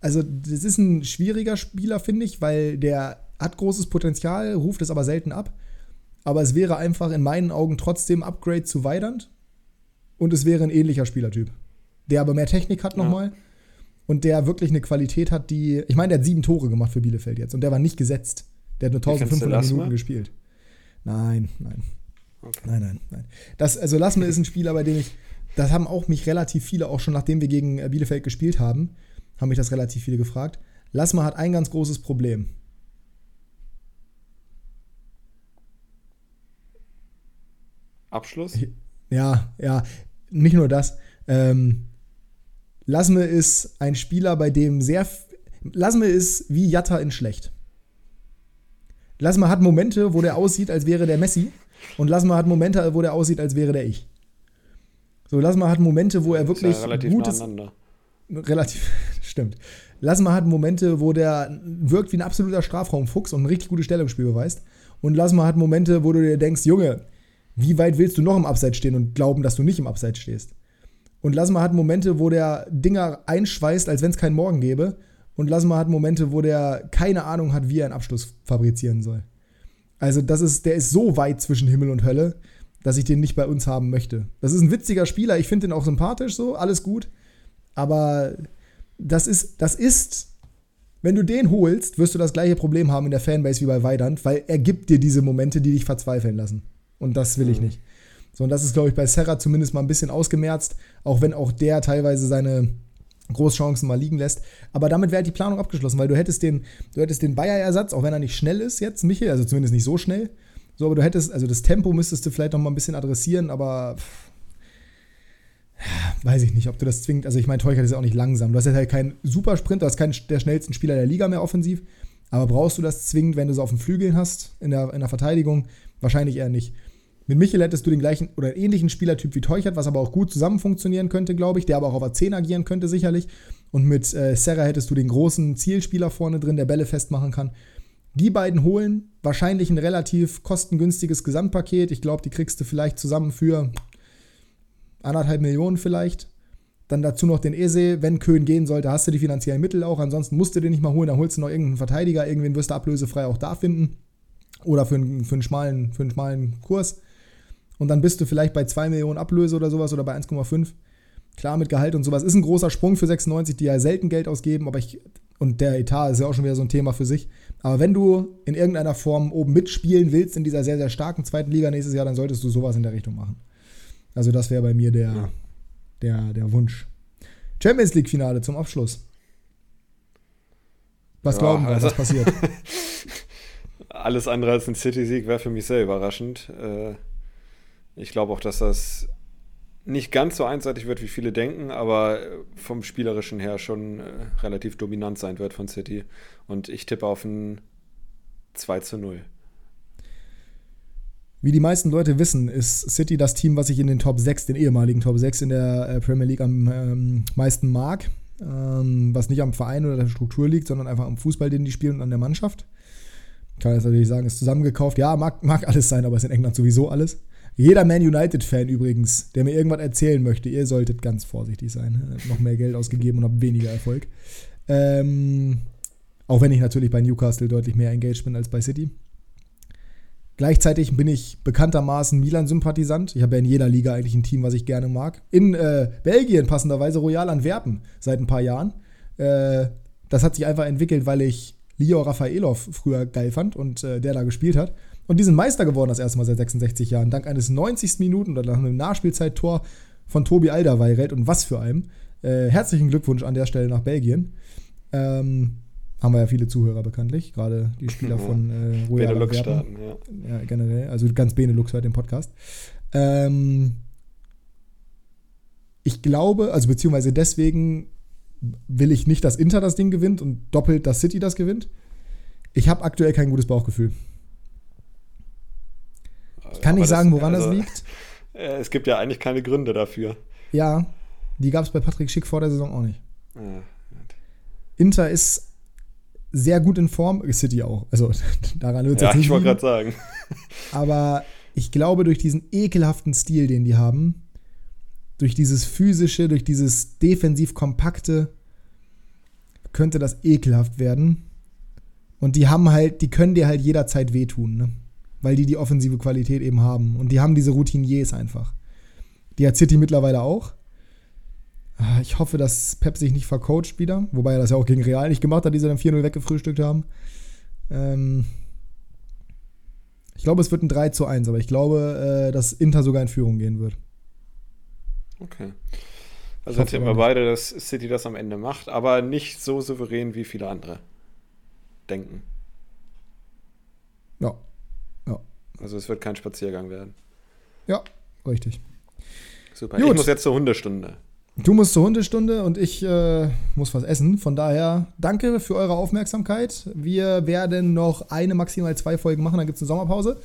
also das ist ein schwieriger Spieler, finde ich, weil der hat großes Potenzial, ruft es aber selten ab aber es wäre einfach in meinen Augen trotzdem Upgrade zu Weidand und es wäre ein ähnlicher Spielertyp, der aber mehr Technik hat nochmal ja. und der wirklich eine Qualität hat, die, ich meine, der hat sieben Tore gemacht für Bielefeld jetzt und der war nicht gesetzt. Der hat nur 1500 Minuten gespielt. Nein, nein. Okay. Nein, nein, nein. Das, also Lassme ist ein Spieler, bei dem ich, das haben auch mich relativ viele, auch schon nachdem wir gegen äh, Bielefeld gespielt haben, haben mich das relativ viele gefragt. Lassme hat ein ganz großes Problem. Abschluss? Ja, ja, nicht nur das. Ähm, Lasme ist ein Spieler, bei dem sehr. Lasme ist wie Jatta in schlecht. Lasme hat Momente, wo der aussieht, als wäre der Messi. Und Lasme hat Momente, wo der aussieht, als wäre der ich. So, Lasme hat Momente, wo er wirklich ja relativ gutes. Relativ, [laughs] stimmt. Lasme hat Momente, wo der wirkt wie ein absoluter Strafraumfuchs und ein richtig gutes Stellungsspiel beweist. Und Lasme hat Momente, wo du dir denkst, Junge, wie weit willst du noch im Abseits stehen und glauben, dass du nicht im Abseits stehst? Und Lasma hat Momente, wo der Dinger einschweißt, als wenn es keinen Morgen gäbe. Und Lasma hat Momente, wo der keine Ahnung hat, wie er einen Abschluss fabrizieren soll. Also, das ist, der ist so weit zwischen Himmel und Hölle, dass ich den nicht bei uns haben möchte. Das ist ein witziger Spieler, ich finde den auch sympathisch, so, alles gut. Aber das ist, das ist, wenn du den holst, wirst du das gleiche Problem haben in der Fanbase wie bei Weidand, weil er gibt dir diese Momente, die dich verzweifeln lassen. Und das will ich mhm. nicht. So, und das ist, glaube ich, bei Serra zumindest mal ein bisschen ausgemerzt, auch wenn auch der teilweise seine Großchancen mal liegen lässt. Aber damit wäre halt die Planung abgeschlossen, weil du hättest den, du hättest den Bayer-Ersatz, auch wenn er nicht schnell ist jetzt, Michel, also zumindest nicht so schnell. So, aber du hättest, also das Tempo müsstest du vielleicht noch mal ein bisschen adressieren, aber pff, weiß ich nicht, ob du das zwingend, also ich meine, Teuchert ist ja auch nicht langsam. Du hast ja halt keinen Supersprint, du hast keinen der schnellsten Spieler der Liga mehr offensiv. Aber brauchst du das zwingend, wenn du so auf den Flügeln hast, in der, in der Verteidigung? Wahrscheinlich eher nicht. Mit Michel hättest du den gleichen oder ähnlichen Spielertyp wie Teuchert, was aber auch gut zusammen funktionieren könnte, glaube ich, der aber auch auf A10 agieren könnte, sicherlich. Und mit äh, Serra hättest du den großen Zielspieler vorne drin, der Bälle festmachen kann. Die beiden holen wahrscheinlich ein relativ kostengünstiges Gesamtpaket. Ich glaube, die kriegst du vielleicht zusammen für anderthalb Millionen vielleicht. Dann dazu noch den Ese. Wenn Köhn gehen sollte, hast du die finanziellen Mittel auch. Ansonsten musst du den nicht mal holen. Dann holst du noch irgendeinen Verteidiger. Irgendwen wirst du ablösefrei auch da finden. Oder für einen, für einen, schmalen, für einen schmalen Kurs. Und dann bist du vielleicht bei 2 Millionen Ablöse oder sowas oder bei 1,5. Klar, mit Gehalt und sowas ist ein großer Sprung für 96, die ja selten Geld ausgeben, aber ich, und der Etat ist ja auch schon wieder so ein Thema für sich. Aber wenn du in irgendeiner Form oben mitspielen willst in dieser sehr, sehr starken zweiten Liga nächstes Jahr, dann solltest du sowas in der Richtung machen. Also das wäre bei mir der, ja. der, der Wunsch. Champions League-Finale zum Abschluss. Was ja, glauben wir, also was passiert? [laughs] Alles andere als ein City-Sieg wäre für mich sehr überraschend. Äh, ich glaube auch, dass das nicht ganz so einseitig wird, wie viele denken, aber vom Spielerischen her schon äh, relativ dominant sein wird von City. Und ich tippe auf ein 2 zu 0. Wie die meisten Leute wissen, ist City das Team, was ich in den Top 6, den ehemaligen Top 6 in der äh, Premier League am ähm, meisten mag. Ähm, was nicht am Verein oder der Struktur liegt, sondern einfach am Fußball, den die spielen und an der Mannschaft. Kann jetzt natürlich sagen, ist zusammengekauft. Ja, mag, mag alles sein, aber ist in England sowieso alles. Jeder Man United-Fan übrigens, der mir irgendwas erzählen möchte, ihr solltet ganz vorsichtig sein. Noch mehr Geld ausgegeben und habt weniger Erfolg. Ähm, auch wenn ich natürlich bei Newcastle deutlich mehr engaged bin als bei City. Gleichzeitig bin ich bekanntermaßen Milan-Sympathisant. Ich habe ja in jeder Liga eigentlich ein Team, was ich gerne mag. In äh, Belgien passenderweise Royal Antwerpen seit ein paar Jahren. Äh, das hat sich einfach entwickelt, weil ich Leo Rafaelov früher geil fand und äh, der da gespielt hat. Und die sind Meister geworden das erste Mal seit 66 Jahren, dank eines 90. Minuten oder nach einem Nachspielzeit-Tor von Tobi Alderweireld und was für einem. Äh, herzlichen Glückwunsch an der Stelle nach Belgien. Ähm, haben wir ja viele Zuhörer bekanntlich, gerade die Spieler [laughs] von äh, Royal Benelux-Staaten, ja. ja. generell, also ganz Benelux hört den Podcast. Ähm, ich glaube, also beziehungsweise deswegen will ich nicht, dass Inter das Ding gewinnt und doppelt, dass City das gewinnt. Ich habe aktuell kein gutes Bauchgefühl. Ich kann nicht sagen, woran also, das liegt. [laughs] Es gibt ja eigentlich keine Gründe dafür. Ja, die gab es bei Patrick Schick vor der Saison auch nicht. Ja. Inter ist sehr gut in Form, City auch. Also [laughs] daran wird es ja, jetzt nicht. Ich wollte gerade sagen. [laughs] Aber ich glaube, durch diesen ekelhaften Stil, den die haben, durch dieses physische, durch dieses defensiv kompakte, könnte das ekelhaft werden. Und die haben halt, die können dir halt jederzeit wehtun, ne? Weil die die offensive Qualität eben haben. Und die haben diese Routiniers einfach. Die hat City mittlerweile auch. Ah, ich hoffe, dass Pep sich nicht vercoacht wieder. Wobei er das ja auch gegen Real nicht gemacht hat, die sie dann 4-0 weggefrühstückt haben. Ähm ich glaube, es wird ein 3 zu 1, aber ich glaube, äh, dass Inter sogar in Führung gehen wird. Okay. Also jetzt sehen wir beide, dass City das am Ende macht, aber nicht so souverän wie viele andere denken. Ja. Ja. Also es wird kein Spaziergang werden. Ja, richtig. Super. Gut. Ich muss jetzt zur Hundestunde. Du musst zur Hundestunde und ich äh, muss was essen. Von daher danke für eure Aufmerksamkeit. Wir werden noch eine, maximal zwei Folgen machen, dann gibt es eine Sommerpause.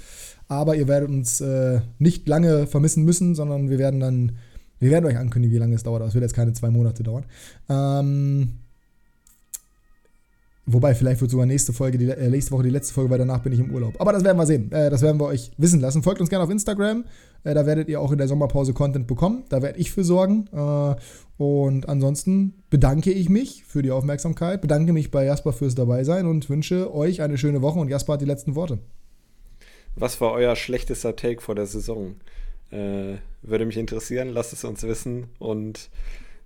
Aber ihr werdet uns äh, nicht lange vermissen müssen, sondern wir werden dann, wir werden euch ankündigen, wie lange es dauert. Das wird jetzt keine zwei Monate dauern. Ähm, Wobei, vielleicht wird sogar nächste Folge, die, äh, nächste Woche die letzte Folge, weil danach bin ich im Urlaub. Aber das werden wir sehen. Äh, das werden wir euch wissen lassen. Folgt uns gerne auf Instagram. Äh, da werdet ihr auch in der Sommerpause Content bekommen. Da werde ich für sorgen. Äh, und ansonsten bedanke ich mich für die Aufmerksamkeit, bedanke mich bei Jasper fürs Dabeisein und wünsche euch eine schöne Woche. Und Jasper hat die letzten Worte. Was war euer schlechtester Take vor der Saison? Äh, würde mich interessieren. Lasst es uns wissen. Und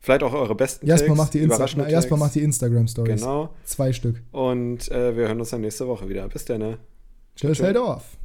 Vielleicht auch eure besten Takes, macht die, Insta Jasper macht die Instagram-Stories. Genau. Zwei Stück. Und äh, wir hören uns dann nächste Woche wieder. Bis dann. Ne? Tschüss, Heldorf.